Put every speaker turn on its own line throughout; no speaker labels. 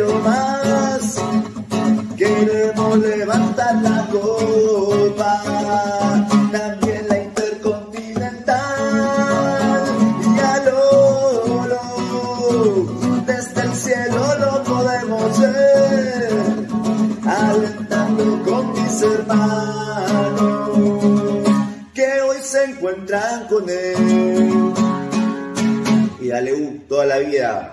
quiero más. Queremos levantar la copa, también la intercontinental. Y a Lolo, desde el cielo lo podemos ver, alentando con mis hermanos que hoy se encuentran con él. Y dale U toda la vida.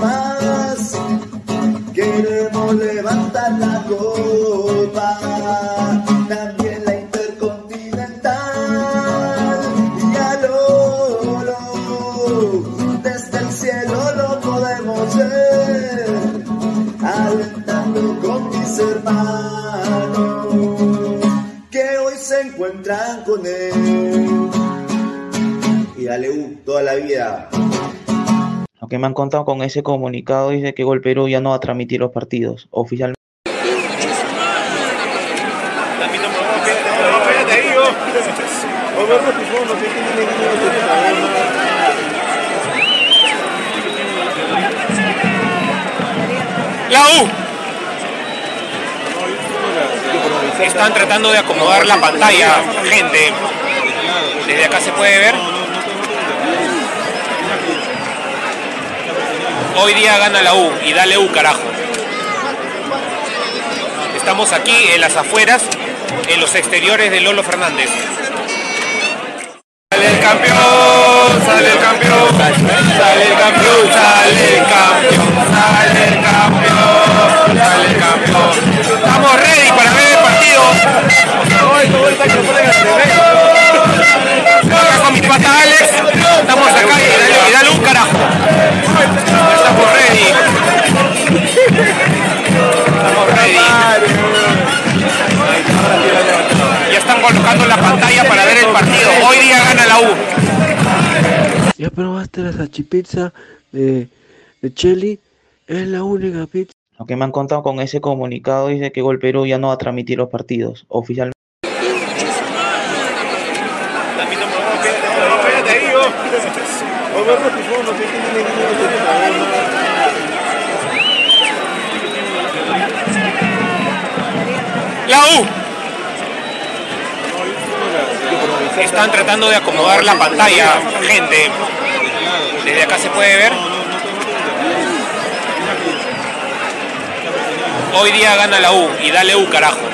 más. Queremos levantar la copa, también la intercontinental. Y a Lolo, desde el cielo lo podemos ver, alentando con mis hermanos que hoy se encuentran con él. Y dale U toda la vida.
Lo que me han contado con ese comunicado dice que Gol Perú ya no va a transmitir los partidos oficialmente.
La U. Están tratando de acomodar la pantalla, gente. Desde acá se puede ver. Hoy día gana la U y dale U, carajo. Estamos aquí en las afueras, en los exteriores de Lolo Fernández. Sale el campeón, sale el campeón, sale el campeón, sale el campeón, sale el campeón, sale el campeón. ¿Ya
probaste la salchipizza de, de Cheli? Es la única pizza.
Lo que me han contado con ese comunicado dice que Gol Perú ya no va a transmitir los partidos oficialmente.
La U. Están tratando de acomodar la pantalla, gente. Desde acá se puede ver. Hoy día gana la U y dale U carajo.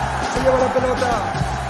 Se lleva la pelota.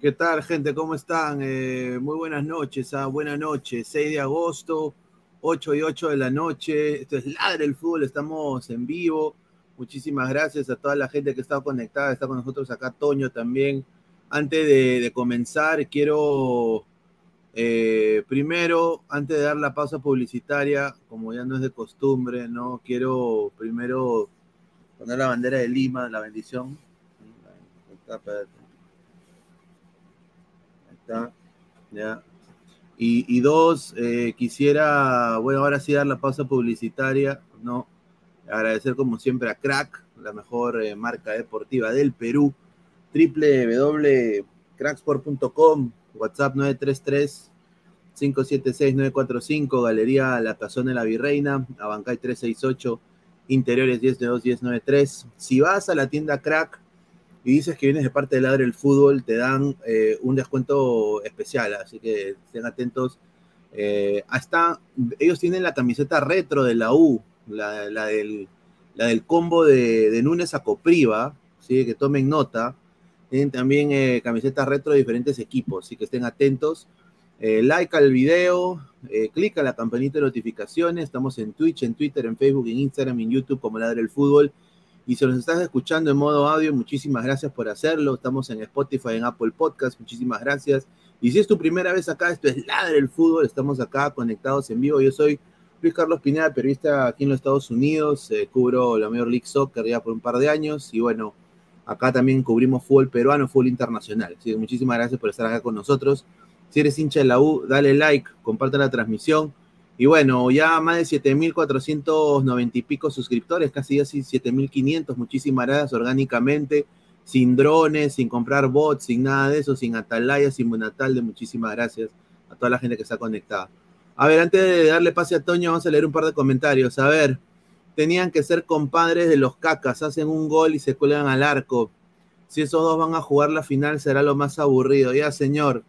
¿Qué tal, gente? ¿Cómo están? Eh, muy buenas noches, ah, buena noche. 6 de agosto, 8 y 8 de la noche. Esto es Ladre el Fútbol, estamos en vivo. Muchísimas gracias a toda la gente que está conectada, está con nosotros acá, Toño también. Antes de, comenzar, quiero eh, primero, antes de dar la pausa publicitaria, como ya no es de costumbre, ¿no? Quiero primero poner la bandera de Lima, la bendición. Y dos, eh, quisiera, bueno, ahora sí dar la pausa publicitaria, ¿no? Agradecer como siempre a Crack, la mejor eh, marca deportiva del Perú, www.cracksport.com, WhatsApp 933 576-945, Galería La Cazón de la Virreina, Abancay 368, Interiores 1092-1093. Si vas a la tienda Crack y dices que vienes de parte de Ladre el Fútbol, te dan eh, un descuento especial, así que estén atentos. Eh, hasta ellos tienen la camiseta retro de la U, la, la del, la del combo de, de Núñez a Copriva, ¿sí? que tomen nota. Tienen también eh, camisetas retro de diferentes equipos, así que estén atentos. Eh, like al video, eh, clic a la campanita de notificaciones. Estamos en Twitch, en Twitter, en Facebook, en Instagram, en YouTube como Ladre el Fútbol. Y si nos estás escuchando en modo audio, muchísimas gracias por hacerlo. Estamos en Spotify, en Apple Podcast, muchísimas gracias. Y si es tu primera vez acá, esto es Ladre el Fútbol. Estamos acá conectados en vivo. Yo soy Luis Carlos Pineda, periodista aquí en los Estados Unidos. Eh, cubro la Major League Soccer ya por un par de años. Y bueno, acá también cubrimos fútbol peruano, fútbol internacional. Así que muchísimas gracias por estar acá con nosotros. Si eres hincha de la U, dale like, comparte la transmisión. Y bueno, ya más de 7.490 y pico suscriptores, casi así 7.500, muchísimas gracias orgánicamente, sin drones, sin comprar bots, sin nada de eso, sin atalaya, sin de muchísimas gracias a toda la gente que está conectada. A ver, antes de darle pase a Toño, vamos a leer un par de comentarios. A ver, tenían que ser compadres de los cacas, hacen un gol y se cuelgan al arco. Si esos dos van a jugar la final, será lo más aburrido. Ya, señor,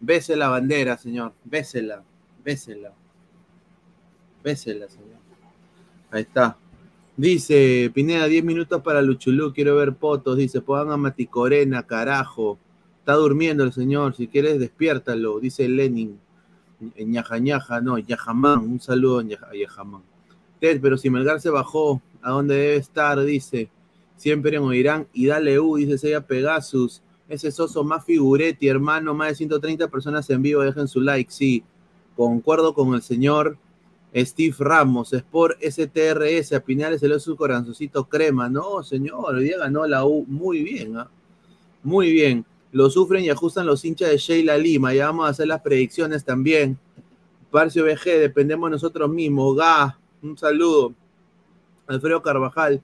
Bese la bandera, señor. Bésela. Bésela. Bésela, señor. Ahí está. Dice Pineda, 10 minutos para Luchulú, quiero ver potos. Dice, pongan a Maticorena, carajo. Está durmiendo el señor, si quieres despiértalo, dice Lenin. Ñaja ñaja, no, Yajamán, un saludo a Yajamán. Ted, pero si Melgar se bajó, ¿a dónde debe estar? Dice, siempre en Oirán, y dale U, dice Sella Pegasus. Ese soso más figuretti, hermano, más de 130 personas en vivo, dejen su like, sí. Concuerdo con el señor Steve Ramos, Sport STRS, a Pinales le su corazoncito crema. No, señor, hoy día ganó la U muy bien, ¿ah? muy bien. Lo sufren y ajustan los hinchas de Sheila Lima. Ya vamos a hacer las predicciones también. Parcio BG, dependemos nosotros mismos. Ga, un saludo. Alfredo Carvajal.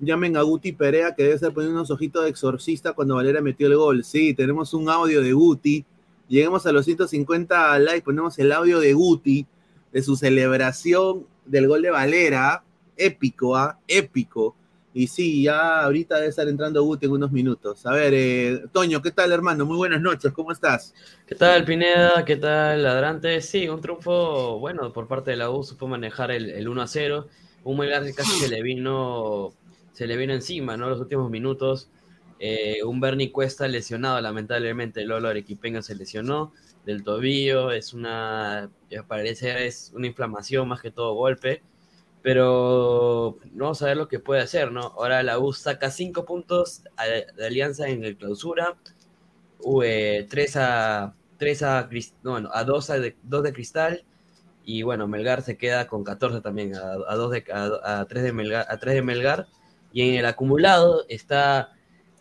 Llamen a Guti Perea, que debe estar poniendo unos ojitos de exorcista cuando Valera metió el gol. Sí, tenemos un audio de Guti. Lleguemos a los 150 likes, ponemos el audio de Guti, de su celebración del gol de Valera. Épico, ¿ah? Épico. Y sí, ya ahorita debe estar entrando Guti en unos minutos. A ver, eh, Toño, ¿qué tal, hermano? Muy buenas noches, ¿cómo estás?
¿Qué tal, Pineda? ¿Qué tal, Ladrante? Sí, un triunfo, bueno, por parte de la U, supo manejar el, el 1 a 0 un Melgar que casi se le vino, se le vino encima, ¿no? Los últimos minutos. Eh, un Bernie Cuesta lesionado, lamentablemente, Lolo Arequipeña se lesionó del tobillo, es una, parece es una inflamación más que todo golpe, pero vamos a ver lo que puede hacer, ¿no? Ahora la U saca cinco puntos de alianza en el clausura, eh, tres a, tres a, no, a dos a dos de cristal y bueno, Melgar se queda con 14 también, a, dos de, a, 3 de Melgar, a 3 de Melgar. Y en el acumulado está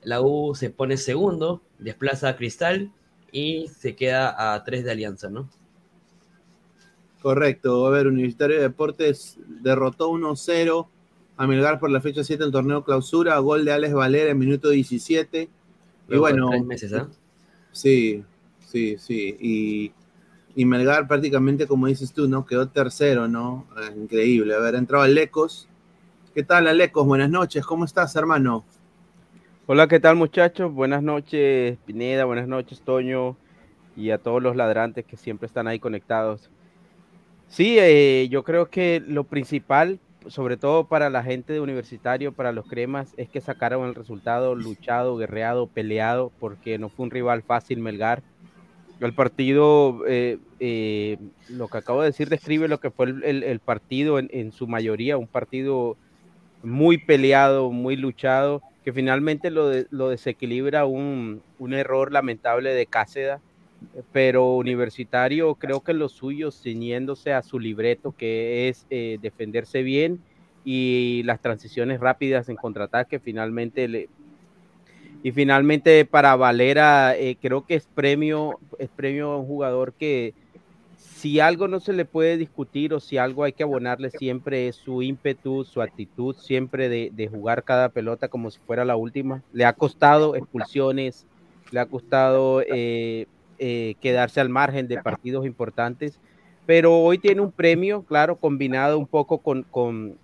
la U se pone segundo, desplaza a Cristal y se queda a 3 de Alianza, ¿no?
Correcto. A ver, Universitario de Deportes derrotó 1-0 a Melgar por la fecha 7 del torneo clausura, gol de Alex Valera en minuto 17. y bueno.
Tres meses, ¿eh?
Sí, sí, sí. Y y Melgar prácticamente, como dices tú, ¿no? Quedó tercero, ¿no? Ah, increíble. A ver, entraba Alecos. ¿Qué tal, Alecos? Buenas noches, ¿cómo estás, hermano?
Hola, ¿qué tal, muchachos? Buenas noches, Pineda, buenas noches, Toño, y a todos los ladrantes que siempre están ahí conectados. Sí, eh, yo creo que lo principal, sobre todo para la gente de universitario, para los cremas, es que sacaron el resultado luchado, guerreado, peleado, porque no fue un rival fácil Melgar el partido, eh, eh, lo que acabo de decir, describe lo que fue el, partido en, su mayoría, un partido muy peleado, muy luchado, que finalmente lo, lo desequilibra un, error lamentable de Cáceda, pero Universitario creo que lo suyo, ciñéndose a su libreto, que es eh, defenderse bien y las transiciones rápidas en contraataque, finalmente le, y finalmente para Valera, eh, creo que es premio, es premio a un jugador que si algo no se le puede discutir o si algo hay que abonarle siempre es su ímpetu, su actitud siempre de, jugar cada pelota como si fuera la última. Le ha costado expulsiones, le ha costado eh, eh, quedarse al margen de partidos importantes, pero hoy tiene un premio, claro, combinado un poco con, con,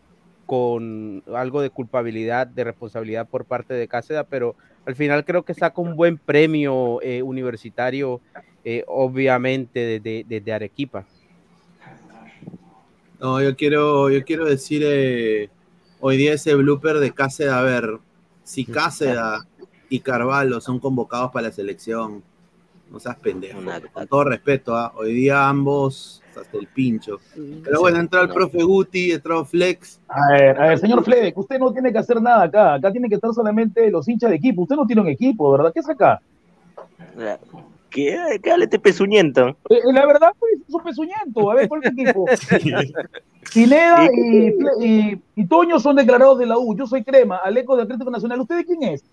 con algo de culpabilidad, de responsabilidad por parte de Cáceda, pero al final creo que saca un buen premio eh, universitario, eh, obviamente, desde, Arequipa.
No, yo quiero, yo quiero decir eh, hoy día ese blooper de Cáceda, a ver, si Cáceda
y Carvalho son convocados para la selección. No seas pendejo. Con todo respeto, ¿ah? hoy día ambos hasta el pincho. Pero bueno, entró el profe Guti, entró Flex.
A ver, a ver, señor Fleck, usted no tiene que hacer nada acá. Acá tiene que estar solamente los hinchas de equipo. Usted no tiene un equipo, ¿verdad? ¿Qué es acá?
¿Qué? ¿Qué hable este pezuñento?
Eh, la verdad, pues, es un pezuñento. A ver, ¿cuál es el equipo? Pineda y, y, y Toño son declarados de la U. Yo soy Crema, Aleco de Atlético Nacional. ¿Usted de quién es?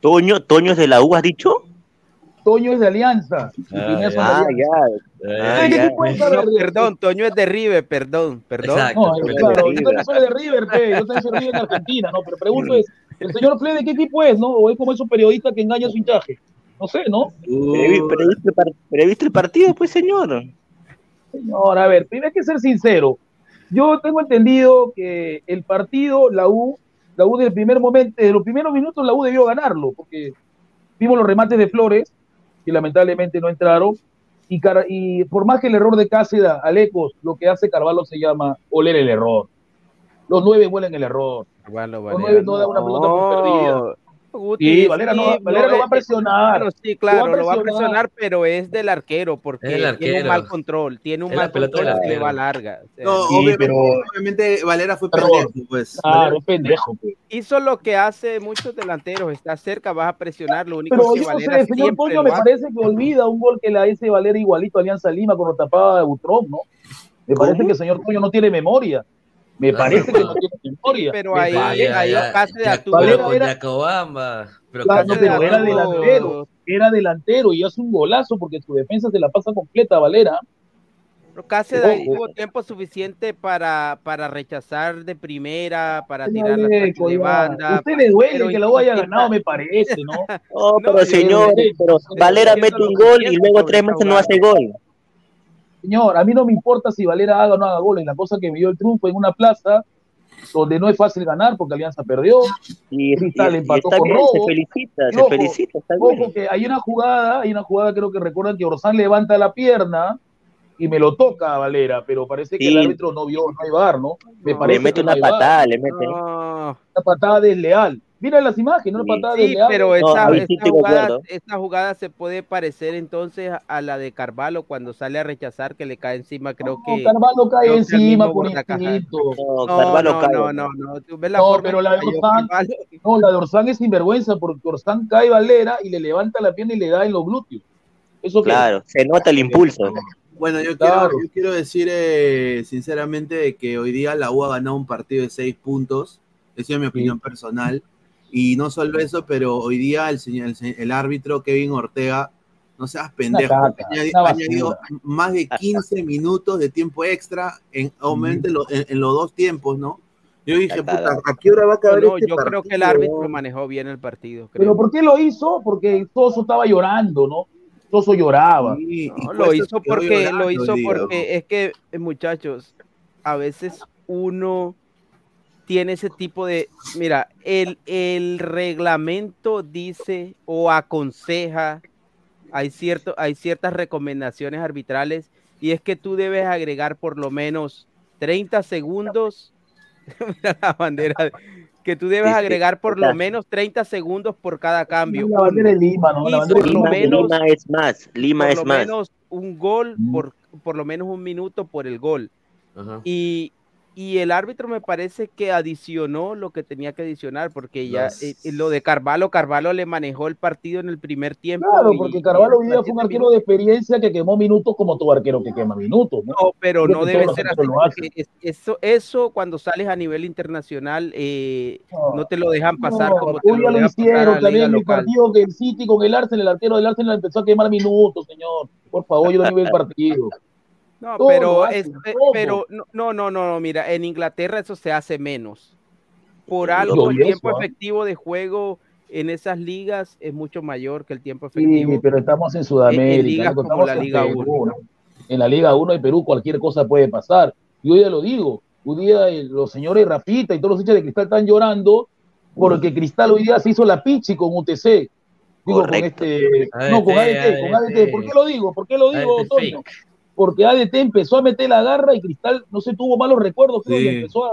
Toño, Toño es de la U, ¿has dicho?
Toño es de Alianza.
Ah,
Alianza.
ya.
¿Usted de qué equipo es, a ver?
No, perdón, Toño es de River, perdón, perdón.
No, claro, yo también soy de River, pe, yo también soy de River en Argentina, ¿no? Pero pregunto es, ¿el señor Fle de qué equipo es, no? ¿O es como esos periodistas que engañan su hinchaje? No sé, ¿no?
Pero, vi- pero viste el partido, pues, señor.
Señor, a ver, primero hay que ser sincero. Yo tengo entendido que el partido, la U, la U del primer momento, de los primeros minutos, la U debió ganarlo, porque vimos los remates de Flores, que lamentablemente no entraron, y, por más que el error de Cáceres, Alecos, lo que hace Carvalho se llama oler el error. Los nueve huelen el error. Los nueve no da una pelota por perdida.
Guti,
Sí, Valera, no,
sí,
Valera
no,
lo va a presionar.
bueno, sí, claro,
Lo va a
lo va a
presionar.
pero es del arquero, porque
el
tiene
arquero.
un mal control, tiene un
Es la
mal control
del
que va larga. O sea,
No,
Sí,
obviamente,
pero-
obviamente Valera fue
Error.
pendejo, pues.
Ah,
Valera-
es pendejo. pues.
hizo lo que hace muchos delanteros, está cerca, vas a presionar, lo único
Pero
es que
yo no
Valera
sé, el señor Toño me parece que olvida un gol que le hace Valera igualito a Alianza Lima cuando tapaba de Butrón, ¿no? Me parece que el señor Toño no tiene memoria. Me parece que no tiene memoria.
Pero ahí, ahí
ya,
tuvo-
Valera
pero con Yacobamba. Pero
Claro, pero era delantero, era delantero y hace un golazo porque su defensa se la pasa completa Valera.
Pero
Ojo.
tuvo tiempo suficiente para, para rechazar de primera, para tirar la de banda.
Usted le duele
pero
que la haya ganado, me parece, ¿no?
No,
pero señor, pero Valera mete un gol y luego tres meses no hace gol.
Señor, a mí no me importa si Valera haga o no haga goles. La cosa que me dio el triunfo en una plaza donde no es fácil ganar porque Alianza perdió.
Y, y-
Cristal
y
empató
está
con
bien, se felicita,
Y
se
ojo,
felicita, está
Ojo
bien.
que hay una jugada, hay una jugada creo que recuerdan que Orsán levanta la pierna y me lo toca a Valera, pero parece que
Sí.
el árbitro no vio, no hay bar, ¿no? Me
No,
parece
Le mete
no
una patada, le mete.
No,
Una patada desleal. Mira las imágenes, una
Sí,
patada
sí,
desleal.
pero
No,
esa,
sí de
jugada, esa jugada se puede parecer entonces a la de Carvalho cuando sale a rechazar que le cae encima, creo
No,
que...
Carvalho cae encima por instinto.
No,
No,
Carvalho
no,
cae.
no, no, no, tú ves la
No, pero la de Orsán-. No, la de Orsán es sinvergüenza porque Orsán cae Valera y le levanta la pierna y le da en los glúteos. Eso que-
Claro, se nota el impulso.
Bueno, yo
Claro.
quiero, yo quiero decir eh, sinceramente de que hoy día la U ha ganado un partido de seis puntos. Esa es mi opinión personal. Y no solo eso, pero hoy día el, señor, el, el árbitro Kevin Ortega, no seas pendejo, ha añadido más de 15 minutos de tiempo extra en, obviamente, lo- en, en los dos tiempos, ¿no? Yo dije, puta. ¿a qué hora va a acabar
No,
este
yo creo que el
partido,
árbitro manejó bien el partido.
Pero
creo.
¿por qué lo hizo? Porque Soso estaba llorando, ¿no? Soso lloraba.
Sí,
No, lo hizo porque
llorando
lo hizo porque es que eh, muchachos, a veces uno tiene ese tipo de, mira, el, el reglamento dice o aconseja, hay cierto, hay ciertas recomendaciones arbitrales y es que tú debes agregar por lo menos 30 segundos, mira la bandera, que tú debes agregar por lo menos 30 segundos por cada cambio.
La bandera de Lima, ¿no?
Y
La bandera de
por lo
Lima,
Lima.
menos-
Lima es más, Lima
por
es
lo
más.
menos un gol
Mm.
por, por lo menos un minuto por el gol.
Ajá.
Y, y el árbitro me parece que adicionó lo que tenía que adicionar, porque ya eh, eh, lo de Carvalho, Carvalho le manejó el partido en el primer tiempo.
Claro,
y-
porque Carvalho
los
fue un
7
arquero de experiencia que quemó minutos como todo arquero que quema minutos, ¿no?
No, pero
Creo
no debe ser así.
lo
eso, eso cuando sales a nivel internacional eh,
No.
no te lo dejan pasar
No,
como te lo
ya lo hicieron también en el partido que el City con el Arsenal, el arquero del Arsenal empezó a quemar minutos, señor. Por favor, yo también veo el partido.
No,
Todo
pero, es, eh, pero no, no, no, no, mira, en Inglaterra eso se hace menos. Por
Sí,
algo el tiempo
¿ah?
efectivo de juego en esas ligas es mucho mayor que el tiempo
Sí,
efectivo.
pero estamos en Sudamérica.
ligas
¿no?
como
Estamos
la
en
Liga
Perú,
1.
¿no? En la Liga 1 de Perú cualquier cosa puede pasar. Y hoy ya lo digo, hoy día eh, los señores Rafita y todos los hinchas de Cristal están llorando porque Cristal hoy día se hizo la pichi con UTC. Digo,
Correcto.
con este... No, con
ADT,
ADT, con ADT. ¿Por qué lo digo? ¿Por qué lo digo, Toño? Porque ADT empezó a meter la garra y Cristal no se tuvo malos recuerdos, creo,
Sí.
y empezó a,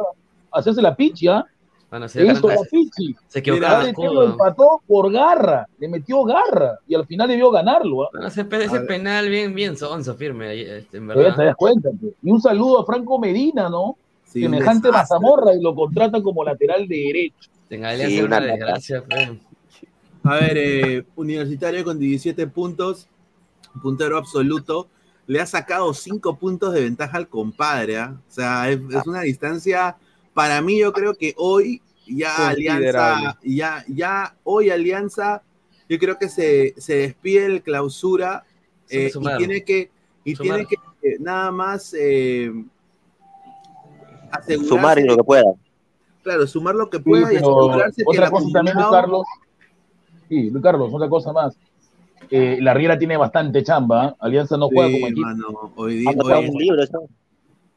hacerse la pichi, ¿ah?
Bueno, se,
Se hizo la
se,
pichi.
se equivocaba
lo empató por garra, le metió garra y al final debió ganarlo. ¿ah?
Bueno, ese, ese penal bien, bien sonso, firme, este, en
te
verdad.
das cuenta. Y un saludo a Franco Medina, ¿no?
Sí,
Semejante mazamorra y lo contratan como lateral derecho.
En Alianza una desgracia.
A ver, eh, Universitario con 17 puntos, puntero absoluto, le ha sacado 5 puntos de ventaja al compadre. ¿ah? O sea, es, es una distancia, para mí yo creo que hoy ya. Alianza, ya, ya hoy Alianza, yo creo que se, se despide el clausura eh, y tiene que, y
Sumar.
tiene que eh, nada más eh, asegurarse
Sumar y lo que pueda.
Claro, sumar lo que
Sí,
pueda y
pero
asegurarse que
otra
el
cosa también, Carlos. Sí, Carlos, otra cosa más. Eh, la Riera tiene bastante chamba. ¿ah? Alianza no juega
Sí,
como equipo.
mano, hoy día, hoy-
un libro, eso.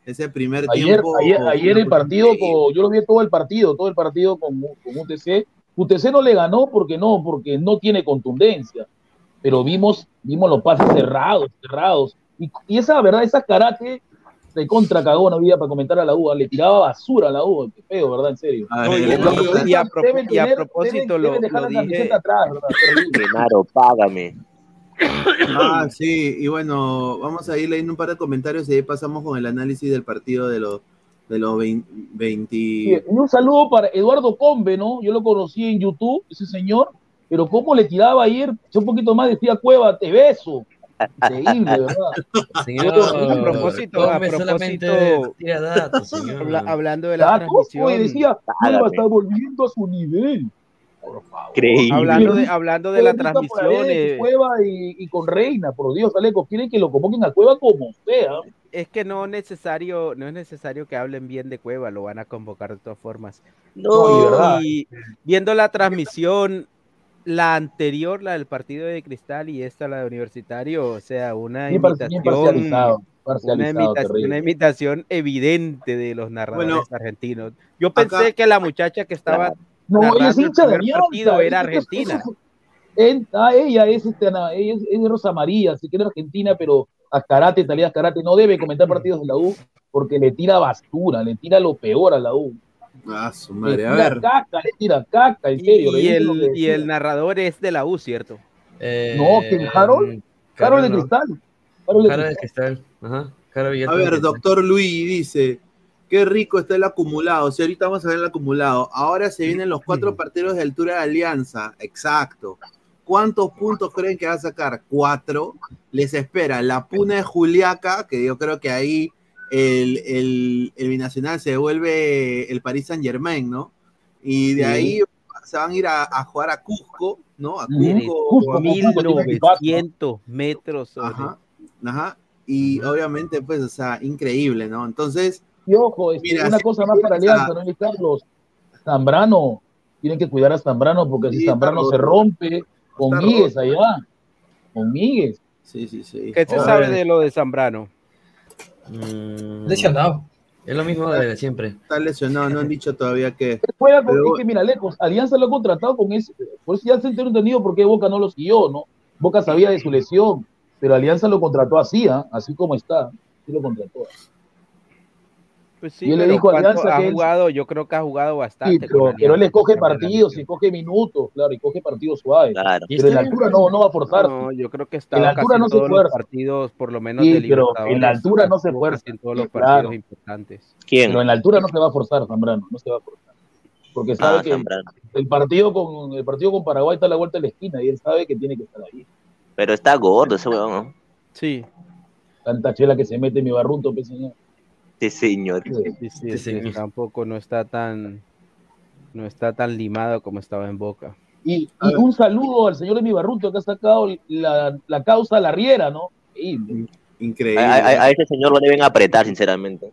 ese primer
Ayer,
tiempo.
ayer, ayer el partido, con- yo lo vi todo el partido, todo el partido con, con UTC. UTC no le ganó porque no, porque no tiene contundencia. Pero vimos, vimos los pases cerrados, cerrados. Y, y esa verdad, esa karate de contra cagó, no había para comentar a la U, le tiraba basura a la U, qué feo, ¿verdad? En serio.
A
No,
ver,
y- a y propósito
deben-
lo-
deben dejar
lo
la
dije-
atrás.
Genaro, págame.
Ah, sí, y bueno, vamos a ir leyendo un par de comentarios y ahí pasamos con el análisis del partido de los de los 20.
Sí, y un saludo para Eduardo Combe, ¿no? Yo lo conocí en YouTube, ese señor, pero cómo le tiraba ayer, un poquito más decía Cueva, te beso. Increíble, ¿verdad?
Señor,
A propósito, a propósito-
datos, señor.
Habla- hablando de la
Datos,
transmisión,
oye, decía,
Págame.
está volviendo a su nivel. Por favor.
Creíble.
hablando de, hablando de la transmisión, eh,
Cueva y, y con Reina, por Dios, Aleco, quieren que lo convoquen a Cueva como sea.
es que no necesario, no es necesario que hablen bien de Cueva, lo van a convocar de todas formas.
No, y.
Y viendo la transmisión, la anterior, la del partido de Cristal y esta, la de Universitario, o sea, una
bien
imitación,
parcializado,
una, imitación
terrible.
una imitación evidente de los narradores
Bueno,
argentinos. Yo pensé
acá-
que la muchacha que estaba
No, es
el
de
primer partido era argentina.
en- ah, ella es, este, ella es, es de Rosa María, se quiere argentina, pero a karate, Talía karate, no debe comentar partidos de la U porque le tira basura, le tira lo peor a la U.
Ah, su
Le
madre, a
tira
ver.
caca, le tira caca, en serio. le
Y el,
que
y
decía.
el narrador es de la U, ¿cierto?
Eh,
No, ¿quién, Harold? Carol de
no.
Cristal. Carol de
Caro de
Cristal.
cristal. Ajá. Caro
A ver,
Cristal.
doctor Luis dice, qué rico está el acumulado. Si ahorita vamos a ver el acumulado. Ahora se vienen los cuatro partidos de altura de alianza. Exacto. ¿Cuántos puntos creen que va a sacar? Cuatro. Les espera la Puna de Juliaca, que yo creo que ahí el, el, el binacional se devuelve el Paris Saint Germain, ¿no? Y de
Sí.
ahí se van a ir a, a jugar a Cusco, ¿no? A. Cusco.
Cusco,
a-
Cusco tiene equipazo.
1900 metros sobre
Ajá, ajá. Y obviamente, pues, o sea, increíble, ¿no? Entonces,
Y ojo, este,
Mira,
una
si
cosa más para
Alianza-
¿no, Carlos? Zambrano, tienen que cuidar a Zambrano porque si
Sí,
Zambrano
está
se rompe con
roto.
allá, con Míguez.
sí, sí, sí.
¿Qué se
A
sabe de lo de Zambrano?
Mm,
Lesionado.
Es lo mismo de siempre.
Está lesionado, no han dicho todavía que.
Juega con,
Pero-
es que mira, lejos, Alianza lo ha contratado con ese, por eso ya se entendido por qué Boca no lo siguió, ¿no? Boca sabía de su lesión, pero Alianza lo contrató así, ¿ah? así como está, sí lo contrató.
Pues sí,
Y él le
pero
dijo a
¿cuánto
Alianza
ha
que él-
jugado, yo creo que ha jugado
Sí,
bastante.
pero, él
cambió la
partidos,
lesión.
escoge minutos, claro, y coge partidos suaves.
Claro.
Y
Pero en la altura no, no va a forzar.
No, yo creo que
En
está
la
casi
altura
en
no se
los
fuerza.
partidos, por lo menos
Sí,
de
pero en la altura no se fuerza.
en todos los partidos
claro.
importantes.
¿Quién?
Pero en la altura no se va a forzar, Zambrano, no se va a forzar. Porque sabe
Ah,
que
Zambrano.
el partido con el partido con Paraguay está a la vuelta de la esquina y él sabe que tiene que estar ahí.
Pero está gordo ese weón, ¿no?
Sí,
Tanta chela que se mete en mi barrunto, pues, señor.
Sí, señor.
Sí.
sí,
señor.
tampoco no está tan no está tan limado como estaba en Boca.
Y, y un saludo al señor de mi barrunto que ha sacado la, la causa la riera, ¿no? Increíble.
Increíble.
A, a- a ese señor lo deben apretar, sinceramente.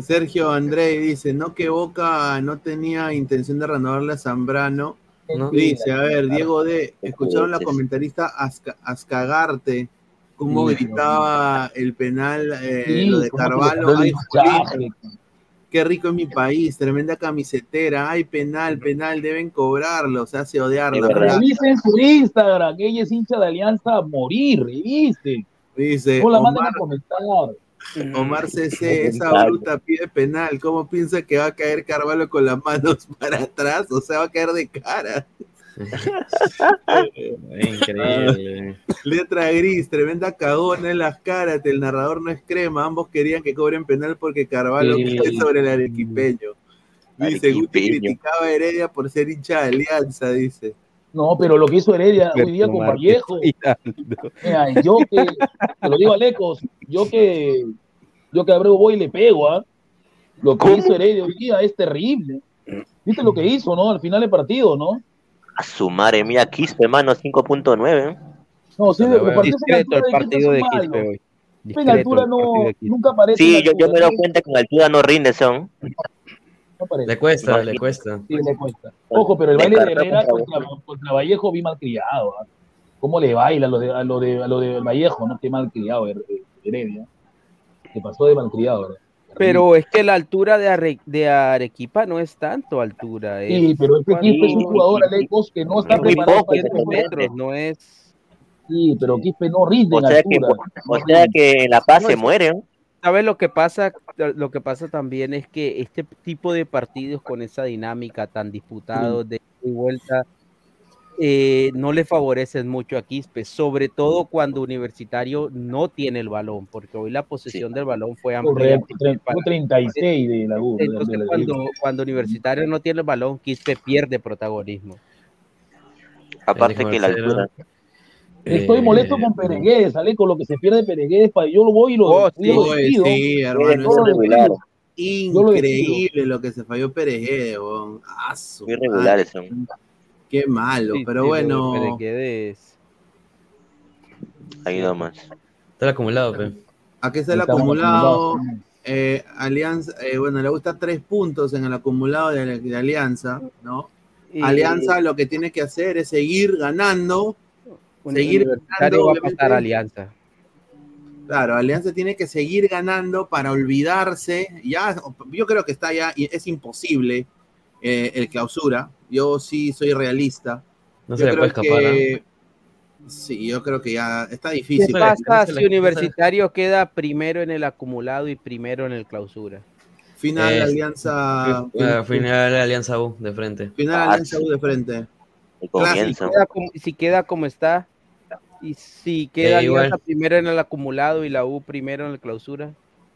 Sergio André dice, no que Boca no tenía intención de renovarle a Zambrano.
¿no?
Dice, a ver, Diego D, ¿escucharon la comentarista Azca- Azcagarte? Cómo
Sí.
gritaba el penal, eh,
Sí,
lo de Carvalho. Ay, qué rico es mi país, tremenda camisetera. Ay, penal, penal, deben cobrarlo, se hace odiar. La.
Revisen su Instagram, que ella es hincha de Alianza a morir, revisen.
Dice,
No la manden
Omar,
comentar.
Omar CC, esa bruta pide penal. ¿Cómo piensa que va a caer Carvalho con las manos para atrás? O sea, va a caer de cara.
Increíble.
Letra gris, tremenda cagona en las caras. El narrador no es crema. Ambos querían que cobren penal porque Carvalho
Sí.
cae sobre el arequipeño. Dice, Guti criticaba a Heredia por ser hincha de Alianza, dice.
No, pero lo que hizo Heredia hoy día con Vallejo. Mira, yo que, te lo digo a Lecos, yo que, yo que Abreu voy y le pego, ¿ah? Lo que hizo Heredia hoy día es terrible. ¿Viste lo que hizo, no? Al final del partido, ¿no?
A su madre mía, Quispe, mano, 5.9.
No, sí,
Discreto el partido de
Quispe
hoy.
En altura no, nunca aparece.
Sí, yo, yo me doy cuenta que en altura no rinde, son.
no.
Le cuesta, le cuesta.
Sí, le cuesta. Ojo, pero el baile de Herrera
contra
Vallejo vi mal criado. ¿ah? ¿Cómo le baila a lo de, a lo de, a lo de Vallejo? ¿no? Qué mal criado Heredia. Se pasó de mal criado. ¿verdad?
Pero es que la altura de, Are- de Arequipa no es tanto altura.
Sí,
es
pero este Quispe es un jugador, Alecos, que no está
Es
preparado
poco,
para
es
este
metros, no es.
Sí, pero Quispe no rinde
O
en
sea que,
altura.
o sea que en La Paz
No,
se
es-
mueren.
¿Sabes lo que pasa? Lo que pasa también es que este tipo de partidos con esa dinámica tan disputados de ida y vuelta eh, no le favorecen mucho a Quispe, sobre todo cuando Universitario no tiene el balón, porque hoy la posesión del balón fue amplia.
Fue 36 de la U. de la-
cuando, cuando Universitario no tiene el balón, Quispe pierde protagonismo.
Aparte que la altura.
Estoy
Eh,
molesto con Peregués, sale con lo que se pierde Peregués. Yo lo voy y lo,
Oh,
lo
Oye,
despido.
sí, hermano.
lo lo
Increíble lo que se falló. Ah, su
Muy regulares son.
Qué malo,
Sí,
pero
sí,
bueno.
lo de Peregués.
Ahí nomás.
Está el acumulado, pe.
Aquí está el
Estamos
acumulado. eh, Alianza, eh, bueno, le gusta tres puntos en el acumulado de, de Alianza, ¿no?
Y-
Alianza lo que tiene que hacer es seguir ganando. Seguir ganando,
va a pasar Alianza.
Claro, Alianza tiene que seguir ganando para olvidarse. Ya, yo creo que está ya, y es imposible eh, el clausura. Yo sí soy realista.
No
yo
se le puede escapar. ¿ah?
que, sí, yo creo que ya está
¿Qué
difícil.
le-
pasa
no
si
no
Universitario queda primero en el acumulado y primero en el clausura?
Final
Es-
Alianza,
Eh, final Alianza U de frente.
final
Ah,
Alianza U de frente.
Si queda como, si queda como está, y si queda
Eh.
Alianza primero en el acumulado y la U primero en la clausura,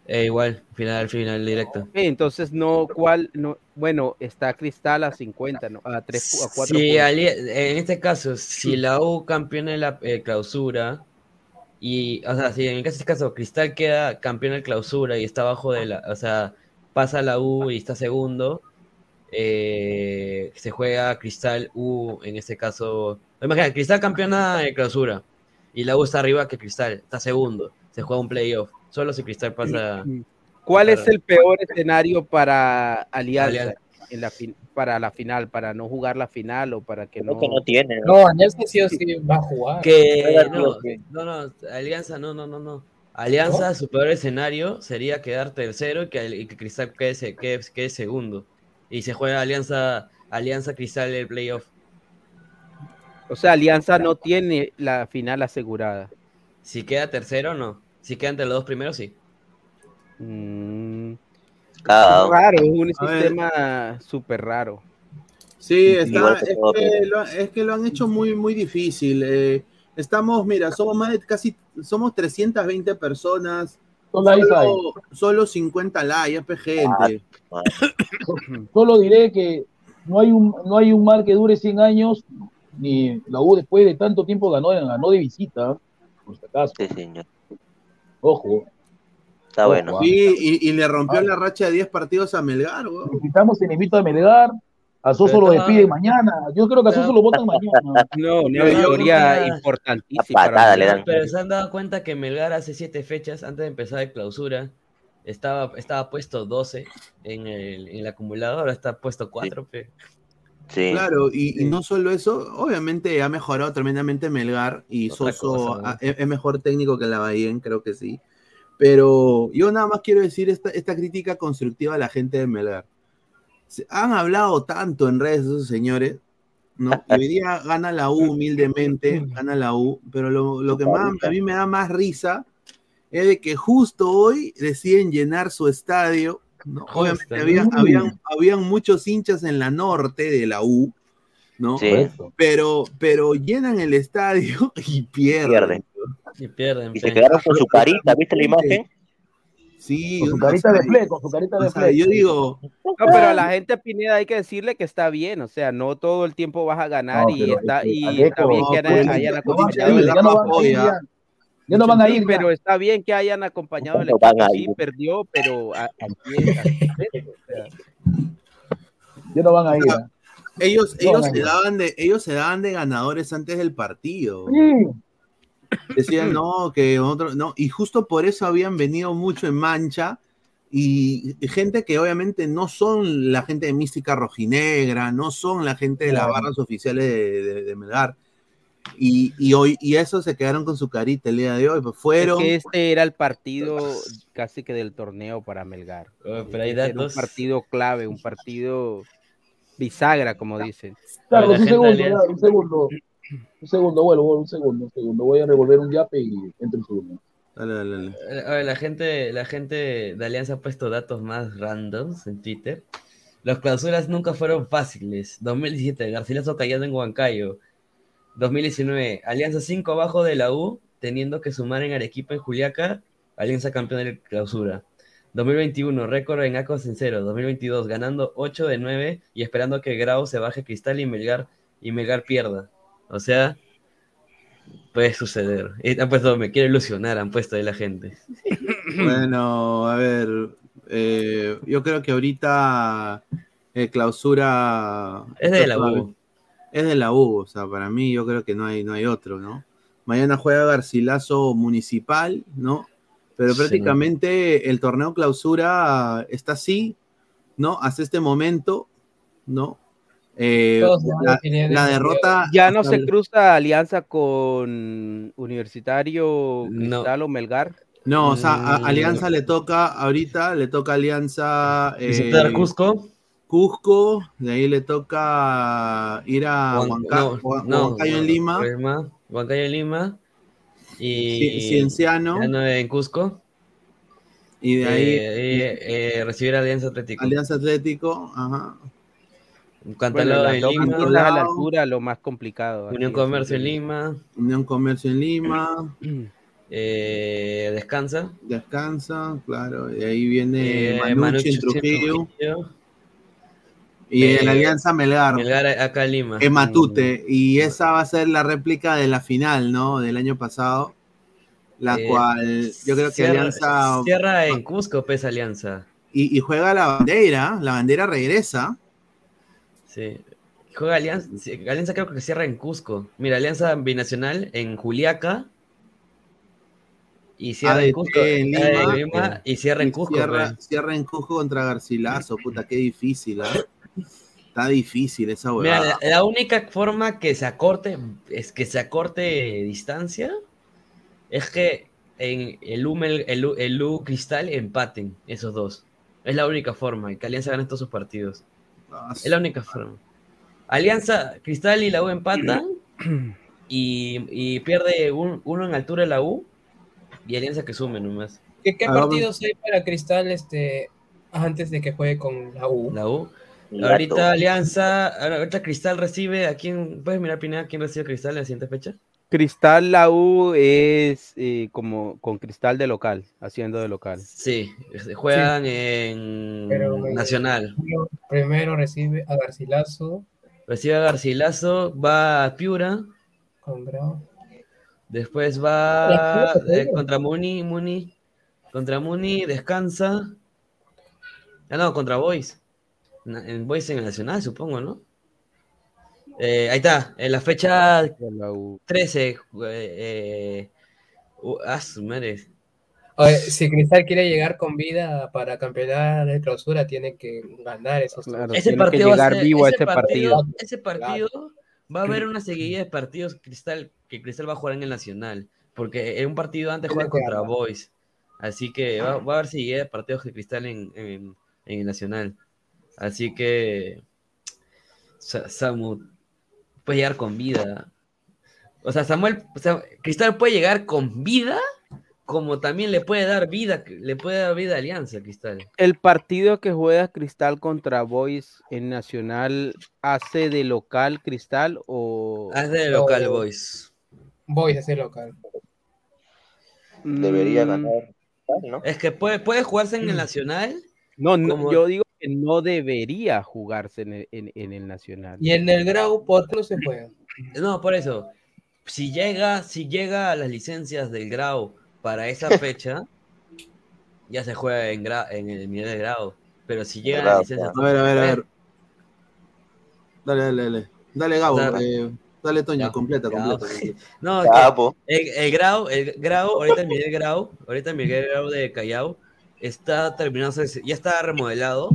Eh, igual, final, final directo.
entonces no, ¿cuál? No, bueno, está Cristal a 50, ¿no? A 3, a 4
Si Ali- en este caso, si la U campeona en la eh, clausura, y, o sea, si en este caso Cristal queda campeón en clausura y está abajo de la, o sea, pasa la U y está segundo, eh, se juega Cristal U, en este caso, imagina, Cristal campeona en clausura, y la U está arriba que Cristal, está segundo, se juega un playoff, solo si Cristal pasa...
¿Cuál es el peor escenario para Alianza
Alianza.
en la para la final, para no jugar la final o para que
Creo
no?
que no tiene. ¿no?
No, Alianza sí o sí va a jugar.
Que no, no, no, Alianza, no, no, no, no. Alianza, su peor escenario sería quedar tercero y que, y que Cristal quede, se- quede, quede segundo. Y se juega Alianza, Alianza Cristal el playoff.
O sea, Alianza no tiene la final asegurada.
Si queda tercero, no. Si queda entre los dos primeros, sí.
Mm,
Cagado.
raro, es un
A
sistema súper raro.
Sí, está,
Igual que
es, que lo, es que lo han hecho muy, muy difícil. eh, estamos, mira, somos más de casi, somos 320 personas.
Son likes ahí.
Solo, solo 50 likes, es gente.
Solo diré que no hay un, no hay un mar que dure 100 años, ni la U después de tanto tiempo ganó, ganó de visita, por si acaso.
Sí, señor.
Ojo,
Está bueno.
Sí, y, y le rompió la racha de 10 partidos a Melgar, weón.
necesitamos enemito de Melgar, a Soso lo
estaba-
despide mañana, yo creo que a Soso lo votan mañana.
No, una victoria importantísima.
Patada
para
le dan.
Pero se han dado cuenta que Melgar hace siete fechas, antes de empezar el clausura, estaba, estaba puesto 12 en el, en el acumulador, ahora está puesto 4.
Sí.
Claro, y, y no solo eso, obviamente ha mejorado tremendamente Melgar y
Otra
Soso
cosa, ¿no?
ah, es, mejor técnico que la Bahía, creo que sí. Pero yo nada más quiero decir esta, esta crítica constructiva a la gente de Melgar. Se- han hablado tanto en redes esos señores, ¿no? Y hoy día gana la U humildemente, gana la U, pero lo, lo que más, a mí me da más risa es de que justo hoy deciden llenar su estadio. ¿No? Obviamente habían, habían, habían muchos hinchas en la norte de la U, ¿no?
Sí.
Pero, pero llenan el estadio y pierden.
Pierden.
Y pierden.
Y se quedaron con su carita, ¿viste la imagen?
Sí,
Con su carita de fle, con su carita de
o sea,
fle.
yo digo,
No, pero a la gente Pineda hay que decirle que está bien, o sea, no todo el tiempo vas a ganar
No,
y está,
es que,
y está bien que
no,
hayan, acompañado
ya no van a ir, no
pero está bien que hayan acompañado
No van
equipo,
a
sí,
ir.
perdió, pero a- así es, así es, o sea,
Ya no van a ir. ¿ah?
ellos,
No,
ellos
no,
se
no.
daban de, ellos se daban de ganadores antes del partido.
Sí.
Decían, no, que otro, no, y justo por eso habían venido mucho en mancha y gente que obviamente no son la gente de Mística Rojinegra, no son la gente de las barras oficiales de, de- de Melgar. Y, y hoy, y eso se quedaron con su carita el día de hoy, pues
es
fueron.
que este era el partido casi que del torneo para Melgar.
Oh, pero hay
Este era un partido clave, un partido bisagra, como dicen.
La
un segundo,
alianza-
un segundo. Un segundo, vuelvo, vuelvo, un segundo, un segundo. Voy a revolver un yape y entro un segundo.
Dale, dale, dale.
A ver, la gente, la gente de Alianza ha puesto datos más randoms en Twitter. Las clausuras nunca fueron fáciles. 2017, Garcilaso cayendo en Huancayo. 2019, Alianza 5 abajo de la U, teniendo que sumar en Arequipa en Juliaca, Alianza campeón de clausura. 2021, récord en Acos en cero. 2022, ganando 8 de 9 y esperando que Grau se baje Cristal y Melgar, y Melgar pierda. O sea, puede suceder. Han puesto, me quiero ilusionar, han puesto ahí la gente.
Bueno, a ver, eh, yo creo que ahorita eh, clausura
Es de la U.
Es de la U, o sea, para mí yo creo que no hay, no hay otro, ¿no? Mañana juega Garcilaso Municipal, ¿no? Pero
Sí.
prácticamente el torneo clausura está así, ¿no? Hasta este momento, ¿no? Eh, la, derrota.
Ya no se
el-
cruza alianza con Universitario,
No.
Cristal o Melgar.
No, o sea, a-
Mm.
Alianza le toca, ahorita le toca Alianza.
Visitar
eh,
Cusco.
Cusco, de ahí le toca ir a
Huan-
Huanca-
no,
Huancayo en Lima,
Huancayo en Lima. Y
Ci- Cienciano,
en Cusco.
y de ahí
Eh, eh, recibir a Alianza Atlético.
Alianza Atlético, ajá.
Cantalado
las
en Lima.
a la
Cantalao.
altura, lo más complicado.
Unión Comercio en. Lima.
Unión Comercio en Lima,
eh, descansa.
descansa, claro, y ahí viene
Eh,
Manucci,
Manucci
en
en
Trujillo,
Trujillo.
Y
Eh,
en Alianza Melgar,
Melgar acá en Lima.
en Matute, y esa va a ser la réplica de la final, ¿no? Del año pasado, la
Eh,
cual yo creo que
cierra,
Alianza
Cierra en Cusco, pesa Alianza.
y, y juega la bandera, la bandera regresa.
Sí. Juega Alianza, Alianza creo que cierra en Cusco. Mira, Alianza Binacional en Juliaca. Y cierra en Cusco.
en
eh,
Lima.
Lima, y cierra en Cusco.
Cierra,
pues.
cierra en Cusco contra Garcilaso, puta, qué difícil, ¿ah? Está difícil esa
Mira,
huevada.
la, la única forma que se acorte, es que se acorte distancia, es que en el U, el, U- el U Cristal empaten esos dos. Es la única forma, y que Alianza gane todos sus partidos.
Ah,
Es la única forma. Alianza, Cristal y la U empatan y, y pierde un- uno en altura de la U y Alianza que sume nomás.
¿Qué, qué partidos hay para Cristal este, antes de que juegue con la U?
La U. Ahorita Alianza, ahorita Cristal recibe a quién, ¿puedes mirar Pineda quién recibe a Cristal en la siguiente fecha?
Cristal la U es eh, como con Cristal de local, haciendo de local.
Sí, juegan en
Pero, eh,
Nacional.
Primero- Primero recibe a Garcilaso
Recibe a Garcilaso, va a Piura,
con Grau.
después va eh, contra Muni, Muni, contra Muni, descansa. Ah, no, contra Boys. En Boys en el Nacional, supongo, ¿no? Eh, ahí está, en la fecha
La U.
13. eh, eh, uh, ah, su madre.
Oye, si Cristal quiere llegar con vida para campeonar de clausura, tiene que ganar esos
Claro,
Ese
tiene
partido va a
llegar
ser-
vivo a
ese
ese partido.
Ese partido va a haber una seguidilla de partidos Cristal que Cristal va a jugar en el Nacional, porque en un partido antes juega contra. Boys, así que va, va a haber seguidilla de partidos de Cristal en, en- en el Nacional, así que Sa- Samu puede llegar con vida. O sea, Samuel, o sea, Cristal puede llegar con vida como también le puede dar vida, le puede dar vida a Alianza, Cristal.
El partido que juega Cristal contra Boys en Nacional hace de local Cristal o
Hace de local, Boys.
Boys hace local.
Debería
Mm,
ganar, ¿no?
Es que puede, puede jugarse en el Nacional.
No, no,
como-
yo digo que no debería jugarse en el, en- en el Nacional.
Y en el Grau, ¿por qué no se juega?
No, por eso. Si llega, si llega a las licencias del Grau para esa fecha, ya se juega en, gra- en el nivel de Grau. Pero si llegan
Grau,
las licencias.
A ver, a ver, a ver. Dale, dale, dale. Dale, Gabo.
Dale.
eh, dale, Toño, completa, completa.
No, que el, el Grau, el Grau, ahorita el Miguel Grau, ahorita el Miguel Grau de Callao está terminando, ya está remodelado,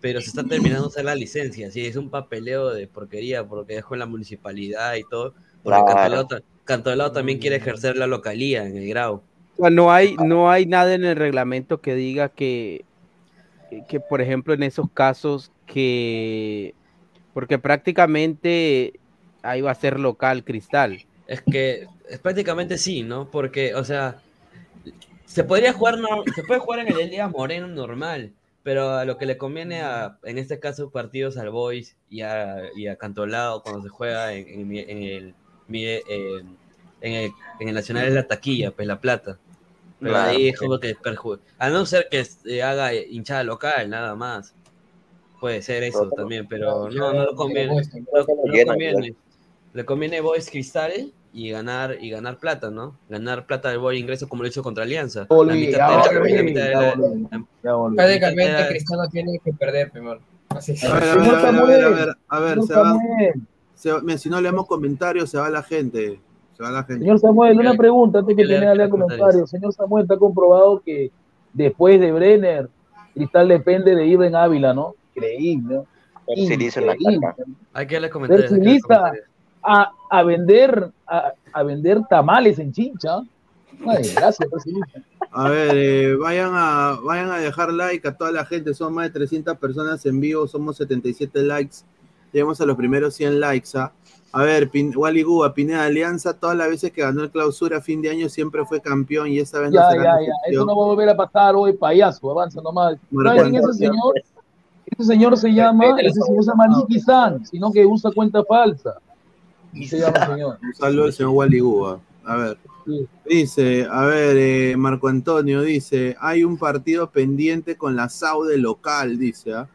pero se está terminando de la licencia. Sí, es un papeleo de porquería porque dejó en la municipalidad y todo. Porque
Claro.
Cantolao también quiere ejercer la localía en el Grau.
O sea, no hay, no hay nada en el reglamento que diga que, que, por ejemplo, en esos casos que, porque prácticamente ahí va a ser local Cristal.
Es que es prácticamente sí, ¿no? Porque, o sea, se podría jugar, no- se puede jugar en el Elías Moreno normal, pero a lo que le conviene a, en este caso, partidos al Boys y a, y a Cantolao cuando se juega en, en el, eh, en, el, en el Nacional es la taquilla, pues la plata. Pero
Claro,
ahí es como que perju- a no ser que se haga hinchada local, nada más. Puede ser eso
Pero-
también, pero no, no lo conviene. No, no conviene. Le conviene Boys Cristal y ganar y ganar plata, ¿no? Ganar plata del Boy ingreso como lo hizo contra Alianza. De de.
Prácticamente Cristiano tiene que perder primero. Así es.
A ver, a ver, a ver, a ver, a ver, a ver,
señor
se va, se va- si no leemos comentarios, se va la gente. Se va la gente.
señor Samuel, una
Leer-
pregunta antes que
leer
tenga lea
comentarios.
comentarios. Señor Samuel, está comprobado que después de Brenner, Cristal depende de Iben Ávila, ¿no? Increíble, ¿no?
Sirizo en la
Increíble.
Hay que darle comentarios.
A, a vender a, a vender tamales en Chincha. Ay, gracias.
A ver, eh, vayan, a, vayan a dejar like a toda la gente. Son más de 300 personas en vivo. Somos 77 likes. Llegamos a los primeros 100 likes. ¿ah? A ver, Pin, Wally Guba, Pineda Alianza, todas las veces que ganó el clausura a fin de año siempre fue campeón y esta vez no
Ya,
será
ya, ya. Eso no va a volver a pasar hoy, payaso. Avanza nomás.
Marco
¿Saben quién es ese señor? Ese señor se llama, ese señor se llama Nicky San, sino que usa cuenta falsa. Señor.
Un saludo al señor Wally Guba. A ver.
Sí.
Dice, a ver, eh, Marco Antonio dice, hay un partido pendiente con la Saude local, dice. ¿ah?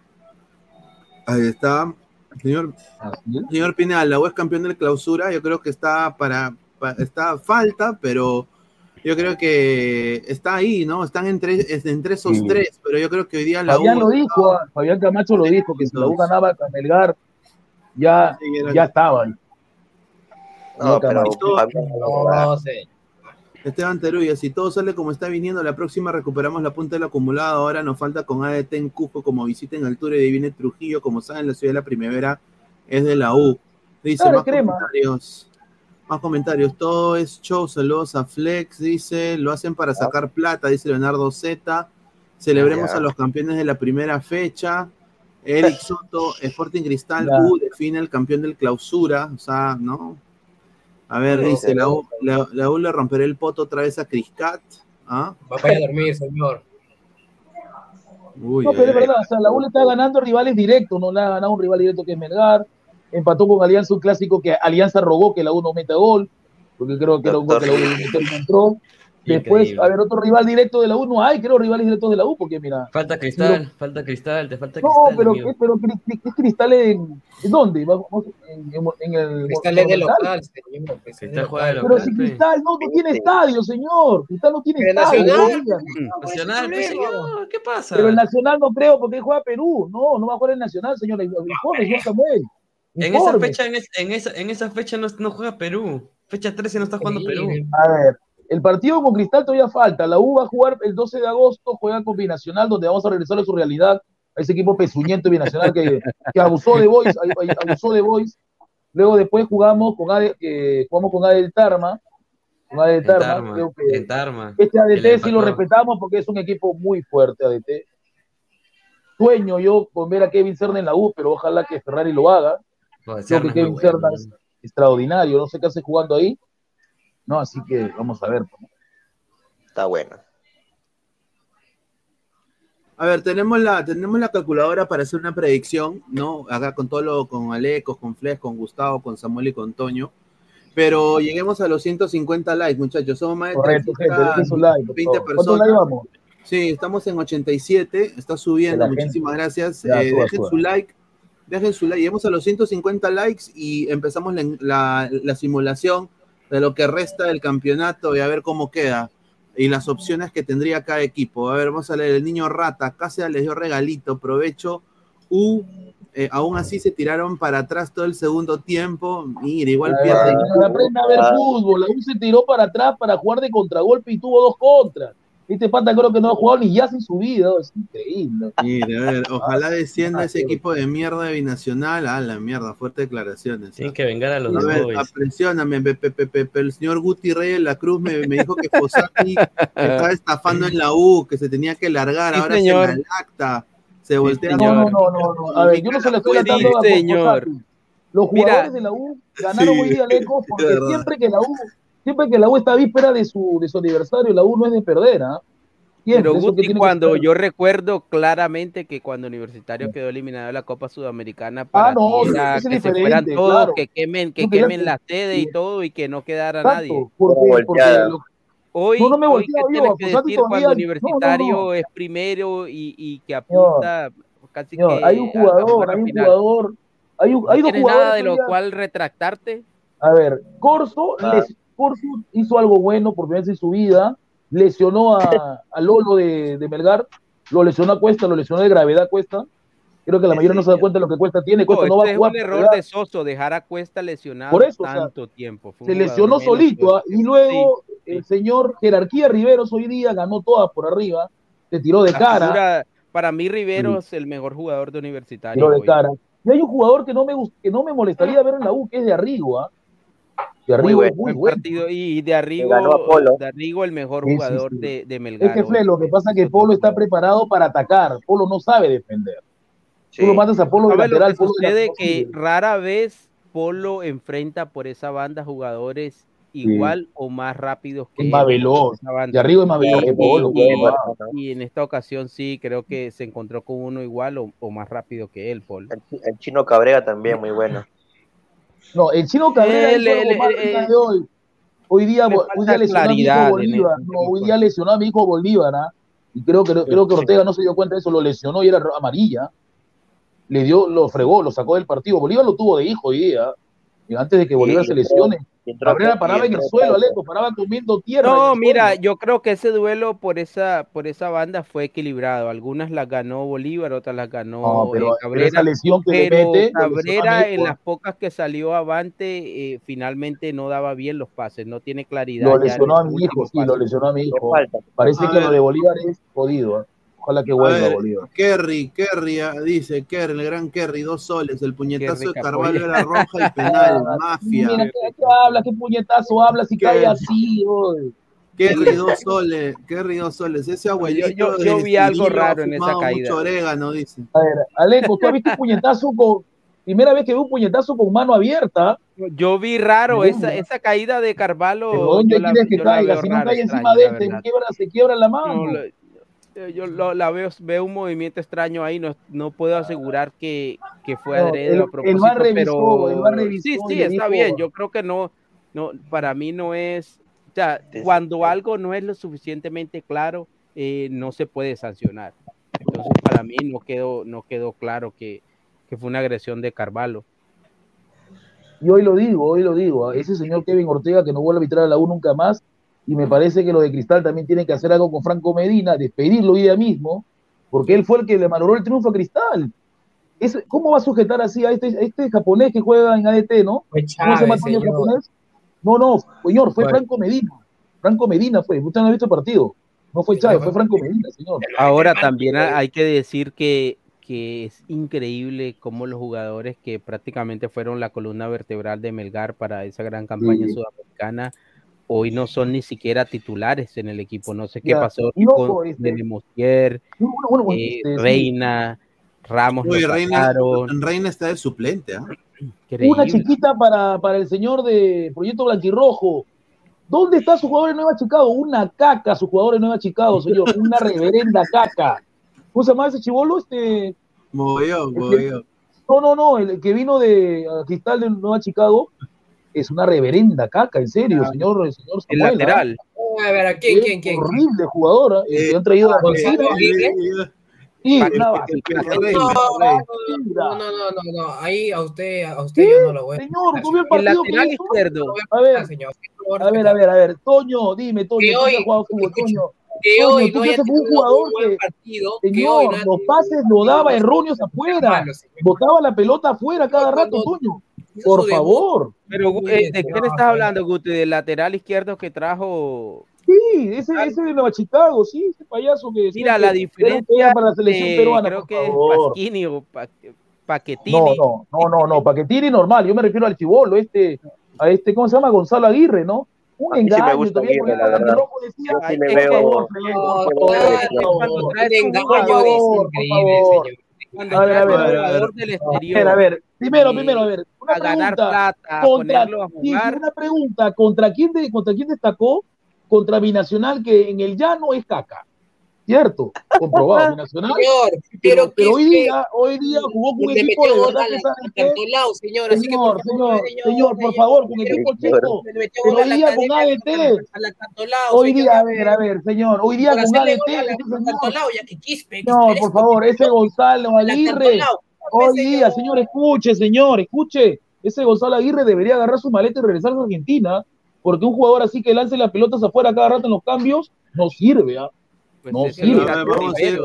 Ahí está. Señor,
es.
señor Pinal, la U es campeón de clausura, yo creo que está para, pa- está falta, pero yo creo que está ahí, ¿no? Están entre, es- entre esos
Sí.
tres, pero yo creo que hoy día la
Fabián
U
lo dijo, ah, Fabián Camacho lo dijo, que si la U ganaba a Melgar, ya, ya estaba ahí.
No, pero no
sé.
Esteban Teruya, si todo sale como está viniendo, la próxima recuperamos la punta del acumulado. Ahora nos falta con ADT en Cusco como visita en altura y viene Trujillo. Como saben, la ciudad de la primavera es de la U. Dice
Dale,
más
crema.
comentarios. Más comentarios. Todo es show. Saludos a Flex. Dice, lo hacen para sacar plata. Dice Leonardo Z. Celebremos a los campeones de la primera fecha. Eric Soto, Sporting Cristal. U define el campeón del clausura. O sea, ¿no? A ver, dice, la U, la, la U le romperá el poto otra vez a Criscat. ¿Ah?
Va para dormir, señor.
Uy,
No, pero es verdad, o sea, la U le está ganando rivales directos, no le ha ganado un rival directo que es Melgar, empató con Alianza un clásico que Alianza rogó que la U no meta gol, porque creo que era un gol que la U no entró. Después,
Increíble.
a ver, otro rival directo de la U, no hay, creo, rivales directos de la U, porque mira,
Falta cristal, falta cristal, te falta
no,
cristal.
pero,
amigo.
¿qué, pero ¿qué Cristal en, ¿en dónde? Vamos, en, el
Cristal es de local, señor. Cristal es de
Cristal juega de
local.
Pero
local,
si. Cristal no, no tiene estadio, señor. Cristal no tiene
Pero
estadio.
Nacional,
oiga.
Nacional, pues, señor, ¿qué pasa?
Pero el Nacional no creo porque él juega Perú. No, no va a jugar el Nacional, señor. Informe, señor Samuel.
En esa fecha, en, es- en esa, en esa fecha no, no juega Perú. Fecha 13 no está jugando Perú.
A ver, el partido con Cristal todavía falta. La U va a jugar el 12 de agosto, juega con Binacional, donde vamos a regresar a su realidad, a ese equipo pezuñento binacional que, que abusó de Boys, abusó de Boys. Luego después jugamos con AD, eh, jugamos con AD del Tarma. Con AD del Tarma,
Tarma,
creo que
en Tarma.
este ADT sí lo respetamos porque es un equipo muy fuerte, ADT. Sueño yo con ver a Kevin Cerna en la U, pero ojalá que Ferrari lo haga. Creo que Kevin
bueno.
Cerna es extraordinario, no sé qué hace jugando ahí. No, así que vamos a ver. pues,
Está bueno.
A ver, tenemos la, tenemos la calculadora para hacer una predicción, ¿no? Acá con todo lo, con Alecos, con Flex, con Gustavo, con Samuel y con Toño. Pero lleguemos a los 150 likes, muchachos. Somos más de
Correcto,
300,
gente, dejen su like, por
20
favor. ¿Cuántos
personas.
likes vamos?
Sí, estamos en 87, está subiendo, muchísimas gracias.
Ya,
Eh,
suba,
dejen
suba.
su like, dejen su like. Llegamos a los 150 likes y empezamos la, la- la simulación de lo que resta del campeonato y a ver cómo queda. Y las opciones que tendría cada equipo. A ver, vamos a leer el niño rata. Cáceres les dio regalito, provecho. U, eh, aún así se tiraron para atrás todo el segundo tiempo. Mira, igual pierden.
Aprenda a ver fútbol. La U se tiró para atrás para jugar de contragolpe y tuvo dos contras. Este pata creo que no ha jugado ni ya en su vida. Es increíble.
Mire, a ver, ojalá descienda
Ah,
ese equipo de mierda de binacional. Ah, la mierda, fuertes declaraciones. ¿ah?
Tienen que vengar a los
A ver, pe- el señor Guti Reyes de la Cruz me, me dijo que Fossati estaba estafando en la U, que se tenía que largar,
Sí,
ahora
señor.
se la lacta, se voltea.
No, no, no, no, no. A ver, yo no se le estoy
Sí,
tratando a
señor.
Los
Mira.
jugadores de la U ganaron
Sí,
hoy día lejos porque siempre que la U, siempre que la U está víspera de su, de su aniversario, la U no es de perder, ¿ah? Siempre,
Pero
que
Guti,
que
cuando yo recuerdo claramente que cuando Universitario quedó eliminado de la Copa Sudamericana, para
Ah, no,
era que se fueran
diferente,
todos,
claro.
que quemen, que quemen
que-
la sede y todo y que no quedara
Exacto,
nadie.
porque, porque lo-
Hoy,
No, no me
hoy
volteo
¿qué
yo,
tienes
a
que
Fossati
decir
todavía-
cuando
no, no,
Universitario
no.
es primero y, y que apunta casi que
hay un jugador, hay un
final?
jugador, hay, un- hay
¿No
dos
tienes
jugadores.
nada de lo cual retractarte?
A ver, Corso,
Ah.
les- Corso hizo algo bueno por primera vez en su vida, lesionó a, a Lolo de, de Melgar, lo lesionó a Cuesta, lo lesionó de gravedad a Cuesta. Creo que la mayoría no se da cuenta de lo que Cuesta tiene. Cuesta
No,
no va
este
a
es
jugar.
un
por
error
edad.
de Soso dejar a Cuesta lesionado
Por eso, o sea,
tanto tiempo. Un
Se lesionó solito ¿ah? y luego el señor Jerarquía Riveros hoy día ganó todas por arriba, se tiró de
La
cara.
figura- para mí Rivero es el mejor jugador de universitario.
tiró de
hoy.
cara. Y hay un jugador que no me, que no me molestaría ver en la U, que es de Arrigo. ¿ah? De Arrigo muy
Buen partido y de Arrigo,
ganó a Polo.
de Arrigo el mejor
Sí, sí,
jugador
sí.
De, de Melgar.
Es que. Fle, lo que pasa es que Polo está preparado para atacar. Polo no sabe defender. Tú lo mandas a Polo de
¿Sabes lo
lateral.
que
Polo de
sucede?
lateral,
Que rara vez Polo enfrenta por esa banda jugadores igual o más rápidos que
Es
él
más veloz. De Arrigo es más veloz
Y-
que Polo,
y- en esta ocasión sí, creo que se encontró con uno igual o, o más rápido que él, Polo.
El chino Cabrera también, muy bueno.
No, el chino Cabrera
Él-
hizo algo
él-
mal
él-
el día de hoy. Hoy día, hoy día lesionó a mi hijo Bolívar.
ese
No, hoy día lesionó a mi hijo Bolívar. ¿ah? Y creo que, creo que Ortega no se dio cuenta de eso. Lo lesionó y era amarilla. Le dio, lo fregó, lo sacó del partido. Bolívar lo tuvo de hijo hoy día. Y antes de que Bolívar se lesione, Cabrera paraba en el suelo, Alejo, paraba comiendo tierra.
No, mira,
suelo.
yo creo que ese duelo por esa por esa banda fue equilibrado. Algunas las ganó Bolívar, otras las ganó
No, pero-
eh,
pero
Cabrera.
esa lesión que le
pero
mete,
Cabrera en las pocas que salió avante, eh, finalmente no daba bien los pases, no tiene claridad.
Lo lesionó a mi hijo, sí, lo lesionó a mi hijo.
falta.
Parece
A
que
ver.
lo de Bolívar es jodido. ¿eh? Ojalá que vuelva
ver,
Bolívar.
Kerry, Kerry, ah, dice Kerry, el gran Kerry, dos soles. El puñetazo
Kerry
de Carvalho era roja y penal, mafia.
Mira, ¿qué, qué habla? ¿Qué puñetazo habla si cae así? oye?
Kerry, dos soles. Kerry, dos soles. Ese abuelito.
yo- yo
de
vi algo raro en esa caída.
Mucho orégano, dice.
A ver, Alejo, ¿tú has visto un puñetazo con. Primera vez que veo un puñetazo con mano abierta.
Yo vi raro esa, esa caída de Carvalho.
¿De dónde
yo la-
quieres que
yo
caiga? Si no cae encima de él, se quiebra, se quiebra la mano.
No, lo- yo lo- la veo, veo un movimiento extraño ahí, no, no puedo asegurar que, que fue
No,
adrede
el-
a
el
propósito,
VAR revisó,
pero
el
sí, sí, está
dijo-
bien, yo creo que no, no, para mí no es, o sea, cuando algo no es lo suficientemente claro, eh, no se puede sancionar. Entonces, para mí no quedó, no quedó claro que, que fue una agresión de Carvalho.
Y hoy lo digo, hoy lo digo. a Ese señor Kevin Ortega que no vuelve a arbitrar a la U nunca más. Y me parece que lo de Cristal también tiene que hacer algo con Franco Medina, despedirlo hoy día mismo, porque él fue el que le malogró el triunfo a Cristal. Es- ¿Cómo va a sujetar así a este, a este japonés que juega en ADT, no? ¿Cómo se llama el japonés? No, no, señor, fue. Franco Medina. Franco Medina fue. Usted no ha visto el partido. No fue Chávez, fue Franco Medina, señor.
Ahora también ha- hay que decir que, que es increíble cómo los jugadores que prácticamente fueron la columna vertebral de Melgar para esa gran campaña
Sí.
sudamericana, hoy no son ni siquiera titulares en el equipo. No sé qué
Ya,
pasó
ojo,
con
este-
Delemosier,
Bueno, bueno, bueno,
eh,
este.
Reina, Ramos
Reina. Reina está de suplente, ¿ah?
Una chiquita para, para el señor de Proyecto Blanquirrojo. ¿Dónde está su jugador de Nueva Chicago? Una caca, su jugador de Nueva Chicago, señor. Una reverenda caca. ¿Cómo se llama ese chivolo? Este.
Mogollón, mogollón.
No, no, no, el que vino de Cristal de Nueva Chicago es una reverenda caca, en serio, señor, señor
El
Samuel, ¿ah?
lateral.
A ver, ¿a quién, quién, quién?
Horrible jugador, ¿ah? Eh, han traído a
Gonzalo.
Sí,
El- el- el-
No,
el-
no, no, no, no, no, no, ahí a usted, a usted yo no lo voy a
Señor, ¿tú vio el
El
partido que
lateral izquierdo.
A ver,
señor.
a ver, a ver, a ver, Toño, dime, Toño,
Que hoy-
has jugado fútbol, Toño.
Que
Toño,
hoy
tú
no
que
haya
un jugador
un buen
que,
partido, que hoy no
señor, los pases lo daba erróneos afuera,
malo, señor.
botaba la pelota afuera cada rato, Toño. Por favor.
Pero, eh, ¿de quién estás hablando, Guti? ¿Del lateral izquierdo que trajo?
Sí, ese, ese de Nueva Chicago, sí, ese payaso que
Mira, la diferencia
para la selección
de-
peruana,
creo
por
que. Pasquini o Pa- Paquetini.
No, no, no, no, no, Paquetini normal, yo me refiero al chivolo, este, a este, ¿cómo se llama? Gonzalo Aguirre, ¿no? Un
A mí sí me
engaño,
gusta
todavía
Aguirre,
con
la
el
verdad.
rojo decía,
Yo sí
"Ay,
le
por
veo-
favor,
sí,
señor,
sí
por
le
favor,
veo
por
diferencia.
favor,
traes
El
un
engaño
jugador-
es
por
increíble,
favor.
señor.
Cuando
A ver, a ver, a ver,
jugador del
A
exterior
ver, a ver, primero,
eh,
primero, a ver, una
a ganar
pregunta,
plata, a
contra,
a jugar.
una pregunta, ¿contra quién, de, ¿contra quién destacó? Contra Binacional, que en el llano es caca, ¿cierto? Comprobado, Binacional.
Señor,
Pero,
pero,
pero hoy día, hoy día jugó con un equipo de verdad que sabe
señor, así que
Señor,
por favor,
señor, señor, por favor, con equipo chico. Pero hoy día con ADT, hoy día, a ver, a ver, señor, hoy día con ADT, no, por favor, ese Gonzalo Aguirre, hoy día, señor, escuche, señor, escuche, ese Gonzalo Aguirre debería agarrar su maleta y regresar a Argentina, porque un jugador así que lance las pelotas afuera cada rato en los cambios, no sirve, ¿ah?
Pues
No, sí.
A ver, vamos a ver,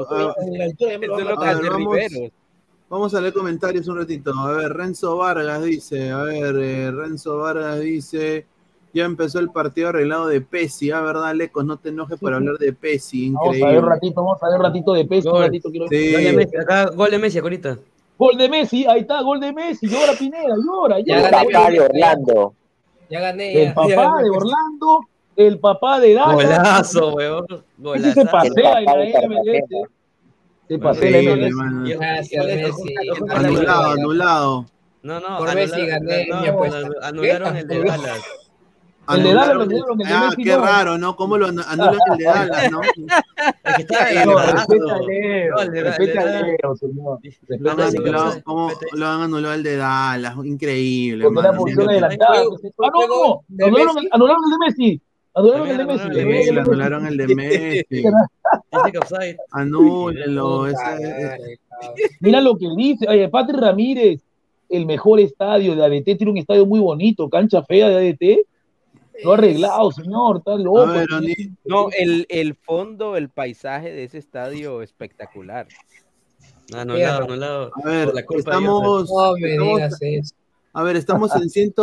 vamos. A leer comentarios un ratito. A ver, Renzo Vargas dice, a ver, eh, Renzo Vargas dice, ya empezó el partido arreglado de Pesi, ah, ¿verdad, Lecos? No te enojes por hablar de Pesi,
Vamos a ver
increíble.
un ratito, vamos a ver un ratito de peso, un
Gol.
ratito quiero
Sí.
Gol de Messi, acá, gol de Messi, ahorita.
Gol de Messi, ahí está, gol de Messi, llora Pineda, llora,
Ya gané,
papá de Orlando.
Ya gané.
El papá
ya.
de Orlando, el papá de Dallas.
Golazo, weón.
Ese se
Golazo.
pasea en la. MLS. Se pasea en la MLS.
Gracias, Messi.
Anulado, anulado.
No, no,
Por Messi gané
no,
mi
no,
apuesta.
anularon el de
¿Qué?
Dallas.
El de Dallas lo
Anularon- Ah, qué raro, ¿no? ¿Cómo lo anu- anulan el de Dallas, no?
Es que está golazo. el
Leo, señor.
Lo han anulado,
Messi.
¿cómo lo han anulado el de Dallas? Increíble,
Porque posición
sí,
adelantada. Ah, no, no, anularon el de Messi. Anularon el de Messi.
anularon el de
le
anularon el
Messi. Anúlenlo.
Cabrón.
Mira lo que dice. Oye, Patri Ramírez, el mejor estadio de ADT, tiene un estadio muy bonito, cancha fea de ADT. Lo ha arreglado, señor, está loco.
Ver,
No, el, el fondo, el paisaje de ese estadio espectacular.
Anulado, anulado.
A ver, estamos,
No me digas eso.
A ver, estamos en 100,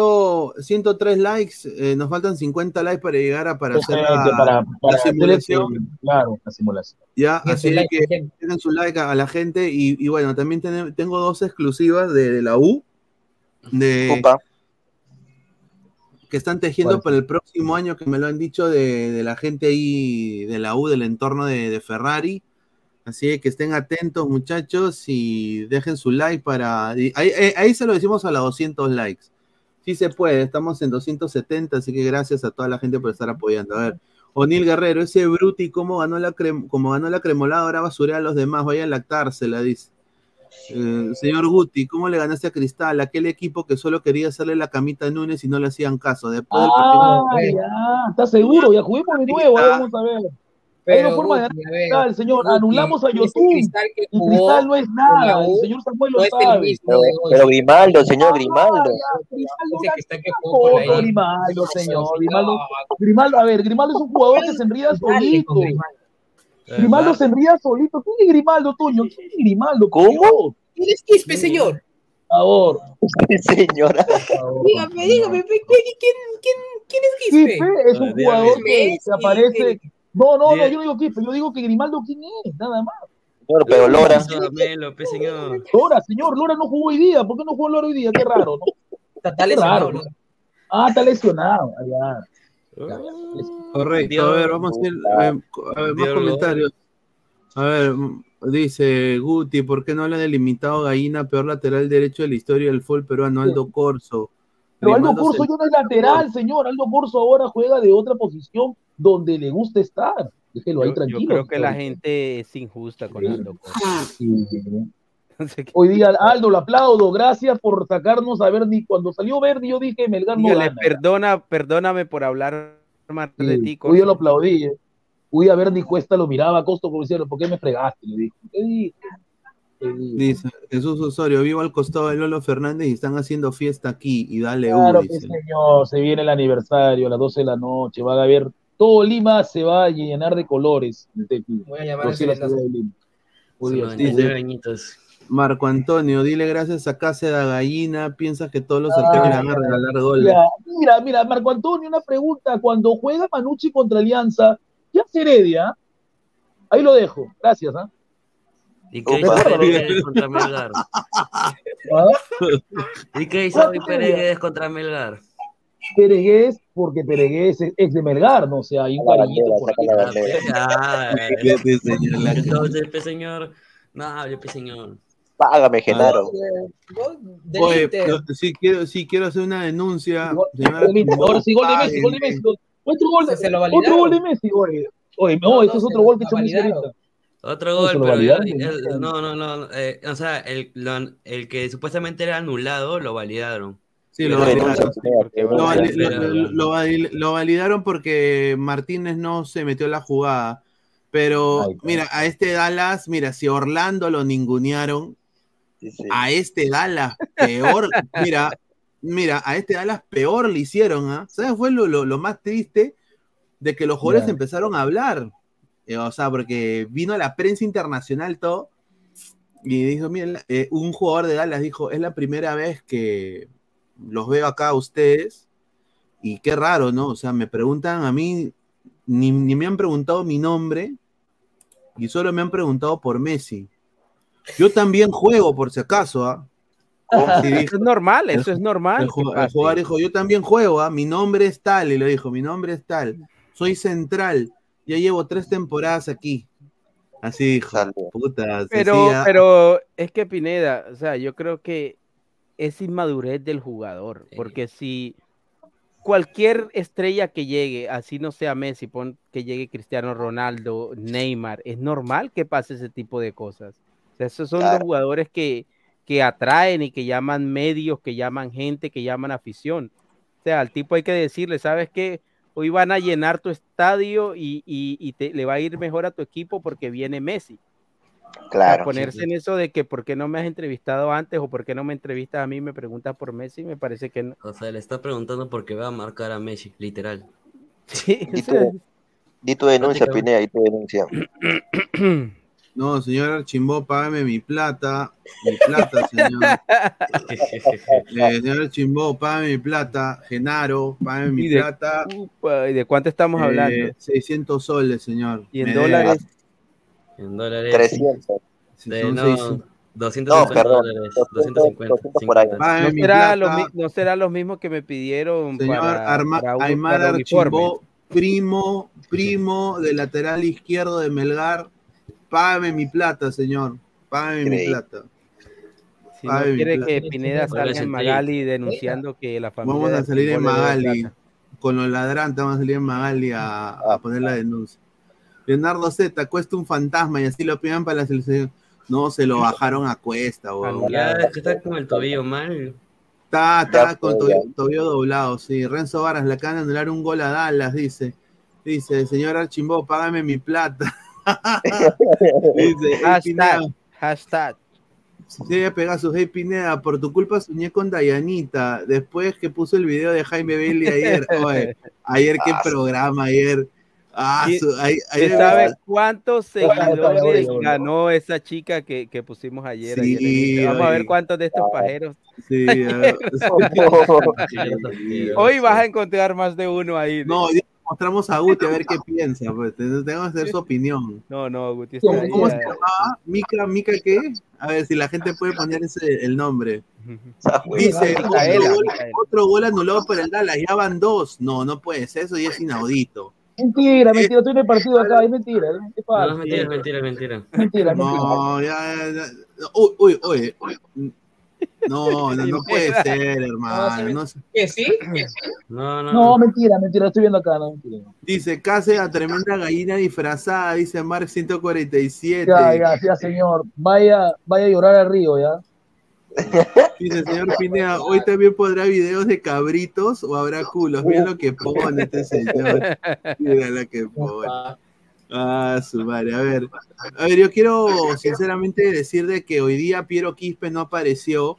103 likes, eh, nos faltan 50 likes para llegar a para hacer la,
para, para
la
hacer
simulación.
claro, la simulación.
Ya, así
like,
que
gente.
dejen su like a, a la gente y, y bueno, también tenem- tengo dos exclusivas de, de la U, de,
Opa.
que están tejiendo
¿Cuál?
para el próximo año, que me lo han dicho de, de la gente ahí de la U, del entorno de, de Ferrari. Así que estén atentos, muchachos, y dejen su like para. ahí, ahí- ahí se lo decimos a los 200 likes. Sí se puede, estamos en 270, así que gracias a toda la gente por estar apoyando. A ver, O'Neill Guerrero, ese Bruti, ¿cómo ganó la, crem como ganó la cremolada? Ahora basurea a los demás, vaya a lactársela, dice. Eh, señor Guti, ¿cómo le ganaste a Cristal? Aquel equipo que solo quería hacerle la camita a Núñez y no le hacían caso. Después del
Ah,
partido.
ya, está seguro, ya juguemos de nuevo, vamos a ver. Hay
Pero,
una forma de
ver,
Cristal, señor.
Guti,
Anulamos a Yotun.
Cristal que
Y
jugó
Cristal no es nada. El señor Samuel lo
no es el
sabe.
mismo
Pero, Grimaldo, señor Grimaldo.
Poco
I.
Grimaldo, señor. Grimaldo, Grimaldo, a ver, Grimaldo es un jugador que se enría solito.
Grimaldo.
Grimaldo se enría solito. ¿Quién es Grimaldo, Toño? ¿Quién es Grimaldo?
¿Cómo?
¿Quién es Quispe, señor?
Por favor.
Señora.
Dígame, dígame, ¿quién, quién, quién, quién es Quispe?
Quispe es un
Ah,
jugador que aparece. No, no, no, yo no digo Quispe, yo digo que Grimaldo quién es, nada más.
Señor, pero Lora.
Señor.
Lora, señor, Lora no jugó hoy día. ¿Por qué no jugó Lora hoy día? Qué raro, ¿no?
Está, está lesionado,
raro.
¿no?
Ah, está lesionado. Ah, ya.
Correcto,
Dios.
a ver, vamos a ir a ver, más
Dios.
comentarios. A ver, dice Guti, ¿por qué no hablan del limitado Gallina, peor lateral derecho de la historia del fútbol peruano, Aldo Corso?
Pero Aldo Corso
se-
ya no es lateral, señor. Aldo Corso ahora juega de otra posición donde le gusta estar. Déjelo ahí
Yo, yo
tranquilo.
creo que la gente es injusta con Aldo Corso.
Sí. Hoy día, Aldo, lo aplaudo. Gracias por sacarnos a Verdi. Cuando salió Verdi, yo dije, Melgar no
Dígale,
gana.
perdona, perdóname por hablar mal de ti.
Hoy yo lo aplaudí. eh. Hoy a Verdi Cuesta lo miraba a costo como diciendo, ¿por qué me fregaste? Le dijo. ¿Qué dije? ¿Qué dije?
Dice Jesús Osorio, vivo al costado de Lolo Fernández y están haciendo fiesta aquí y dale
Claro que señor, se viene el aniversario a las 12 de la noche, va a haber, todo Lima se va a llenar de colores.
Voy a llamar al
cielos
serendazo.
de Lima. Muy
Son
bien,
99
sí.
añitos.
Marco Antonio, dile gracias a Cáceres Gallina, piensas que todos los arqueros le van a regalar goles.
Mira, mira, mira, Marco Antonio, una pregunta. Cuando juega Manucci contra Alianza, ¿qué hace Heredia? Ahí lo dejo. Gracias, ¿ah?
¿Y qué hizo. Peregues contra Melgar?
¿Ah?
¿Y qué hizo hoy Peregues contra Melgar?
Peregués, porque Peregués es ex de Melgar, ¿no? O sea, hay un cariñito por aquí.
Ah, entonces, pe señor. No, pe señor.
Págame, Genaro.
Oye, no, sí quiero, sí quiero hacer una denuncia.
Ahora sí, gol de Messi, gol de Messi. Otro gol,
se lo
otro gol de Messi, oye. Oye, no,
no,
es otro gol que echó Messi ahorita.
Otro
No,
gol, pero ya-
validaron,
el-
¿no?
no, no, no. eh, o sea, el, lo- el que supuestamente era anulado lo validaron.
Sí, lo validaron. Lo, validaron porque Martínez no se metió en la jugada. Pero mira, a este Dallas, mira, si Orlando lo ningunearon, a este Dallas peor, mira, mira, a este Dallas peor le hicieron, ¿ah? ¿Sabes? Fue lo, lo- lo más triste de que los jugadores empezaron a hablar. Eh, o sea, porque vino la prensa internacional todo y dijo, miren, eh, un jugador de Dallas dijo, es la primera vez que los veo acá a ustedes y qué raro, ¿no? O sea, me preguntan a mí, ni, ni me han preguntado mi nombre y solo me han preguntado por Messi. Yo también juego, por si acaso, ¿ah? Sí, dijo.
Eso es normal,
El
eso es normal.
El, jugador dijo, yo también juego, ¿ah? mi nombre es tal, y lo dijo, mi nombre es tal, soy central, ya llevo tres temporadas aquí. Así dijo, puta,
Pero, pero es que Pineda, o sea, yo creo que es inmadurez del jugador, porque si cualquier estrella que llegue, así no sea Messi, pon que llegue Cristiano Ronaldo, Neymar, es normal que pase ese tipo de cosas. O sea, esos son los jugadores que, que atraen y que llaman medios, que llaman gente, que llaman afición. O sea, al tipo hay que decirle, ¿sabes qué? Hoy van a llenar tu estadio y, y- y te, le va a ir mejor a tu equipo porque viene Messi.
Claro.
ponerse en eso de que por qué no me has entrevistado antes o por qué no me entrevistas a mí, me preguntas por Messi, me parece que no.
O sea, le está preguntando por qué va a marcar a Messi, literal.
Sí,
Di tu, di tu denuncia, Pineda, di tu denuncia.
No, señor Archimbó, págame mi plata, mi plata, señor. Eh, señor Archimbó, págame mi plata, Genaro, págame mi
¿Y de,
plata.
upa, ¿y de cuánto estamos
Eh,
hablando?
600 soles, señor.
¿Y en
Me
dólares?
debe.
En dólares.
300.
Sí,
De,
son
no,
seis-
250
No, perdón,
dólares.
250,
250.
por ahí.
50.
Págame
¿No será, lo, no será lo mismo que me pidieron
Señor
para,
Arma-
para, un-
Aymar
para
primo, primo del lateral izquierdo de Melgar. Págame mi plata, señor. Págame mi plata.
Si no
Págame mi
quiere
plata.
que Pineda salga en Magali denunciando que la familia
Vamos a salir en Magali. Con los ladrantes vamos a salir en Magali a, a poner la denuncia. Leonardo Z, cuesta un fantasma y así lo pidan para la selección. No, se lo bajaron a cuesta.
Ya, es que está con el tobillo mal.
Está, está
Ya,
con tobillo, tobillo doblado, sí. Renzo Varas le acaban de anular un gol a Dallas, dice. Dice, señor Archimbó, págame mi plata. dice, "Hey, Pineda,
Hashtag, hashtag.
Sí, Pegasus, hey Pineda, por tu culpa soñé con Dayanita. Después que puso el video de Jaime Bailey ayer. Oye, ayer qué
Ah,
programa, ayer. Ah,
¿Quién-
su- ahí-
¿Usted
ayer-
sabe cuántos seguidores ganó esa chica que, que pusimos ayer?
Sí?
Vamos a ver cuántos de estos pajeros.
Sí, a ver.
Hoy vas a encontrar más de uno ahí.
No, mostramos a Guti a ver qué piensa. Pues. Tenemos que hacer su opinión.
No, no, Guti está
¿Cómo,
ahí,
cómo
ya.
se llamaba? ¿Mica, Mica qué? A ver si la gente puede poner ese, el nombre. Dice, otro, gol,
Micaela.
otro gol anulado por el Dallas, ya van dos. No, no puede ser, eso ya es inaudito.
Mentira, mentira, estoy en el partido acá, es mentira. ¿eh? Es
No, mentira, es mentira, mentira.
Mentira, mentira.
No, ya, ya, ya. Uy, uy, uy. No, no, no puede ser, hermano. No sé.
¿Que sí?
No, no.
No, mentira, mentira, estoy viendo acá, no, mentira.
Dice, case a tremenda gallina disfrazada, dice Mark 147.
Ya, ya, ya, señor. Vaya, vaya a llorar al río, ya.
Dice señor Pineda, hoy también podrá videos de cabritos o habrá culos. Mira lo que pone este señor. Mira lo que pone. Ah, su madre. A ver, a ver, yo quiero sinceramente decir de que hoy día Piero Quispe no apareció,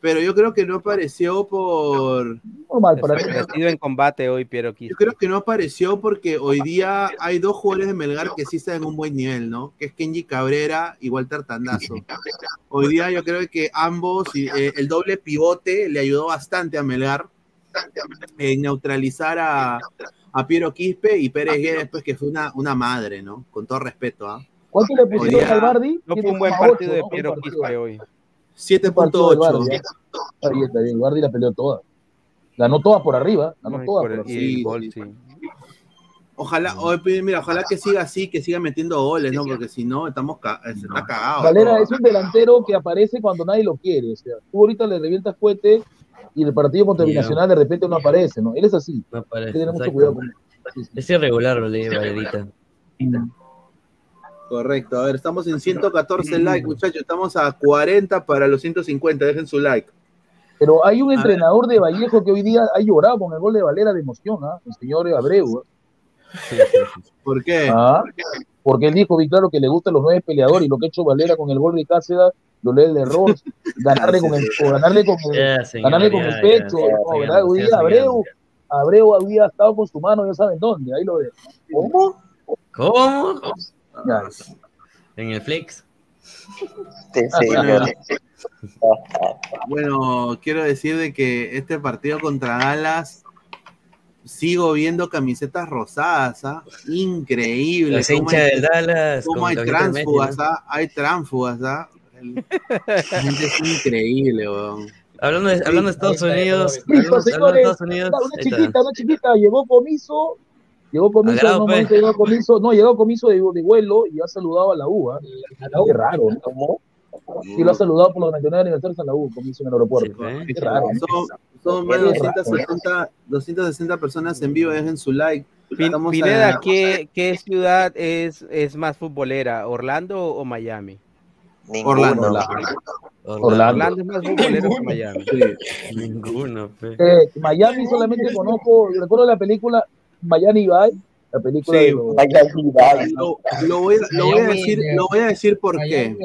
pero yo creo que no apareció por.
Normal.
Vestido en combate hoy, Piero
Yo
Quispe.
creo que no apareció porque hoy día hay dos jugadores de Melgar que sí están en un buen nivel, ¿no? Que es Kenji Cabrera y Walter Tandazo. Hoy día yo creo que ambos, eh, el doble pivote le ayudó bastante a Melgar en neutralizar a, a Piero Quispe y Pérez Guedes, pues que fue una, una madre, ¿no? Con todo respeto, ¿ah?
¿Cuánto le pusieron al Bardi?
No fue un buen
7,8,
partido de. Piero. Quispe hoy.
Buen partido del
7.8.
Bardi, ¿eh? Está bien, está bien. El Bardi la peleó toda. Ganó todas por arriba. Ganó
Ay,
todas
por
Sí,
gol,
sí. Ojalá, pues, mira, ojalá que siga así, que siga metiendo goles, ¿no? Porque si no, estamos ca- se está cagado.
Valera
todo.
es un delantero que aparece cuando nadie lo quiere. O sea, tú ahorita le revientas cohete y el partido contra de repente no aparece, ¿no? Él es así.
No
Hay que
parece.
tener mucho
exacto.
cuidado con él. Sí, sí.
Es irregular, lo leí, Valerita.
Correcto, a ver, estamos en 114 likes, muchachos, estamos a 40 para los 150, dejen su like.
Pero hay un
A
entrenador de Vallejo que hoy día ha llorado con el gol de Valera de emoción, ¿ah? el señor Abreu. ¿ah?
¿Por qué?
Ah, Porque él dijo, vi claro, que le gustan los nueve peleadores y lo que ha hecho Valera con el gol de Cáceres, lo lee el error, ganarle con el, o ganarle con el, ganarle con el pecho. Hoy día Abreu. Abreu había estado con su mano, ya saben dónde, ahí lo ve. ¿Cómo?
¿Cómo?
Ya.
En el Flex.
Sí,
Bueno, quiero decir de que este partido contra Dallas sigo viendo camisetas rosadas, ¿ah? Increíble.
Los
cómo
hinchas
hay-
del Dallas.
cómo
con
hay
¿no?
¿ah? Hay tránsfugas, ¿ah? El- La gente es increíble, weón.
Hablando de, hablando de Estados Unidos.
Listo,
Hablando, hablando de
señores,
Estados Unidos.
una chiquita, una chiquita, llegó comiso, llegó comiso,
Agrado,
en un
pe.
momento llegó comiso, no, llegó comiso de, de vuelo y ha saludado a la U, ¿ah? Qué raro, ¿no? Sí, lo ha saludado por los 99 aniversarios a la U, comiso en el aeropuerto.
Sí,
Qué raro.
Son, son más de 260, 260 personas en vivo, dejen su like. Estamos
Pineda,
a-
¿qué, qué ciudad es, es más futbolera, Orlando o Miami?
Orlando.
Orlando.
Orlando es más futbolero que Miami.
Ninguno, pe.
Eh, Miami solamente conozco, recuerdo la película Miami Vice, la película
Sí,
de los-
Lo, lo voy, a- lo voy a decir, lo voy a decir por qué.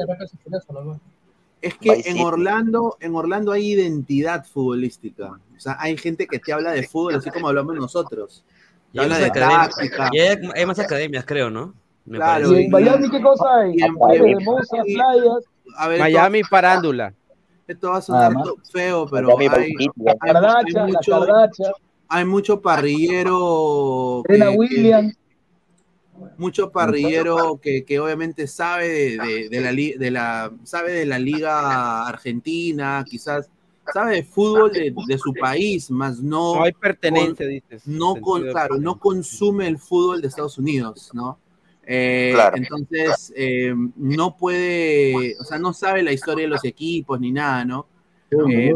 Es que
Vice
en. Orlando, en Orlando hay identidad futbolística. O sea, hay gente que te habla de fútbol así como hablamos nosotros.
Y
Te habla
más
de
academias,
táctica.
y hay, hay más academias, creo, ¿no? Me
Claro,
¿Y en Miami qué cosa hay? Hermosas playas,
A ver,
Miami farándula.
Esto, esto va a sonar feo, pero
Miami
hay,
Vice
hay- hay mucho,
Cardacha,
hay mucho parrillero.
Serena
que- que-
Williams,
mucho parrillero que, que obviamente sabe de, de- de la, li- de la sabe de la liga argentina, quizás sabe de fútbol de, de su país, más no,
No hay pertenencia, dices.
no con, claro, no consume el fútbol de Estados Unidos, ¿no? Eh,
Claro.
Entonces, eh, no puede, o sea, no sabe la historia de los equipos ni nada, ¿no? Eh,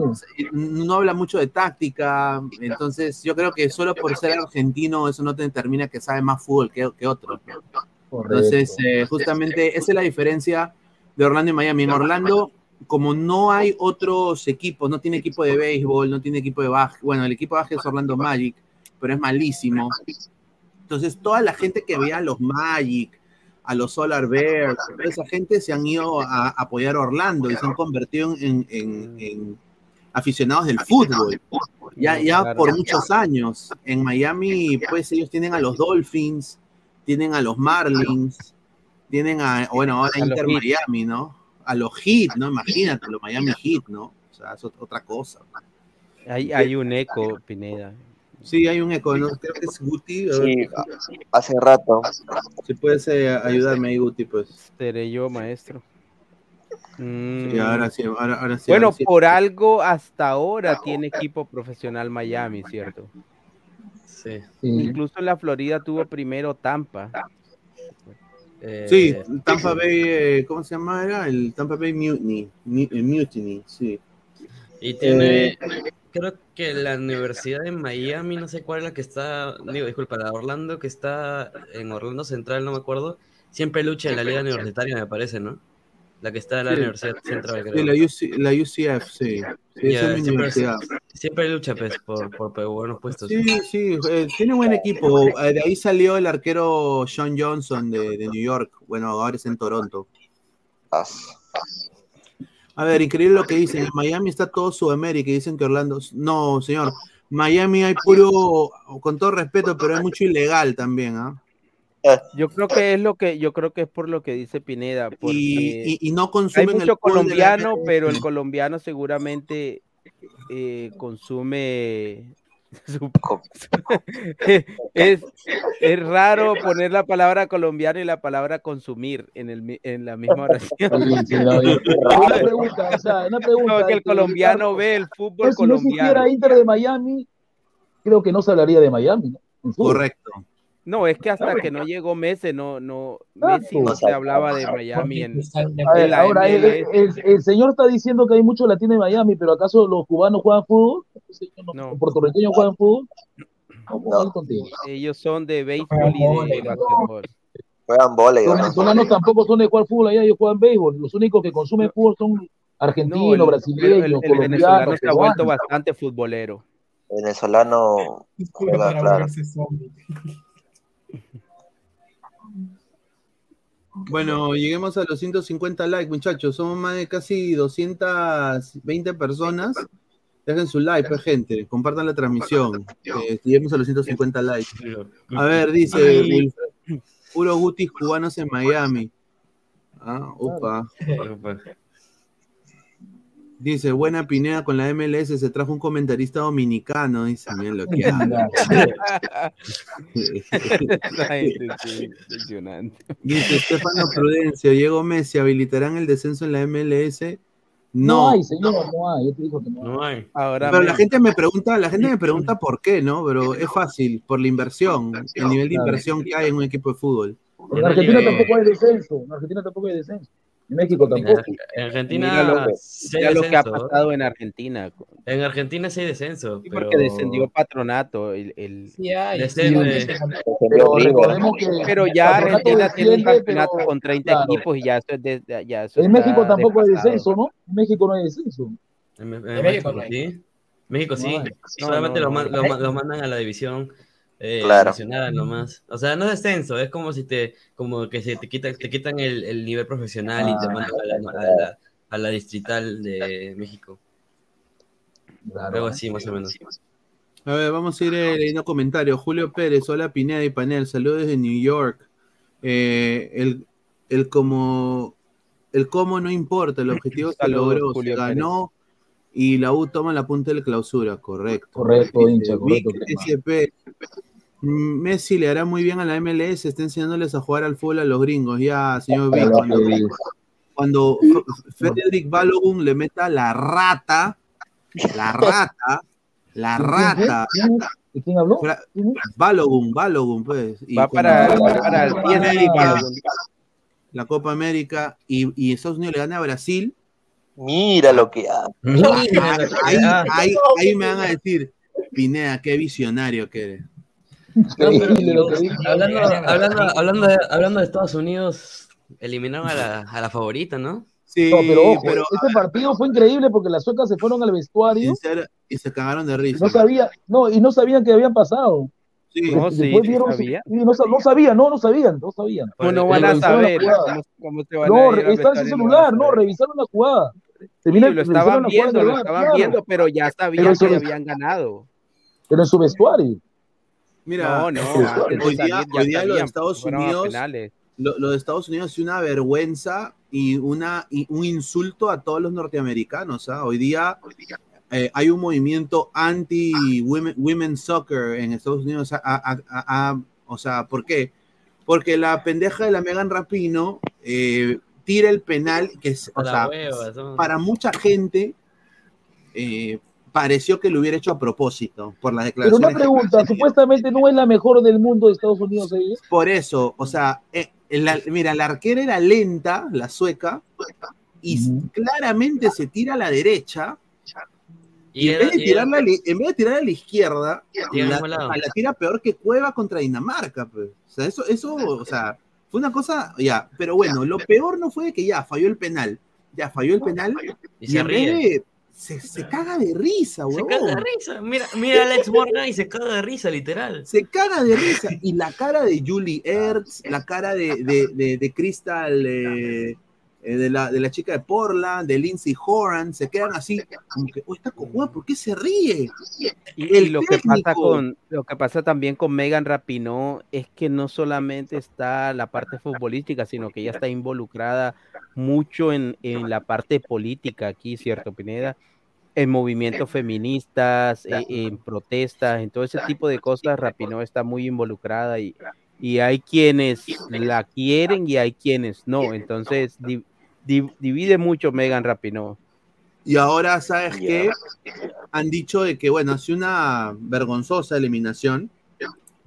no habla mucho de táctica, entonces yo creo que solo por ser argentino eso no te determina que sabe más fútbol que, que otros. ¿no? Entonces, eh, justamente esa es la diferencia de Orlando y Miami. En Orlando, como no hay otros equipos, no tiene equipo de béisbol, no tiene equipo de básquet, bueno, el equipo de básquet es Orlando Magic, pero es malísimo. Entonces, toda la gente que veía a los Magic, a los Solar Bears, toda esa gente se han ido a apoyar a Orlando y se han convertido en, en- en aficionados del fútbol. Ya, ya por muchos años. En Miami, pues ellos tienen a los Dolphins, tienen a los Marlins, tienen a, bueno, ahora Inter. Miami, ¿no? A los Heat, ¿no? Imagínate, los Miami Heat, ¿no? O sea, es ot- otra cosa.
Hay, hay un eco, Pineda.
Sí, hay un eco, ¿no? Creo que es Guti. a ver,
Sí, hace rato.
Si puedes eh, ayudarme ahí, Guti, pues.
Seré yo, maestro. Mm.
Sí, ahora sí, ahora, ahora sí.
Bueno,
ahora sí.
por algo hasta ahora tiene equipo profesional Miami, ¿cierto?
Sí.
Incluso en la Florida tuvo primero Tampa.
Eh,
Sí, Tampa Bay, eh, ¿cómo se llama? Era el Tampa Bay Mutiny. Mu- eh, Mutiny, sí.
Y tiene,
Eh,
creo que la Universidad de Miami, no sé cuál es la que está, digo, disculpa, la Orlando, que está en Orlando Central, no me acuerdo, siempre lucha en la liga universitaria, me parece, ¿no? La que está en la
Sí.
Universidad Central, creo.
Sí, la, UC la UCF, sí. Sí, es mi
siempre,
universidad.
siempre lucha, pues, por, por, por buenos puestos.
Sí, sí, eh, tiene buen equipo. Eh, De ahí salió el arquero Sean Johnson de, de New York. Bueno, ahora es en Toronto. A ver, increíble lo que dicen. En Miami está todo Sudamérica y dicen que Orlando. No, señor. Miami hay puro, con todo respeto, pero hay mucho ilegal también, ¿ah?
Yo creo que es lo que, yo creo que es por lo que dice Pineda. porque
y- y no
hay
consumen el
mucho
la
colombiano, pero el colombiano seguramente eh, consume su- es, es raro poner la palabra colombiano y la palabra consumir en, el, mi- en la misma oración.
Una pregunta, o sea, una pregunta.
Como que el
este,
colombiano ve el fútbol
pues, si no existiera
colombiano.
Inter de Miami, creo que no se hablaría de Miami, ¿no?
Correcto.
No, es que hasta que no llegó Messi, no, no. Messi no se hablaba de Miami en,
ver,
en la
ahora, el,
MLS.
el- el señor está diciendo que hay mucho latino en Miami, pero ¿acaso los cubanos juegan fútbol? ¿Los puertorriqueños juegan fútbol? Vamos a ver contigo.
Ellos son de béisbol y de básquetbol.
Juegan volei,
Los
¿o no?
venezolanos tampoco son de jugar fútbol allá, ellos juegan béisbol. Los únicos que consumen fútbol son argentinos,
No, el-
brasileños,
el, el
colombianos,
venezolano se ha vuelto bastante futbolero.
Venezolano juega, claro.
Bueno, lleguemos a los 150 likes, muchachos. Somos más de casi 220 personas. Dejen su like, pues, gente. Compartan la transmisión. Eh, lleguemos a los 150 likes. A ver, dice Wilfred, puro gutis cubanos en Miami. Ah, opa. Dice, buena Pineda con la MLS, se trajo un comentarista dominicano. Dice, miren lo que
impresionante.
Dice Estefano Prudencio, Diego Messi, ¿habilitarán el descenso en la MLS?
No
No.
hay, señor, no hay. Yo te digo que no hay.
No hay.
Ahora
Pero la gente me pregunta, la gente me pregunta por qué, ¿no? Pero es fácil, por la inversión, el nivel de inversión que hay en un equipo de fútbol.
En Argentina tampoco hay descenso. En Argentina tampoco hay descenso. En México tampoco.
En Argentina
Mira lo,
hay
mira lo que ha pasado en Argentina.
En Argentina sí hay descenso.
Sí,
pero...
porque descendió Patronato. El, el-
Sí hay,
Descende.
sí,
Pero recordemos que
Pero ya
Patronato
Argentina tiene un campeonato
pero-
con 30
claro.
equipos y ya eso es de, ya eso
En México tampoco hay descenso, ¿no? En México no hay descenso.
En, en
En
México,
México
sí. México sí.
No.
Solamente
No, no,
lo mandan a la división eh,
Claro.
nacional nomás. O sea, no es descenso, es como si te, como que se te quitan, te quitan el, el nivel profesional y te
Ah.
mandan a la, a la- a la distrital de México. Algo así, más o menos.
A ver, vamos a ir eh, leyendo comentarios. Julio Pérez, hola Pineda y Panel, saludos desde New York. Eh, el, el como el cómo no importa, el objetivo se logró,
Julio
se ganó y la U toma la punta de la clausura, correcto.
Correcto, hincha, correcto.
Vic SP, Messi le hará muy bien a la MLS, está enseñándoles a jugar al fútbol a los gringos. Ya, señor
Ojalá
cuando, cuando Frederick Balogun le meta la rata, la rata, la rata.
¿Quién, ¿De quién habló?
Fra- Balogun, Balogun, pues. Y
Va para, para el PSG Balogun.
la Copa América y, y Estados Unidos le gana a Brasil,
Mira lo que hace.
ahí, ahí, ahí me van a decir, Pineda, qué visionario que eres.
Hablando, hablando, hablando, de, hablando de Estados Unidos, eliminaron a la, a la favorita, ¿no?
Sí,
No, pero ojo,
pero
este partido fue increíble porque las suecas se fueron al vestuario
sincero, y se cagaron de risa.
no sabía, no, y no sabían que habían pasado.
Sí,
No, sí,
vieron-
sabía.
no, sa- no sabían, no, no sabían, no sabían.
¿Cómo no
Pero
van a saber?
jugada.
¿Cómo, cómo se van
No,
a
en su
no
celular, no, revisaron la jugada.
Sí,
Terminan-
lo estaban viendo,
en
lo estaban viendo, pero ya sabían
Pero
que habían ganado.
Pero en su vestuario.
Mira,
No, no,
Hoy
de
día, hoy día lo de Estados Unidos, lo, lo de Estados Unidos es una vergüenza y, una, y un insulto a todos los norteamericanos. ¿ah? Hoy día eh, hay un movimiento anti-women women soccer en Estados Unidos. a- a- a- a- o sea, ¿por qué? Porque la pendeja de la Megan Rapino eh, tira el penal, que es, o sea,
hueva, son-
para mucha gente eh, pareció que lo hubiera hecho a propósito por las
Pero una
declaraciones.
pregunta, supuestamente no es la mejor del mundo de Estados Unidos ella.
Por eso, o sea, eh, la- mira, la arquera era lenta, la sueca, y claramente se tira a la derecha Y,
Y
en,
era-
vez de
y
tirarla
era-
a la, en vez de tirarla a la izquierda, la, a la tira peor que Cueva contra Dinamarca. Pues. O sea, eso, eso, o sea, fue una cosa, ya. Pero bueno, lo peor no fue que ya falló el penal. Ya falló el penal
Y
y,
se
en
ríe.
vez de. Se, se caga de risa,
Se
huevón.
caga de risa. Mira, mira a Alex Morgan y se caga de risa, literal.
Se caga de risa. Y la cara de Julie Ertz, la cara de, de, de, de Crystal, eh, eh, de, la, de la chica de Portland, de Lindsay Horan, se quedan así, como que, oh, está cojuda, ¿por qué se ríe?
Y,
El
y lo que pasa
técnico.
con lo que pasa también con Megan Rapinoe es que no solamente está la parte futbolística, sino que ella está involucrada mucho en, en la parte política aquí, ¿cierto, Pineda? En movimientos feministas, e- en, protestas, en todo ese tipo de cosas, Rapinoe está muy involucrada y, y hay quienes la quieren y hay quienes no. Entonces, di- di- divide mucho Megan Rapinoe.
Y ahora, ¿sabes qué? Han dicho de que, bueno, hace una vergonzosa eliminación,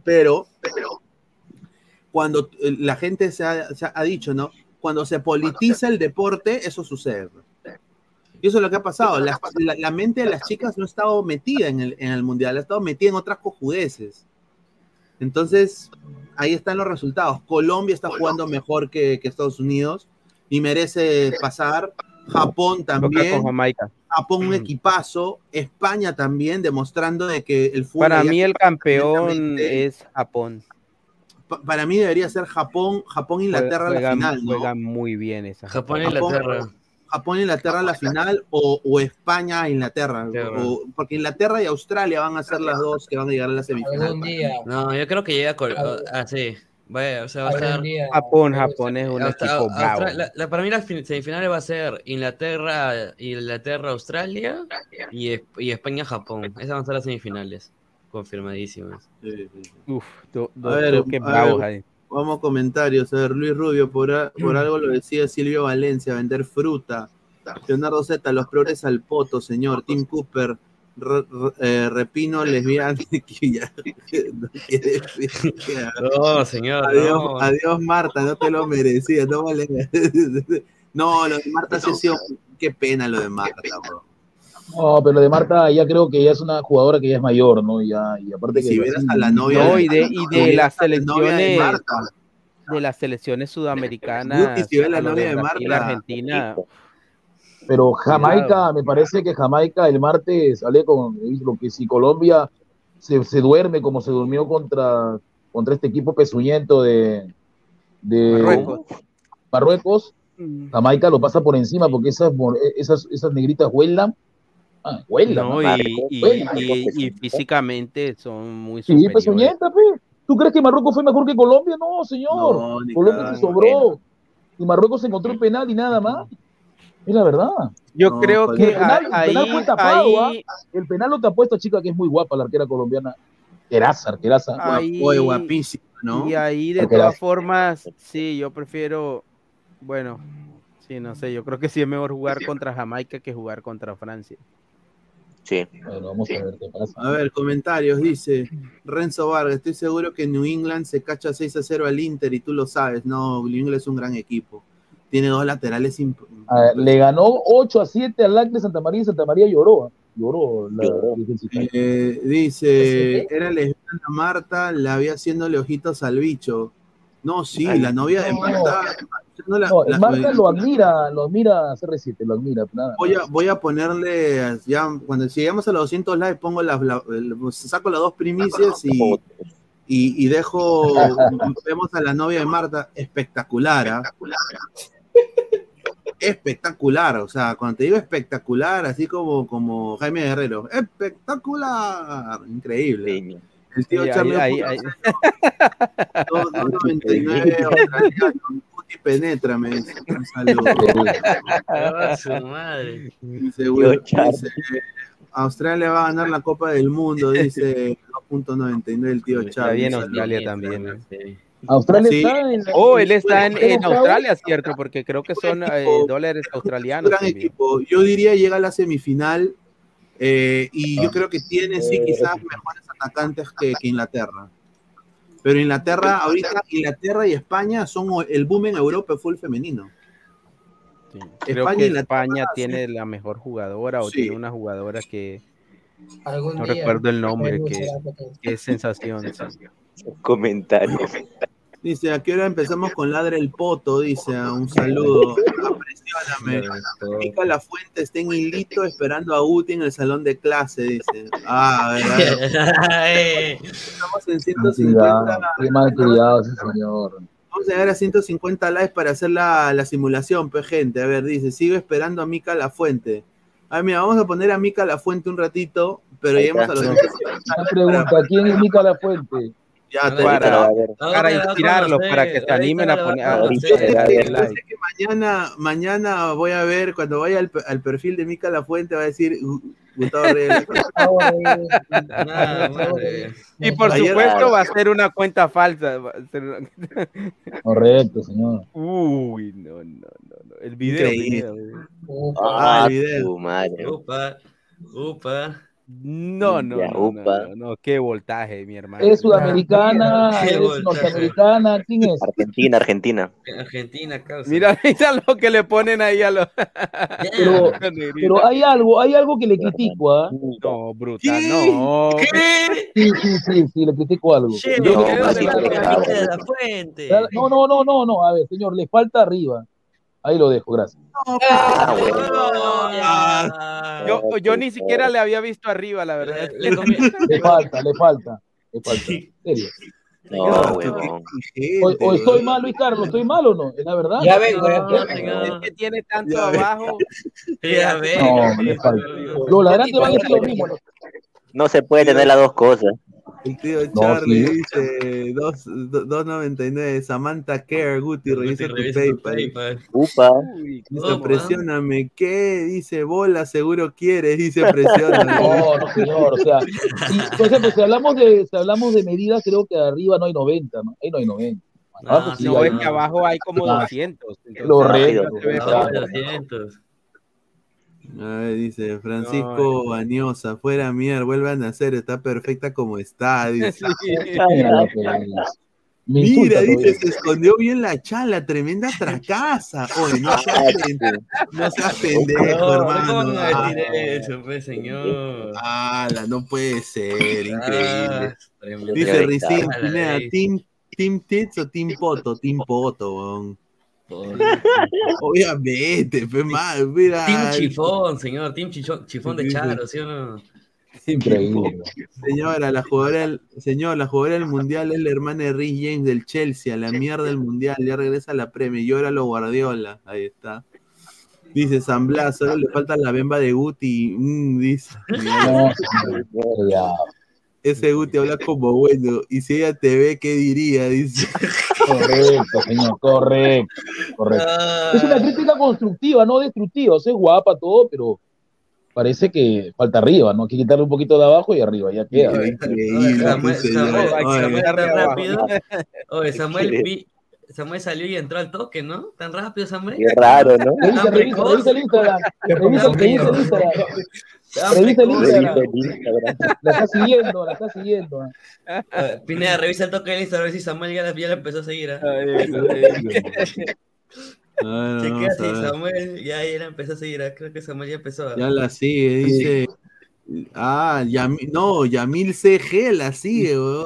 pero cuando eh, la gente se ha, se ha dicho, ¿no? Cuando se politiza el deporte, eso sucede. Y eso es lo que ha pasado. La, la- la mente de las chicas no ha estado metida en el, en el mundial, ha estado metida en otras cojudeces. Entonces, ahí están los resultados. Colombia está jugando mejor que, que Estados Unidos y merece pasar. Japón también.
con Jamaica.
Japón un equipazo, España también, demostrando de que el fútbol.
Para mí el campeón es Japón.
pa- para mí debería ser Japón, Japón Inglaterra en la final, ¿no?
juegan muy bien esa.
Japón Inglaterra.
Japón Inglaterra en la final o, o España Inglaterra,
Inglaterra.
o- porque Inglaterra y Australia van a ser las dos que van a llegar a la semifinal.
Algún día.
No, yo creo que llega. Ah, sí. Vaya, o sea, va a estar.
Japón, Japón es un
Austra-
equipo bravo.
Austra- la- la- para mí las fin- semifinales va a ser Inglaterra, Inglaterra, Australia y, Es- y España, Japón. Esas van a ser las semifinales. Confirmadísimas.
Uf, do- do-
A ver, a
bravos ahí.
vamos a comentarios. A ver, Luis Rubio, por, a- por algo lo decía Silvio Valencia, vender fruta. Leonardo Z, los progres al poto, señor. Tim Cooper, Re- Re- eh, Repino, lesbiana. que ya- no quiere decir que-
No, señor.
Adiós,
no.
adiós, Marta, no te lo merecías. No, vale. no lo de Marta ha sido. Qué pena lo de Marta, bro.
No, pero de Marta ya creo que ya es una jugadora que ya es mayor, ¿no? Ya, y aparte que
si vieras a la novia
No, y de, y de
Novia-
las
novia de
selecciones
Marta.
de las selecciones sudamericanas,
si la novia de Marta.
Argentina,
Pero Jamaica, me parece que Jamaica el martes sale con lo que si Colombia se, se duerme como se durmió contra, contra este equipo pezuñento de, de
Marruecos.
Marruecos, Jamaica lo pasa por encima porque esas, mor- esas, esas negritas huelan. Ah, huelan.
no, y, y-
Huelan.
y- y físicamente son muy
Sí,
superiores.
pezuñenta, pe. ¿Tú crees que Marruecos fue mejor que Colombia? No, señor.
No,
Colombia se sobró. Y Marruecos encontró el penal y nada más. Es la verdad.
Yo
No,
creo
pues,
que
el penal, el
ahí,
penal fue tapado,
ahí,
¿ah? El penal lo tapó esta chica que es muy guapa, la arquera colombiana. Queraza, Queraza.
ahí-
Oye, guapísima, ¿no?
y ahí de todas formas, sí, yo prefiero, bueno, sí, no sé, yo creo que sí es mejor jugar contra Jamaica que jugar contra Francia.
Sí.
Bueno, vamos a ver qué pasa.
A ver, comentarios, dice Renzo Vargas, estoy seguro que New England se cacha 6 a 0 al Inter y tú lo sabes, no, New England es un gran equipo. Tiene dos laterales imp-
A ver, le ganó 8 a 7 al LAC de Santa María y Santa María lloró. ¿ah? Lloró la.
Eh, dice, era lesbiana Marta, la había haciéndole ojitos al bicho. No, sí, la novia de. Marta. no, la-
No,
la-
Marta lo admira, lo admira CR7, lo admira. Nada.
voy, a, voy a ponerle, ya, cuando lleguemos a los 200 likes, pongo las, la- el- saco las dos primicias y, y, y dejo, vemos a la novia de Marta, espectacular, ¿ah? Espectacular, o sea, cuando te digo espectacular, así como, como Jaime Guerrero, espectacular, increíble. El tío
Ahí-
Charlie
ahí- ahí-
dos- dos 99, australiano, puti, penétrame, dice, un saludo.
Ah, su madre.
Dice, Will- dice, Australia va a ganar la Copa del Mundo, dice 2.99 el tío
Está
Charlie.
bien
un saludo.
Australia también. ¿eh?
Australia
Sí.
está en.
Oh, él está en,
¿Está
en? Australia, ¿cierto? Porque creo que son eh, dólares australianos.
gran
también.
equipo. Yo diría llega a la semifinal eh, y yo creo que tiene sí quizás mejores atacantes que, que Inglaterra. Pero Inglaterra, ahorita Inglaterra y España son el boom en Europa fue el femenino.
Sí. Creo
España
que
sí.
tiene la mejor jugadora o
Sí.
tiene una jugadora que,
Algún
No
día,
recuerdo el nombre, que es sensación.
Comentario.
Dice, ¿a qué hora empezamos con Ladre el Poto? Dice, ah, un saludo. Apresióname. Mica La Fuente está en hilito esperando a Uti en el salón de clase, dice. Ah, a ver, a ver. Estamos en 150.
Qué mal criado ese señor.
Vamos a llegar a 150 likes para hacer la, la simulación, pues, gente. A ver, dice, sigo esperando a Mica La Fuente. A ver, mira, vamos a poner a Mica La Fuente un ratito, pero lleguemos a los
Una pregunta, ¿quién es Mica La Fuente?
Ya, te
Para, para inspirarlos, para que se animen a poner a
Yo sé que- yo
like.
sé que mañana, mañana voy a ver, cuando vaya al, pe- al perfil de Mica La Fuente, va a decir "Gu- Gustavo Reyes.
Y por
Ayer-
supuesto va a ser una cuenta falsa.
Correcto, señor.
Uy, no, no. El video.
Increíble.
primero.
Ah, el video.
tu madre.
Upa, upa.
No, no,
Ya,
no, no,
upa.
no, no, qué voltaje, mi hermano.
¿Es sudamericana?
Qué
¿Es
voltaje.
norteamericana? ¿Quién es?
Argentina, Argentina.
Argentina, causa.
Mira, mira lo que le ponen ahí a los.
Pero, pero hay algo, hay algo que le critico, ¿ah?
No, brutal, no.
Sí, sí, sí, sí, le critico algo.
Che. No,
no, no, no, no, a ver, señor, le falta arriba. Ahí lo dejo, gracias.
Ah, bueno.
Yo, yo ni siquiera le había visto arriba, la verdad.
Le
Le falta, le falta, le falta. En serio.
No, huevón.
O, o estoy mal, Luis Carlos, ¿estoy mal o no? ¿Es la verdad?
Ya vengo, ya
No.
Es que tiene tanto
Ya
abajo.
Ya ve.
No, le falta. Los ladrantes van a decir lo mismo. ¿no?
No se puede tener las dos cosas.
El tío
No,
Charlie
sí.
dice dos- do- 2.99. Samantha Care, Guti, revisa tu
Revisa tu
PayPal.
PayPal.
Upa.
Uy,
Dice,
Oh,
presióname. ¿Qué? Dice, bola, seguro quieres. Dice, presióname.
No, no, señor, o sea, y, por ejemplo, si hablamos de, si hablamos de medidas, creo que arriba no hay 90, ¿no? Ahí no hay 90. Abajo
No,
sí
no,
hay.
es que abajo hay como
Ah,
200. entonces,
Correcto.
no se ve
Abajo
como-
de 200.
A ver, dice Francisco Bañosa, fuera mierda, vuelve a nacer, está perfecta como está. Dice.
Mira
dice, se escondió bien la chala, tremenda tracasa. Oye, no seas, no seas pendejo,
No, ¿cómo
hermano.
decir
Ah,
eso, pues, señor?
ala, no puede ser, increíble.
Ah.
Dice Ricín. ¿team, team Tits o Team Poto? Team Poto, weón. Obviamente, pues, mal, mira.
Team Chifón, señor. Team Chichón- Chifón de. Charo, ¿sí o no?
Increíble.
Señora, la jugadora del, señor, la jugadora del mundial es la hermana de Rhys James del Chelsea, la mierda del mundial, ya regresa a la Premier, y ahora lo Guardiola, ahí está. Dice San Blas, solo le falta la bemba de Guti, mm, dice.
No.
Ese Guti habla como bueno, y si ella te ve, ¿qué diría? Dice.
Correcto, señor, correcto, correcto.
Ah,
Es una crítica constructiva, no destructiva. O sea, es guapa todo, pero parece que falta arriba, ¿no? Hay que quitarle un poquito de abajo y arriba, ya queda.
Increíble,
Samuel. Samuel, Samuel tan rápido. Oye, Samuel, vi- Samuel salió y entró al toque, ¿no? Tan rápido, Samuel.
Qué raro, ¿no?
Revisa, revisa, el Instagram. Revisa el Instagram. Revisa el. Instagram.
Revisa el Instagram.
La está siguiendo, la está siguiendo.
Eh, Pineda, revisa el toque de Instagram a ver si Samuel ya la, ya la empezó a seguir. ¿ah?
A ver,
Chequea
vamos
si
a ver.
Samuel ya, ya la empezó a seguir. ¿ah? Creo que Samuel ya empezó. ¿ah?
Ya la sigue, dice. Ah, Yami- no, Yamil CG la sigue, weón.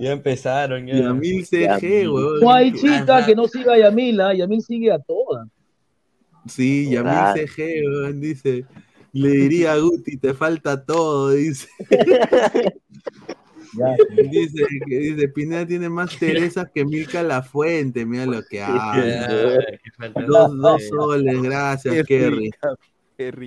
Ya empezaron. Ya.
Yamil CG, weón.
No hay chica que no siga a Yamila, Yamil sigue a todas.
Sí, Yamil. CG, dice. Le diría a Guti, te falta todo, dice. Dice, que dice, Pineda tiene más Teresas que Milka La Fuente, mira lo que
de
Dos, soles, gracias, Kerry.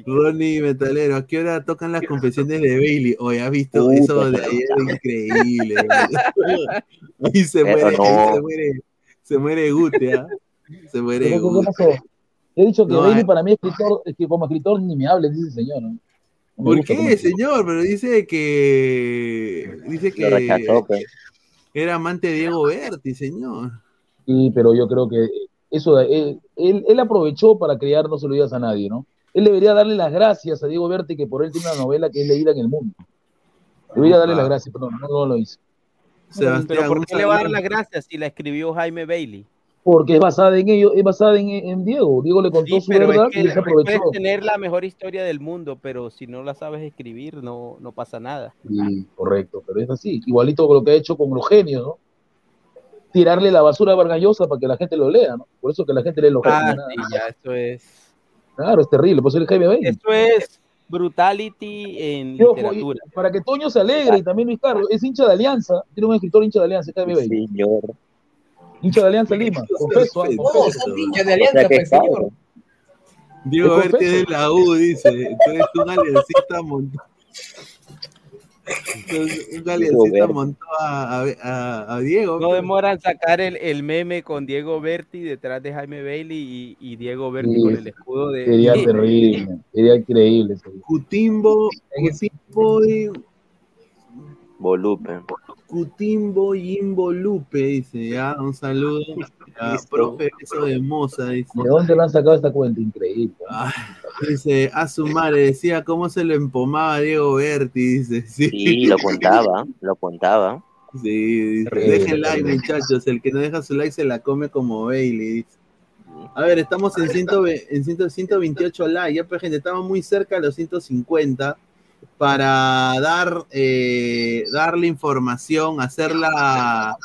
Ronnie Metalero, ¿a qué hora tocan las confesiones de Bailey? Hoy has visto eso de ayer, increíble. y se muere,
no.
se muere, se muere Guti, ¿ah? Se muere
¿Pero qué-
Guti.
He dicho que
No,
Bailey
eh.
para mí es escritor, es que como escritor ni me hable, dice el señor. ¿no?
¿Por qué, señor? Pero dice que dice
rechazó,
que
pues.
era amante de Diego Berti, señor.
Sí, pero yo creo que eso, él, él, él aprovechó para crear No se lo digas a nadie, ¿no? Él debería darle las gracias a Diego Berti que por él tiene una novela que es leída en el mundo. Debería darle las gracias, pero no, no lo hizo.
Pero ¿por qué le va a dar las gracias si la escribió Jaime Bailey?
Porque es basada en ello, es basada en, en Diego. Diego le contó
Sí,
su verdad
es que
y se aprovechó.
puedes tener la mejor historia del mundo, pero si no la sabes escribir, no, no pasa nada.
Sí, correcto, pero es así. Igualito con lo que ha hecho con los genios, ¿no? Tirarle la basura a Vargallosa para que la gente lo lea, ¿no? Por eso que la gente lee los
Ah,
genios. nada
sí, ya, esto es.
Claro, es terrible, por eso el Jaime.
Esto es brutality en
Y ojo, y
literatura.
para que Toño se alegre y también Luis Carlos, es hincha de Alianza, tiene un escritor hincha de Alianza, Jaime Bailey.
Señor.
Hincha de Alianza Lima, confeso, ah, confeso.
Hincha de Alianza, pues, señor.
Diego
Te
Berti
confieso.
de la U, dice. Entonces un aliancista montó. Entonces, un aliancista montó a, a- a- a Diego.
No demoran en sacar el, el meme con Diego Berti detrás de Jaime Bailey y, y Diego Berti
Sí,
con el escudo de.
Sería terrible, sería increíble. sería.
Cutimbo, Cutimbo y
Volumen.
Cutimbo y Lupe, dice, ya, un saludo.
Listo.
profe, eso de Moza, dice.
¿De dónde le han sacado esta cuenta? Increíble.
Ay, dice, a su madre, decía cómo se lo empomaba Diego Berti, dice. Sí,
Sí, lo contaba, lo contaba.
Sí, dice, dejen like, muchachos. El que no deja su like se la come como Bailey. dice. A ver, estamos en, 100 en 100 128 likes. Ya, pues, gente, estamos muy cerca de los 150 para dar, eh, darle información, hacer la,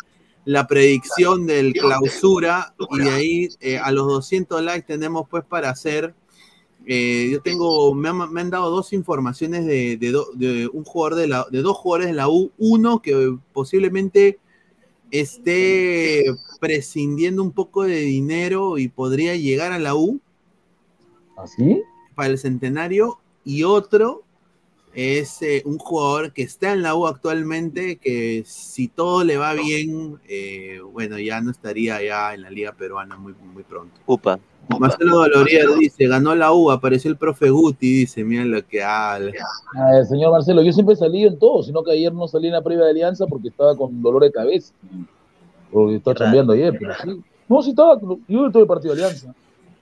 la predicción del clausura y de ahí eh, a los 200 likes tenemos pues para hacer eh, yo tengo, me han, me han dado dos informaciones de, de do- de un jugador de la, de dos jugadores de la U, uno que posiblemente esté prescindiendo un poco de dinero y podría llegar a la U
¿Así?
para el centenario, y otro es eh, un jugador que está en la U actualmente, que si todo le va bien, eh, bueno, ya no estaría ya en la liga peruana muy, muy pronto.
Upa.
Marcelo Dolorier dice, ganó la U, apareció el profe Guti, dice, miren lo que habla.
Ah, el señor Marcelo, yo siempre salí en todo, sino que ayer no salí en la previa de Alianza porque estaba con dolor de cabeza. Porque estaba chambeando ayer, pero sí. No, sí estaba, yo tuve partido de Alianza.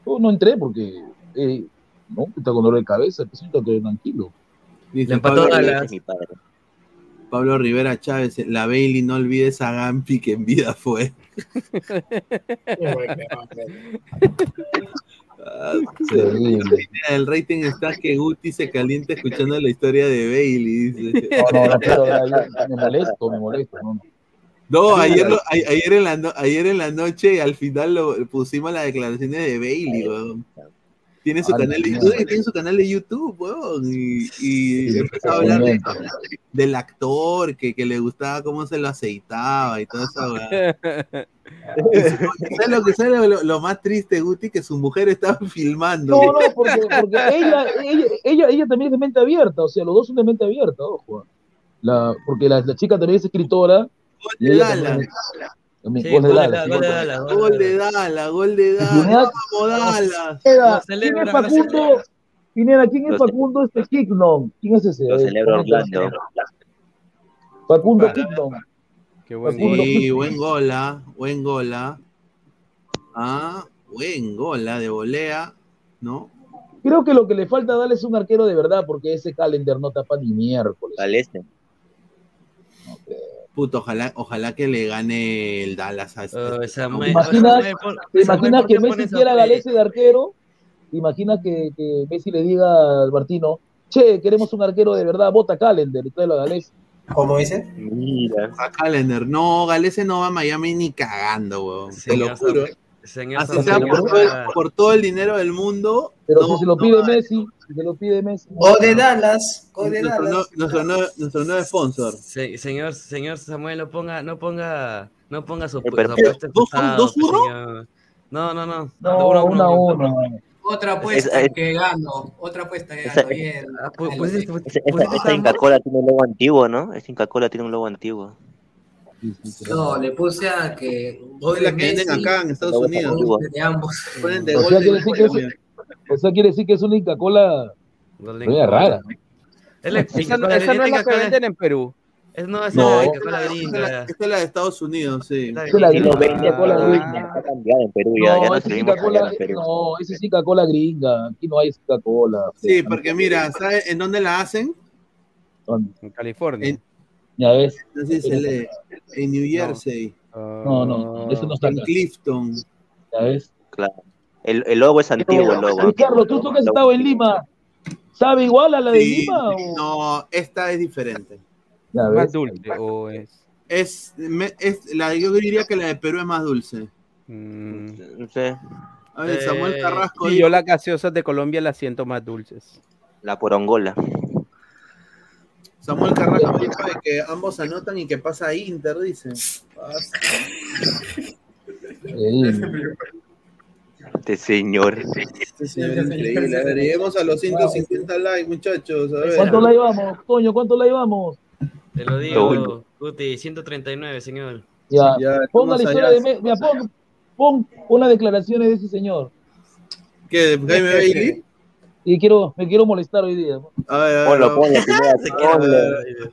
Yo no entré porque, eh, no, estaba con dolor de cabeza, pues siéntate tranquilo.
Dice
empató
Pablo,
Dallas.
mi padre.
Pablo Rivera Chávez, la Bailey, no olvides a Gampi que en vida fue. Ah. El rating está que Guti se calienta escuchando la historia de Bailey. Dice.
No, no, pero me molesto, me molesto. No, no.
No, ayer, lo- a- ayer, en la no- ayer en la noche al final lo pusimos las declaraciones de Bailey, weón. Tiene su
Ah,
canal de. YouTube, tiene su canal de YouTube, weón. Y, y
Sí,
empezó a hablar de- del actor, que, que le gustaba cómo se lo aceitaba y weá. ¿Sabes lo que sale lo, lo más triste, Guti? Que su mujer estaba filmando.
No, no, porque, porque ella, ella, ella, ella también es de mente abierta, o sea, los dos son de mente abierta, ojo. La, porque la, la chica también es escritora. Y ella también-
Sí,
gol de
gol
Dallas,
gol de Dallas,
Gol de Dala, gol de Dala.
Pineda-
Vamos, Dallas.
¿Quién es Facundo? Pineda, ¿quién es Facundo este Kignon? ¿Quién es ese?
Lo
comenta.
Orlando.
Facundo. Kignon.
Qué buen gol.
Sí, buen gola, buen gola. Ah, buen gola de volea, ¿no?
Creo que lo que le falta a Dallas es un arquero de verdad, porque ese calendar no tapa ni miércoles.
Galese.
Puto, ojalá, ojalá que le gane el Dallas a este.
Oh, esa
No,
me-
¿Te imaginas,
Samuel, por-
¿te
Samuel,
imaginas
¿por
que Messi quiera a? Galese de arquero? ¿Te imaginas que, que Messi le diga al Martino, che, queremos un arquero de verdad, bota calendar y tráelo a Galese?
¿Cómo dice?
Mira.
A Calendar. No, Galese no va a Miami ni cagando, weón. Te lo juro.
Señor
Así sea por todo, el,
ponga-
por todo el dinero del mundo.
Pero
no-
si se lo
no
pide
va-
Messi, lo pide Messi.
O de Dallas, o de
Nuestro,
Dallas.
nue- nuestro, nuevo, nuestro nuevo sponsor.
Se- señor, señor Samuel, no ponga, no ponga, no ponga su,
Eh, pero-
¿Dos- uno?
No, no, no.
No,
Uno,
uno a
uno.
uno.
Otra apuesta
Es- es-
que gano. Otra apuesta que
Esa-
gano. Bien.
Pues,
Dale, sí.
Esa, esa, esa
esa-
Inca Cola tiene un logo antiguo, ¿no? Esa Inca Cola tiene un logo antiguo.
No, le puse a que
la venden acá en Estados Unidos.
antiguo.
gol de ambos.
Ponen de
O
gol de
quiere decir que es,
Colombia.
o sea, quiere decir que es una Inca Cola media rara.
Es la
Esa, no-
Cola-
esa no es la que venden en Perú.
es- No, esa
No.
es la
Esta
Inca Cola
es la-
gringa.
esta es la de Estados Unidos, sí.
Es la gringa, Inca Cola
Ah.
gringa.
está cambiado en Perú ya, ya
No, esa es
seguimos
Inca Cola,
cambiando en Perú.
no, esa es Inca Cola gringa. Aquí no hay Inca Cola.
Sí, porque mira, ¿sabes en dónde la hacen?
En California.
En-
Ya ves.
No sé si se lee. En New Jersey,
No, no, eso no está
en
acá.
Clifton.
Ya ves.
Claro. El, el logo es antiguo, el logo.
Luis Carlos, tú, tú que has estado en Lima, ¿sabe igual a la de
Sí,
Lima? o-
No, esta es diferente.
Más dulce o es.
Es, me- es la, yo diría que la de Perú es más dulce.
mm,
No sé,
A ver, Samuel
Eh,
Carrasco dijo-
yo las gaseosas de Colombia las siento más dulces.
la porongola.
Samuel Carrasco dijo que ambos anotan y que pasa a Inter, dice. Pasa.
Este señor.
Este señor es increíble. A ver, lleguemos a los 150 likes, muchachos. A ver.
¿Cuánto la llevamos, Toño? ¿Cuánto la llevamos?
Te lo digo, Guti, 139, señor.
Ya,
Ya,
pon la historia
allá.
de Me- mira, pon, pon, declaraciones de ese señor.
¿Qué? ¿De Jaime Bailey?
Y quiero, me quiero molestar hoy día.
A ver, a ver.
Ponlo, ponlo, primero.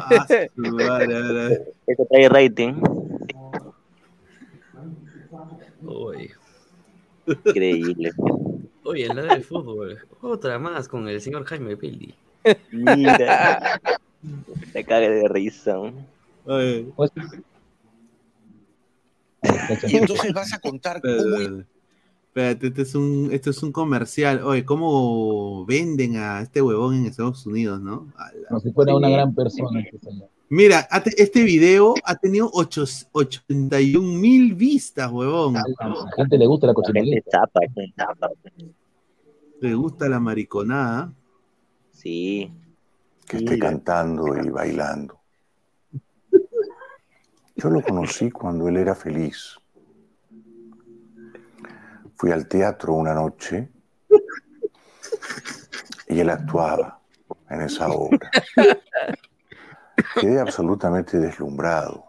Ah, su madre, a ver, a ver.
Esto trae rating.
Uy.
Increíble.
Oye, el lado del fútbol. Otra más con el señor Jaime Pildi.
Mira. Te cague de risa.
Pues,
Y entonces vas a contar
Espérate,
cómo
espérate. Este es un, este es un comercial. Oye, ¿cómo venden a este huevón en Estados Unidos, no?
Como si fuera una gran persona. este señor.
Mira, este video ha tenido ocho- 81 mil vistas, huevón.
A la gente le gusta la
La gente
cochinería.
tapa, tapa.
¿Te gusta la mariconada?
Sí.
que esté cantando y bailando. Yo lo conocí cuando él era feliz. Fui al teatro una noche y él actuaba en esa obra. Quedé absolutamente deslumbrado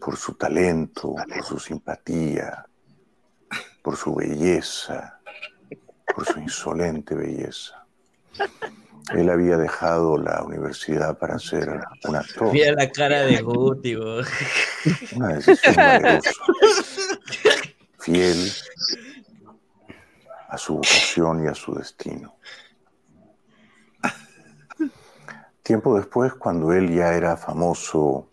por su talento, por su simpatía, por su belleza, por su insolente belleza. Él había dejado la universidad para ser un actor.
Mira la cara de Guti.
Una decisión valerosa. Fiel a su vocación y a su destino. Tiempo después, cuando él ya era famoso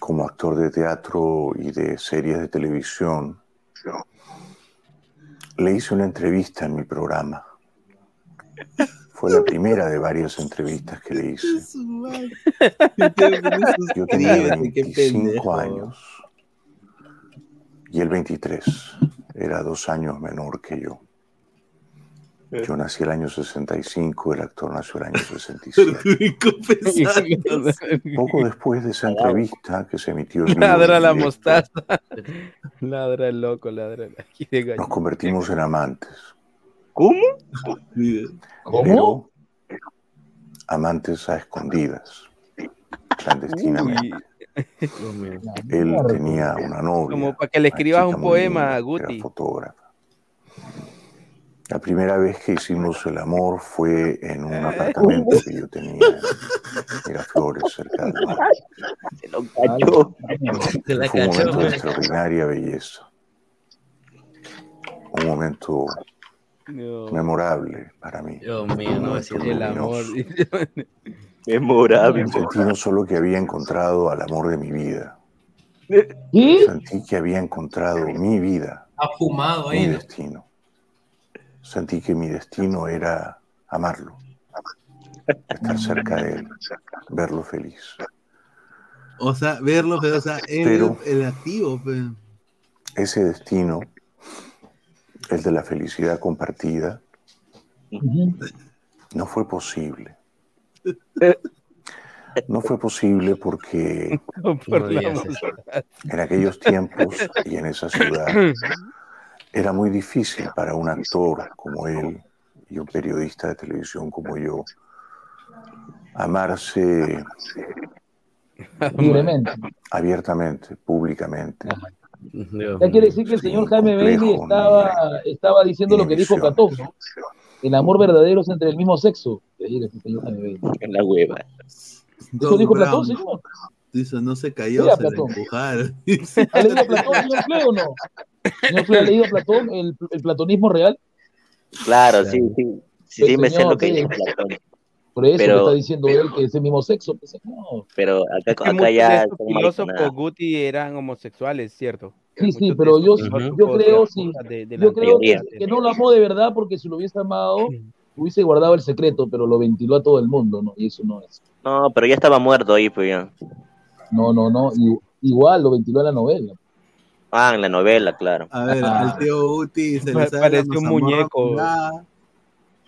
como actor de teatro y de series de televisión, le hice una entrevista en mi programa. Fue la primera de varias entrevistas que le hice. Yo tenía
Qué
25
pendejo.
años y él 23. Era dos años menor que yo. Yo nací el año 65, el actor nació el año 67. Poco después de esa entrevista que se emitió en
Ladra la
directo,
mostaza. Ladra el loco, ladra el
nos convertimos en amantes.
¿Cómo?
Pero amantes a escondidas, clandestinamente. Él tenía una novia.
Como para que le escribas un poema,
linda,
Guti.
Era fotógrafa. La primera vez que hicimos el amor fue en un apartamento que yo tenía en Miraflores, cerca mar.
Se lo cachó.
Se la
Fue un
cachó,
momento de extraordinaria belleza. Un momento memorable para mí.
Dios mío, no
momento
El amor.
Memorable.
Sentí no solo que había encontrado al amor de mi vida,
¿Y?
sentí que había encontrado mi vida,
Ha fumado
mi
ahí. ¿no?
destino. Sentí que mi destino era amarlo, estar cerca de él, verlo feliz.
O sea, verlo, o sea, él
Pero-
el activo, pues.
Ese destino, el de la felicidad compartida, no fue posible. No fue posible porque
Por
en aquellos tiempos y en esa ciudad era muy difícil para un actor como él y un periodista de televisión como yo amarse
Libremente.
abiertamente, públicamente.
Ya quiere decir que el señor Jaime Bailey estaba, estaba diciendo lo que dijo. Platón, ¿no? El amor verdadero es entre el mismo sexo.
En la hueva.
¿Eso dijo. Platón, señor?
Dice, no se cayó, se le
Platón.
empujaron.
¿Ha leído Platón, señor Fle, o no? ¿Señor Fle ha leído Platón, el, el platonismo real?
Claro, sí, sí. Sí, sí, me sé lo que dice Platón.
Por eso
Pero-
me está diciendo él que es el mismo sexo. pues, no.
Pero acá,
muchos
ya son
filósofos. Guti eran homosexuales, ¿cierto?
Sí, sí, pero yo, yo creo, sí, yo creo que, no lo amó de verdad porque si lo hubiese amado, hubiese guardado el secreto, pero lo ventiló a todo el mundo, ¿no? Y eso no es.
No, pero ya estaba muerto ahí, pues ya.
No, no, no. y- igual lo ventiló en la novela.
Ah, en la novela, claro.
A ver,
Ah.
al tío Uti se le sale la
parece un muñeco.
la-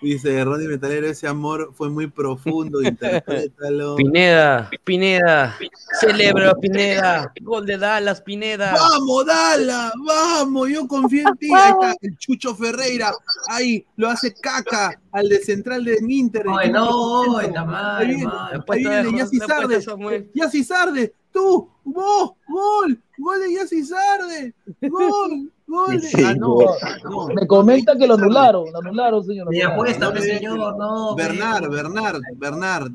Dice Ronnie Metalero, ese amor fue muy profundo, interprétalo.
Pineda, Pineda, celebra Pineda, gol de Dallas, Pineda.
¡Vamos, Dala! ¡Vamos! Yo confío en ti. Ahí está el Chucho Ferreira. Ahí lo hace caca al de central de Inter.
Ay, no, está mal,
Ahí viene, Yassi
apuesta
Sarde.
Samuel.
Yassi Sarde. Tú, vos, gol. Gol de Yassi Sarde. Gol.
Sí,
Ah, no, no.
Me comenta que lo anularon, lo anularon, señor.
Y apuesta,
No,
pues,
no,
señor, no. pues.
Bernard, Bernard, Bernard.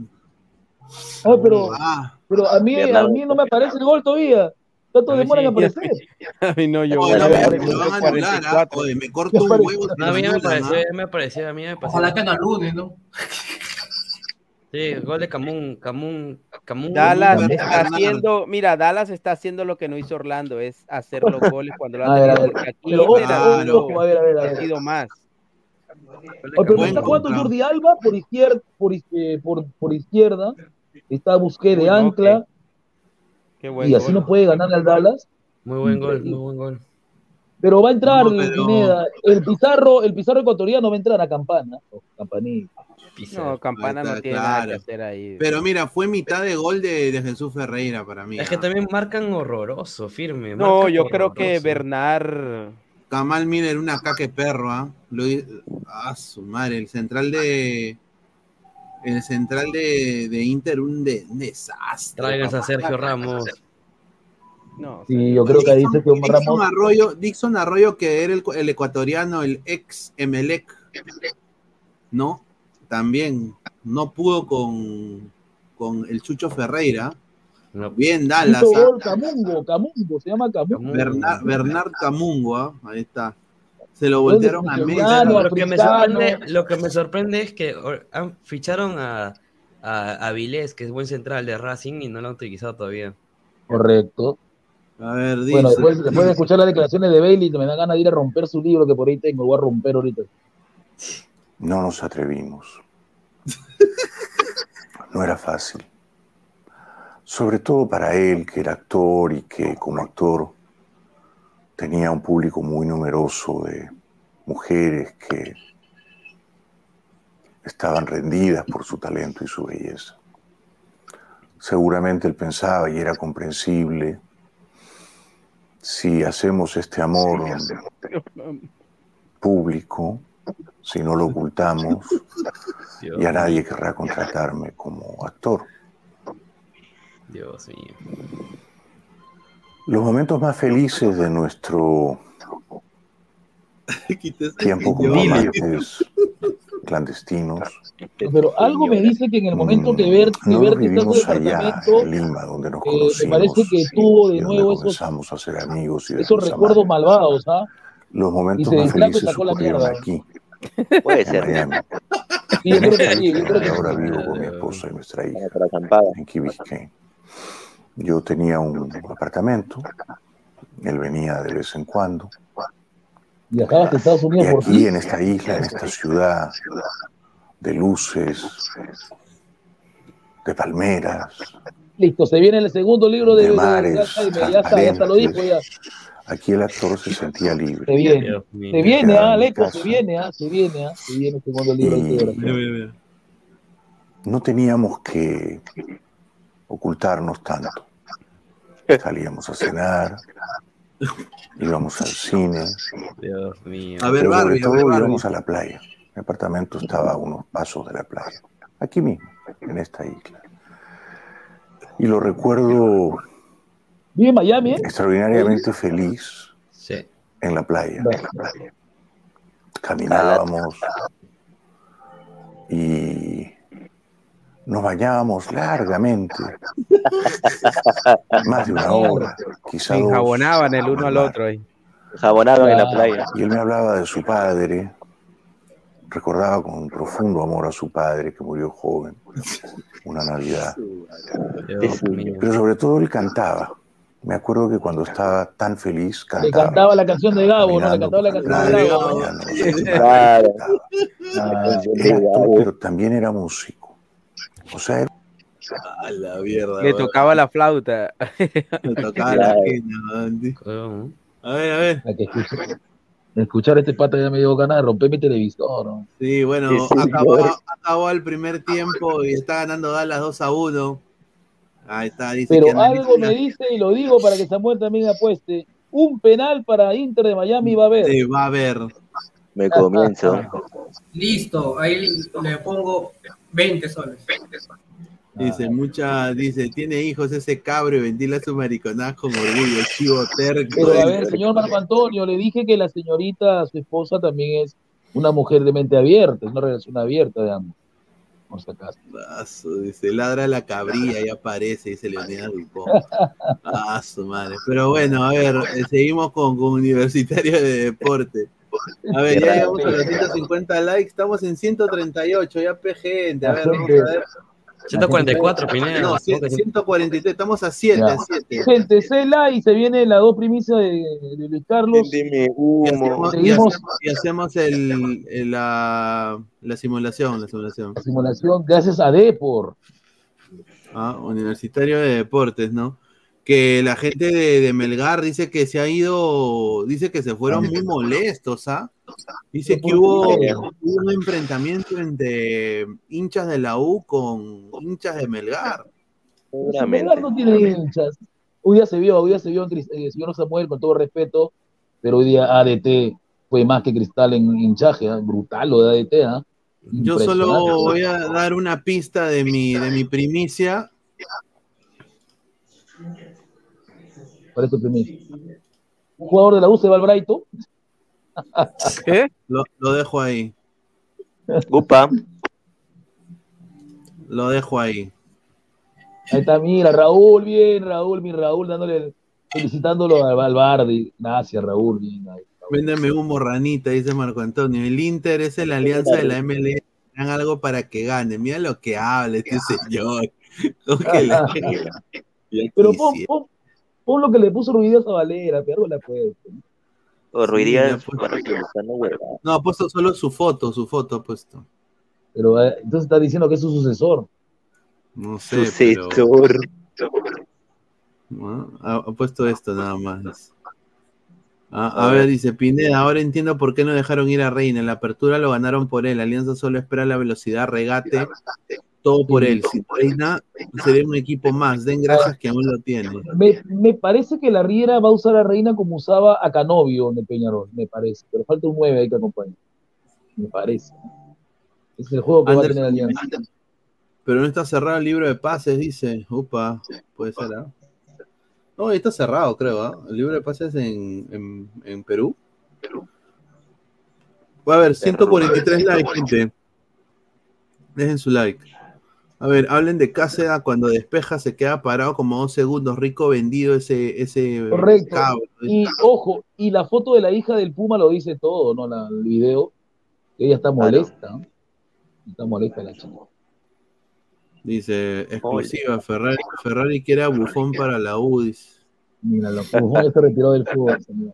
Ah, pero,
Ah,
pero a mí, a
Bernardo.
mí no me aparece el gol todavía. Tanto
A
demora en aparecer.
A mí no, yo
oye, no,
a
me, me van a anular. ah. Oye, me corto un huevo.
No, a mí
me
me
anulan,
pareció,
ah.
a mí me pareció, a mí me pareció.
Ojalá que no lunes, ¿no?
Sí, gol de Camun, Camun, Camun.
Dallas está haciendo, mira, Dallas está haciendo lo que no hizo Orlando, es hacer los goles cuando lo ha tenido. porque Aquí ha sido- más.
Pero está jugando. Jordi Alba por izquierda, por, eh, por, por izquierda. Está Busqué de
Uy,
ancla.
Qué buen
Y así
gol.
no puede ganar al Dallas.
Muy buen gol, muy buen gol.
Pero va a entrar
No,
el
pero-
Pineda. El Pizarro, el Pizarro ecuatoriano va a entrar a Campana. o Campanilla.
No, Campana no
está,
tiene nada que hacer ahí.
Pero mira, fue mitad de gol de, de Jesús Ferreira para mí.
Es que
ah.
también marcan horroroso, firme.
No, yo creo que. Bernard.
Kamal Miller, una caque perro, ¿ah? Lo hi- ah, su madre, el central de. El central de, de Inter, un, de- un desastre.
Tráiganse a. Sergio Ramos.
No,
Sí, yo creo que ahí dice que
Dixon
Ramos.
Arroyo, Dixon Arroyo, que era el, el ecuatoriano, el ex Emelec, ¿no? También no pudo con, con el Chucho Ferreira.
No.
Bien, Dallas.
Hizo
¿ah?
gol Camungo, Camungo, se llama Camungo.
Bernard, Bernard Camungo, ¿ah? ahí está. Se lo
¿Dónde
voltearon a
llama?
Lo que, me sorprende, lo que me sorprende es que ficharon a, a, a Vilés, que es buen central de Racing, y no lo han utilizado todavía.
Correcto.
A ver, dice.
Bueno, después, después de escuchar las declaraciones de Bailey, me da ganas de ir a romper su libro que por ahí tengo. Voy a romper ahorita.
No nos atrevimos. No era fácil. Sobre todo para él, que era actor y que como actor tenía un público muy numeroso de mujeres que estaban rendidas por su talento y su belleza. Seguramente él pensaba y era comprensible, si hacemos este amor público, si no lo ocultamos,
Dios,
ya nadie querrá contratarme como actor.
Dios mío.
Los momentos más felices de nuestro tiempo como amantes clandestinos
Pero algo me dice que en el momento que ver que
no
ver que
vivimos allá en Lima, donde nos
eh, me
conocimos
parece que tuvo de nuevo esos,
a ser amigos y
esos recuerdos
amantes.
malvados, ¿ah?
Los
Y
momentos
se
más felices
sacó la
ocurrieron
mierda.
aquí,
Puede
en
ser.
Miami.
Sí, yo creo que sí, yo creo
que ahora
sí.
vivo con mi esposa y nuestra hija, en Key Biscayne. Yo tenía un apartamento, él venía de vez en cuando,
Viajabas a Estados
y
Unidos por
aquí en esta isla, en esta ciudad de luces, de palmeras,
Listo, se viene el segundo libro de,
de
de- de
mares
Jaime, ya está, ya está, lo dijo ya.
aquí el actor se sentía
Se
libre.
viene,
Dios mío.
se viene, ah, Leco, se viene, ah, se viene, ah, se viene el segundo libro de
Y-. No teníamos que ocultarnos tanto. Salíamos a cenar, íbamos al cine,
Dios mío.
A ver,
pero sobre
Barbie, a
todo
ver,
íbamos a la playa. Mi apartamento estaba a unos pasos de la playa, aquí mismo, en esta isla. Y lo recuerdo
¿Vive en Miami, eh?
extraordinariamente feliz
Sí.
en la playa. Caminábamos y nos bañábamos largamente, más de una hora, quizá
Se
dos.
enjabonaban el uno al otro ahí.
Jabonaban en la
Ah.
playa.
Y él me hablaba de su padre, recordaba con profundo amor a su padre que murió joven, una Navidad. Pero sobre todo él cantaba. Me acuerdo que cuando estaba tan feliz
Le
cantaba.
cantaba la canción de Gabo, ¿no? Le cantaba la canción de Gabo.
Claro. Era actor, pero también era músico. O sea, era-
A la mierda.
Le tocaba la flauta.
Le tocaba la. A ver, a ver.
Escuchar, escuchar este pata ya me dio ganas de romper mi televisor. ¿no?
Sí, bueno,
Sí, sí,
acabó, el primer tiempo y está ganando Dallas 2 a 1. Ahí está, dice
Pero
que
algo me dice, y lo digo para que Samuel también apueste, un penal para Inter de Miami va a haber.
Sí, va a haber.
Me comienzo.
Listo, ahí le pongo 20 soles.
Dice, mucha, dice, tiene hijos ese cabro y ventila su mariconaz con orgullo, chivo terco.
Pero a ver, señor Marco Antonio, le dije que la señorita, su esposa, también es una mujer de mente abierta, es una relación abierta de ambos. Por si acaso.
Ah, su- Dice, ladra la cabrilla y aparece, dice Leonidas Dupont. Ah, su madre. Pero bueno, a ver, eh, seguimos con, con Universitario de Deporte. A ver, ya llegamos a los 150 likes, estamos en 138, ya gente. A ver, vamos a ver.
144, Pineda.
No, 100 143, estamos a 7,
Ya.
a 7.
Gente, cela y se viene la dos primicias de, de Luis Carlos.
Y hacemos, y hacemos- y hacemos el, el- la, la simulación, la simulación.
la simulación gracias a Depor.
Ah, Universitario de Deportes, ¿no? Que la gente de, de Melgar dice que se ha ido, dice que se fueron muy molestos, ¿ah? Dice que hubo, hubo un enfrentamiento entre hinchas de la U con hinchas de Melgar.
Melgar no tiene hinchas. Hoy día se vio, hoy día se vio Cris- eh, señor Samuel, con todo respeto, pero hoy día ADT fue más que Cristal en hinchaje, ¿ah? brutal lo de ADT, ¿ah?
Yo solo voy a dar una pista de mi, de mi primicia.
¿Cuál es tu primicia? Un jugador de la U se va al Brighton.
¿Qué?
Lo, lo dejo ahí.
Upa.
Lo dejo ahí.
Ahí está, mira, Raúl, bien, Raúl, mi Raúl, dándole, el- felicitándolo al, al Bardi. Gracias, Raúl, bien. ahí.
Véndeme humo, ranita, dice Marco Antonio. El Inter es la alianza de la MLS. Hagan algo para que gane. Mira lo que habla este señor.
Pero pon, pon, pon lo que le puso Ruidías a Valera, pero algo le puede.
O Ruiz
Sí. No, ha puesto solo su foto, su foto ha puesto.
Pero eh, entonces está diciendo que es su sucesor.
No sé,
Sucesor.
pero... ¿no? Ha, ha puesto esto nada más. Ah, a ver. dice Pineda, ahora entiendo por qué no dejaron ir a Reina. En la apertura lo ganaron por él. Alianza solo espera la velocidad, regate, todo por él. Sin Reina sería un equipo más. Den gracias que aún lo tiene.
Me, me parece que la Riera va a usar a Reina como usaba a Canovio en el Peñarol, me parece. Pero falta un 9 ahí que acompañe. Me parece. Es el juego que va a tener Alianza.
Pero no está cerrado el libro de pases, dice. Upa, puede ser, ¿ah? No, está cerrado, creo, ¿ah? El libro de pases en, en, en Perú. Va a haber 143 likes, gente. Dejen su like. A ver, hablen de Cáceres cuando despeja, se queda parado como dos segundos. Rico vendido ese, ese
Correcto.
cabro.
Y ojo, y la foto de la hija del Puma lo dice todo, ¿no? La- el video. Ella está molesta. ¿no? Está molesta la chica.
Dice, exclusiva, Ferrari, Ferrari quiere a Bufón para la U, dice.
Mira, la Buffon ya se retiró del fútbol, señor.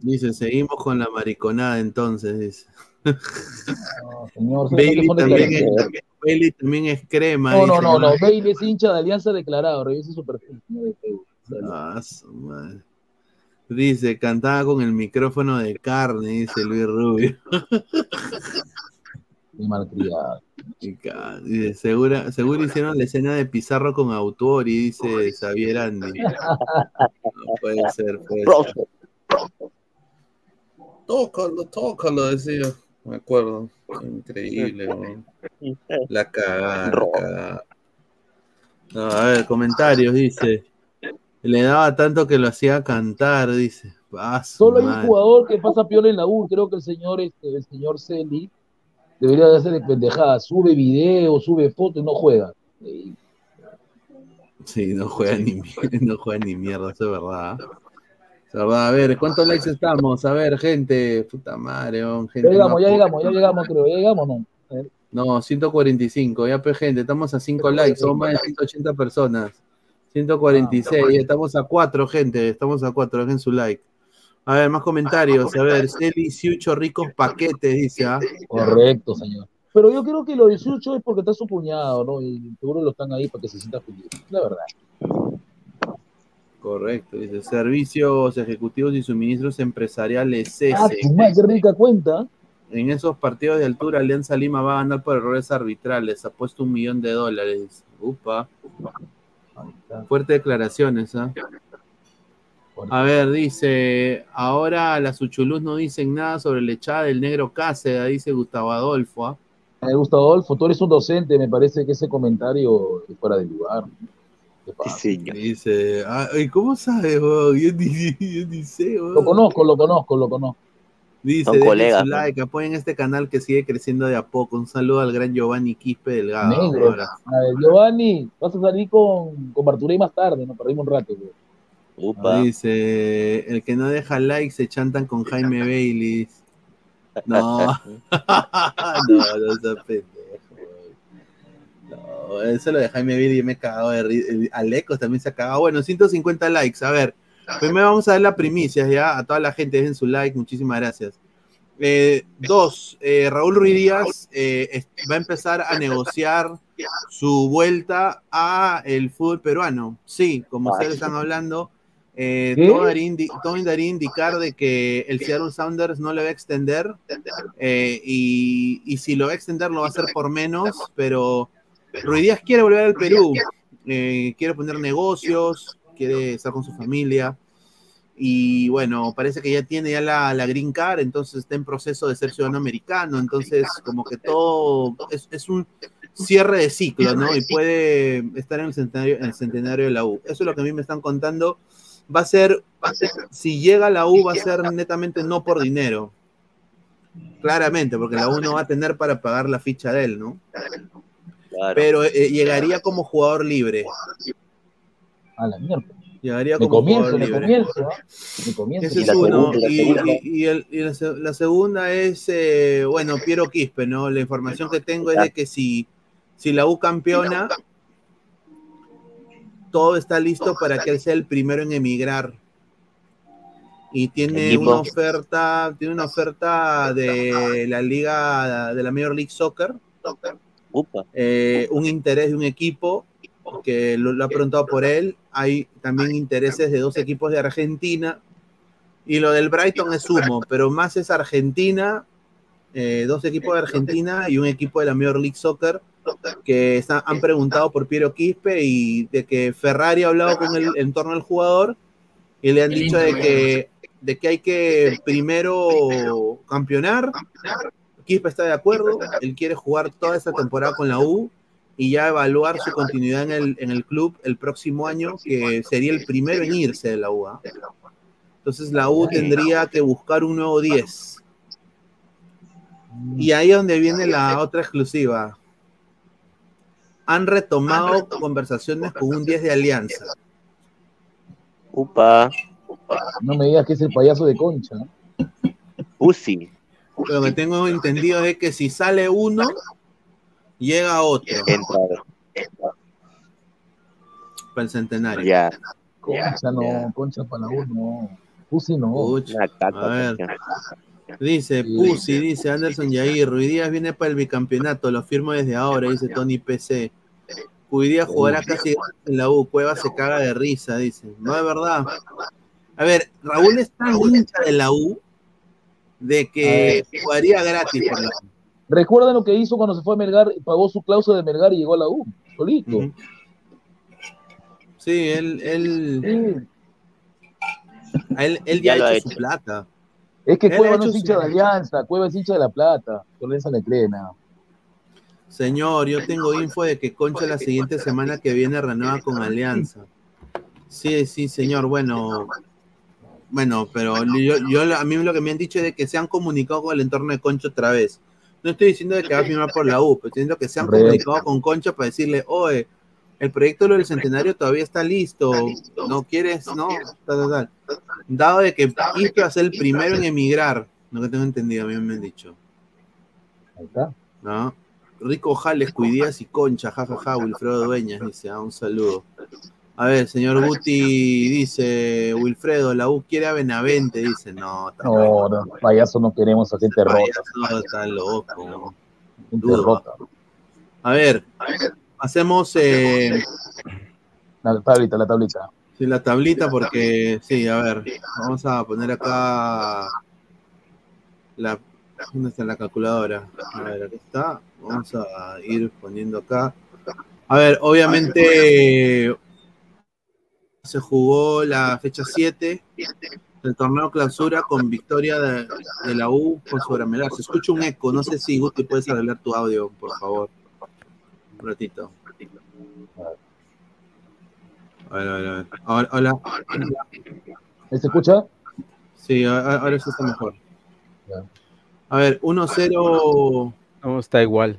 Dice, seguimos con la mariconada entonces, dice.
No, señor,
Bailey,
no
también es,
que-
Bailey también es crema.
No, no,
dice,
no, no. Bailey es hincha de Alianza declarado. Revise su perfil.
Ah, su madre. Dice, cantaba con el micrófono de carne, dice Luis Rubio.
Qué malcriado.
Dice, segura, seguro hicieron la escena de Pizarro con autor y dice Xavier Andy. No puede ser, puede ser. Tócalo, tócalo, decía. Me acuerdo. Increíble, weón. La cagada, la cagada. No, a ver, comentarios, dice. Le daba tanto que lo hacía cantar, dice. Ah,
Solo hay un jugador que pasa peor en la U. Creo que el señor, este, el señor Celi debería de hacer de pendejada. Sube video, sube foto y no juega.
Sí, no juega ni, mi- no juega ni mierda, eso es verdad. A ver, ¿cuántos likes estamos? A ver, gente. Puta madre, gente.
Ya llegamos, ya llegamos, ya llegamos, creo. Ya llegamos, ver.
No, 145. Ya, pues, gente, estamos a 5 likes. Somos más de 180 personas. 146. ya estamos a 4, gente. Estamos a 4. Dejen su like. A ver, más comentarios. A ver, Celi Siucho Ricos Paquetes, dice. ¿ah?
Correcto, señor. Pero yo creo que lo de es porque está su cuñado, ¿no? Y seguro lo están ahí para que se sienta feliz. La verdad.
Correcto, dice. Servicios ejecutivos y suministros empresariales
Ah, tu madre, qué rica cuenta.
En esos partidos de altura, Alianza Lima va a ganar por errores arbitrales. Ha puesto un millón de dólares. Upa. Fuertes declaraciones, ¿ah? A ver, dice, ahora las Uchulús no dicen nada sobre la echada del negro Cáceres, dice Gustavo Adolfo. ¿ah?
Me gusta, Adolfo, tú eres un docente, me parece que ese comentario es fuera de lugar.
Dice, ah, ¿y ¿cómo sabes? weón? Yo ni, yo ni sé. weón.
Lo conozco, lo conozco, lo conozco.
Dice,
colegas,
su
¿no?
like, apoyen este canal que sigue creciendo de a poco. Un saludo al gran Giovanni Quispe Delgado.
Negro. A ver, Giovanni, vas a salir con, con Barturé más tarde, nos perdimos un rato. güey.
Dice, el que no deja like se chantan con Jaime Bailey. No, no, no güey. No, eso lo de Jaime Bailey me he cagado de ri- Alecos también se ha cagado. Bueno, 150 likes. A ver, primero vamos a dar la primicia ya a toda la gente. Dejen su like, muchísimas gracias. Eh, dos, eh, Raúl Ruiz Díaz eh, va a empezar a negociar su vuelta a el fútbol peruano. Sí, como ustedes están hablando, eh, todo, daría indi- todo daría indicar de que el Seattle Sounders no le va a extender eh, y, y si lo va a extender lo va a hacer por menos, pero Ruiz Díaz quiere volver al Perú, eh, quiere poner negocios, quiere estar con su familia y bueno, parece que ya tiene ya la, la green card, entonces está en proceso de ser ciudadano americano, entonces como que todo es, es un cierre de ciclo, ¿no? Y puede estar en el centenario, en el centenario de la U. Eso es lo que a mí me están contando. Va a ser, si llega a la U, va a ser netamente no por dinero. Claramente, porque la U no va a tener para pagar la ficha de él, ¿no? Pero eh, llegaría como jugador libre.
A la mierda.
Llegaría como
comienzo,
jugador libre.
comienzo. Me comienzo.
Ese es uno. Y, y- y el- y la, se- la segunda es, eh, bueno, Piero Quispe, ¿no? La información que tengo es de que si, si la U campeona, todo está listo para que él sea el primero en emigrar. Y tiene una oferta, tiene una oferta de la liga, de la Major League Soccer, eh, un interés de un equipo que lo, lo ha preguntado por él. Hay también intereses de dos equipos de Argentina. Y lo del Brighton es humo, pero más es Argentina, eh, dos equipos de Argentina y un equipo de la Major League Soccer que está- han preguntado por Piero Quispe y de que Ferrari ha hablado con él en torno al jugador y le han dicho de que, de que hay que primero campeonar. Quispe está de acuerdo, él quiere jugar toda esta temporada con la U y ya evaluar su continuidad en el, en el club el próximo año, que sería el primero en irse de la U. Entonces la U tendría que buscar un nuevo 10. Y ahí es donde viene la otra exclusiva. Han retomado conversaciones con un 10 de alianza.
Upa.
No me digas que es el payaso de concha. ¿no?
Pussy.
Lo que tengo entendido es que si sale uno, llega otro. Para el centenario.
Ya.
Concha no, concha para la U no. Pussy no.
Pucha, a ver. Dice, Pussy, dice Anderson Yair, Ruiz Díaz viene para el bicampeonato, lo firmo desde ahora, dice Tony PC. Ruiz Díaz jugará casi en la U, Cueva se caga de risa, dice. No es verdad. A ver, Raúl es tan hincha de la U de que jugaría gratis.
¿Recuerdan lo que hizo cuando se fue a Melgar? Pagó su cláusula de Melgar y llegó a la U, solito.
Sí, él, él, él, él
Ya
ya, ha hecho,
hecho.
su plata.
Es que
Él
Cueva no es hincha
su-
de Alianza, Cueva es hincha de La Plata. Alianza le cree nada.
Señor, yo tengo info de que Concha la siguiente semana que viene renueva con Alianza. Sí, sí, señor. Bueno, bueno, pero yo, yo- a mí lo que me han dicho es de que se han comunicado con el entorno de Concha otra vez. No estoy diciendo de que va a firmar por la U, pero estoy diciendo que se han comunicado con Concha para decirle, oye, el proyecto del centenario todavía está listo. No quieres, no. Tal, tal, tal. Dado de que a ser el primero en emigrar, lo que tengo entendido, a mí me han dicho.
Ahí está.
¿no? Rico Jales, Cuidías y Concha, jajaja, Wilfredo Dueñas, dice, ah, un saludo. A ver, señor Guti dice, Wilfredo, la U quiere a Benavente, dice, no, está
No, no, payaso no queremos a gente rota.
payaso, está loco.
Gente
Dudo.
rota.
A ver, hacemos eh,
La tablita, la tablita.
sí, la tablita porque, sí, a ver, vamos a poner acá la, ¿dónde está la calculadora? A ver, aquí está, vamos a ir poniendo acá. A ver, obviamente se jugó la fecha 7 del torneo clausura con victoria de, de la U con Sobramelar. Se escucha un eco, no sé si Guti puedes arreglar tu audio, por favor. Un ratito. A ver, a ver, a ver. Ahora, hola.
¿Se escucha?
Sí, a- a- ahora sí está mejor. A ver, 1-0.
No, está igual.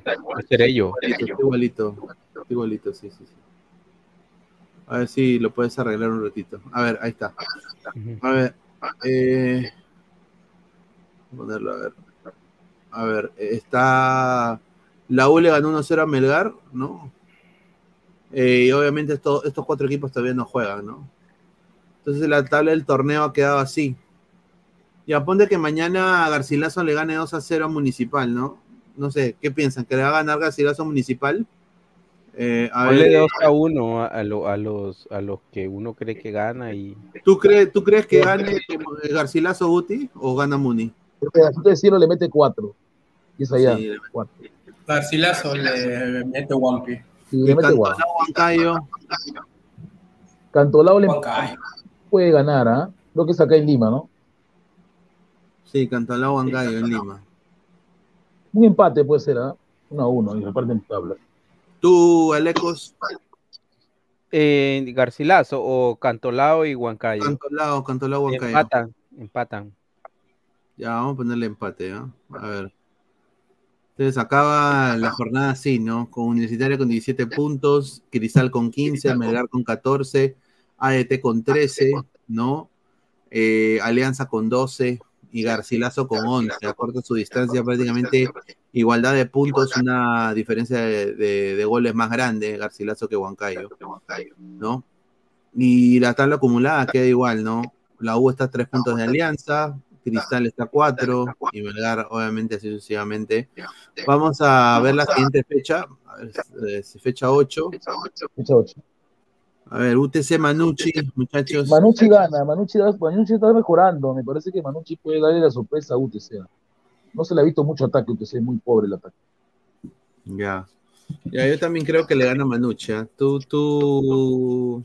Está igualito. Está igualito, sí, sí, sí. A ver si lo puedes arreglar un ratito. A ver, ahí está. A ver, eh, ponerlo a ver. A ver, está. La U le ganó 1-0 a Melgar, ¿no? Eh, y obviamente esto- estos cuatro equipos todavía no juegan, ¿no? Entonces la tabla del torneo ha quedado así. Ya ponte que mañana a Garcilaso le gane 2 a 0 a Municipal, ¿no? No sé, ¿qué piensan? ¿Que le va a ganar Garcilaso Municipal? Eh, a
Ponle
ver,
de 2 a 1 a, a lo- a los, a los que uno cree que gana y
¿tú, crees, ¿tú crees que gane Garcilaso Guti o gana Muni?
El pedacito de cielo le mete cuatro. Y es allá.
Sí,
cuatro.
Garcilaso le mete Wampi.
Y le mete.
Cantolao,
le puede ganar, ¿ah? Creo que es acá en Lima, ¿no?
Sí, Cantolao, Huancayo en Lima.
Un empate puede ser, ¿ah? Uno a uno, y reparten tabla.
¿Tú, Alecos?
eh, Garcilaso o Cantolao y Huancayo.
Cantolao, Cantolao, Huancayo.
Empatan, empatan.
Ya, vamos a ponerle empate, ¿no? A ver. Entonces acaba la jornada así, ¿no? Con Universitario con 17 puntos, Cristal con 15, Melgar con 14, ADT con 13, ¿no? Eh, Alianza con 12 y Garcilaso con 11. Acorta su distancia prácticamente igualdad de puntos, una diferencia de, de- de goles más grande, Garcilaso que Huancayo, ¿no? Y la tabla acumulada queda igual, ¿no? La U está a 3 puntos de Alianza, Cristal está a 4 y Melgar, obviamente, así sucesivamente. Vamos a ver la siguiente fecha, a ver, eh, fecha 8.
Fecha ocho.
A ver, UTC Manucci, muchachos.
Manucci gana, Manucci, da- Manucci está mejorando. Me parece que Manucci puede darle la sorpresa a UTC. No se le ha visto mucho ataque, UTC es muy pobre el ataque.
Ya. Ya, yo también creo que le gana Manucci. ¿ah? Tú, tú.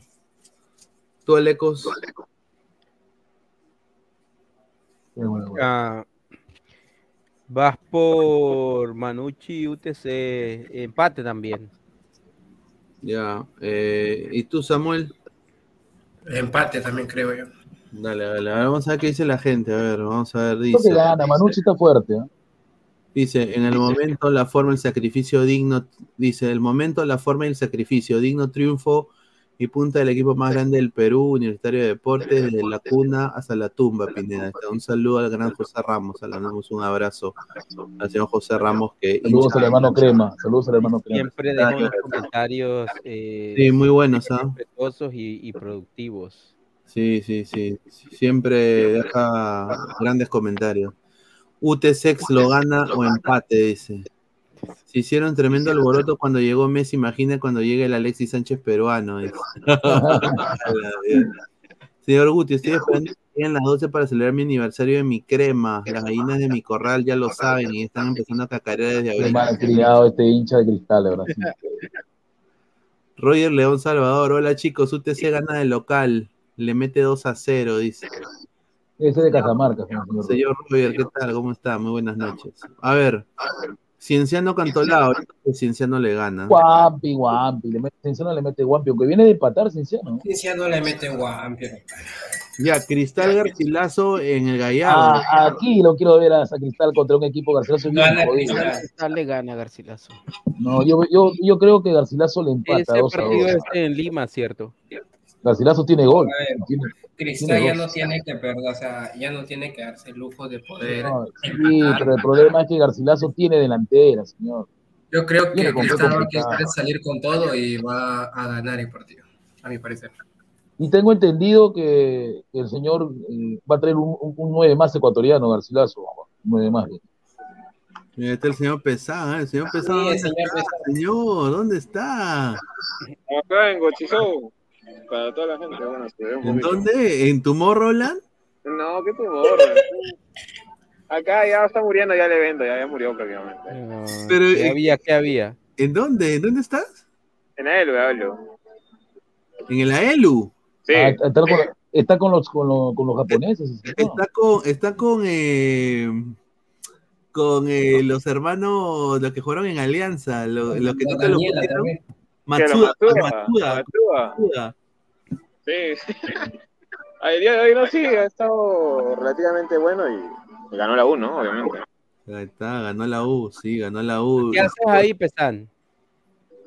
Tú, Alecos.
Ah, vas por Manucci y UTC, empate también.
Ya. eh, ¿Y tú, Samuel?
Empate también creo yo.
Dale, dale. a ver, vamos a ver qué dice la gente. A ver, vamos a ver.
Creo
Dice.
que gana, Manucci está fuerte. ¿ah?
Dice, en el momento, la forma, el sacrificio digno, dice, el momento, la forma y el sacrificio, digno triunfo y punta del equipo más grande del Perú, Universitario de Deportes, desde la cuna hasta la tumba, Pineda. Un saludo al gran José Ramos, le damos un abrazo al señor José Ramos, que
Saludos al hermano Crema. Saludos al hermano Crema.
Siempre dejo unos comentarios eh,
Sí, muy buenos, ¿ah?
respetuosos y, y productivos.
Sí, sí, sí, siempre deja grandes comentarios. UTSEX lo gana o empate, dice. Se hicieron tremendo alboroto cuando llegó Messi, imagina cuando llegue el Alexis Sánchez peruano. dice. Señor Guti, estoy esperando que lleguen las 12 para celebrar mi aniversario de mi crema. Las gallinas de mi corral ya lo saben y están empezando a cacarear desde
mal
ahorita.
criado este hincha de cristal.
Roger León Salvador, hola chicos, UTC gana de local, le mete 2 a 0, dice.
Ese de Cajamarca, señor.
Señor Roger, ¿qué tal? ¿Cómo está? Muy buenas noches. A ver, Cienciano Cantolao, ahorita que Cienciano le gana.
Guampi, Guampi, le mete, Cienciano le mete Guampi, aunque viene de empatar Cienciano.
Cienciano le mete guampi.
Ya, Cristal Garcilaso en el Gallardo.
Ah, aquí lo quiero ver a Cristal contra un equipo Garcilaso
Gana. Cristal. Cristal le gana a Garcilaso.
No, yo, yo, yo creo que Garcilaso le empata
Ese
2 a
partido
2.
es en Lima, ¿cierto?
Garcilaso tiene gol.
A ver,
Tiene-
Cristal
tiene
ya
dos.
no tiene que perder, o sea, ya no tiene que darse el lujo de poder.
No, sí,
empatar.
pero el problema es que Garcilaso tiene delantera, señor.
Yo creo que Cristal va a
complicar.
querer salir con todo y va a ganar el partido, a mi parecer.
Y tengo entendido que el señor eh, va a traer un, un, un 9 más ecuatoriano, Garcilaso. Un 9 más.
Mira, está el señor Pesán, ¿eh? el señor Pesán.
Sí, el
¿dónde
señor
está? Señor, ¿dónde está?
Acá en Gochizou, para toda la gente, bueno, se ve un
¿En
poquito.
dónde? ¿En Tomorrowland?
No, qué tumor. Acá ya está muriendo ya el evento, ya, ya murió prácticamente.
Pero,
¿Qué
eh,
había? ¿Qué había?
¿En dónde? ¿En dónde estás?
En él, hablo.
En el AELU.
Sí.
Ah, está, con, está con los, con, los, con los japoneses.
Está con, está con, eh, con eh, los hermanos, los que jugaron en Alianza, los, los que te lo pusieron. Matsuda, Matsuda,
Matsuda.
Matsuda.
Sí, sí. El día de hoy no, sí, ha estado relativamente bueno y ganó la U, ¿no? Obviamente.
Ahí está, ganó la U, sí, ganó la U.
¿Qué haces ahí, Pesan?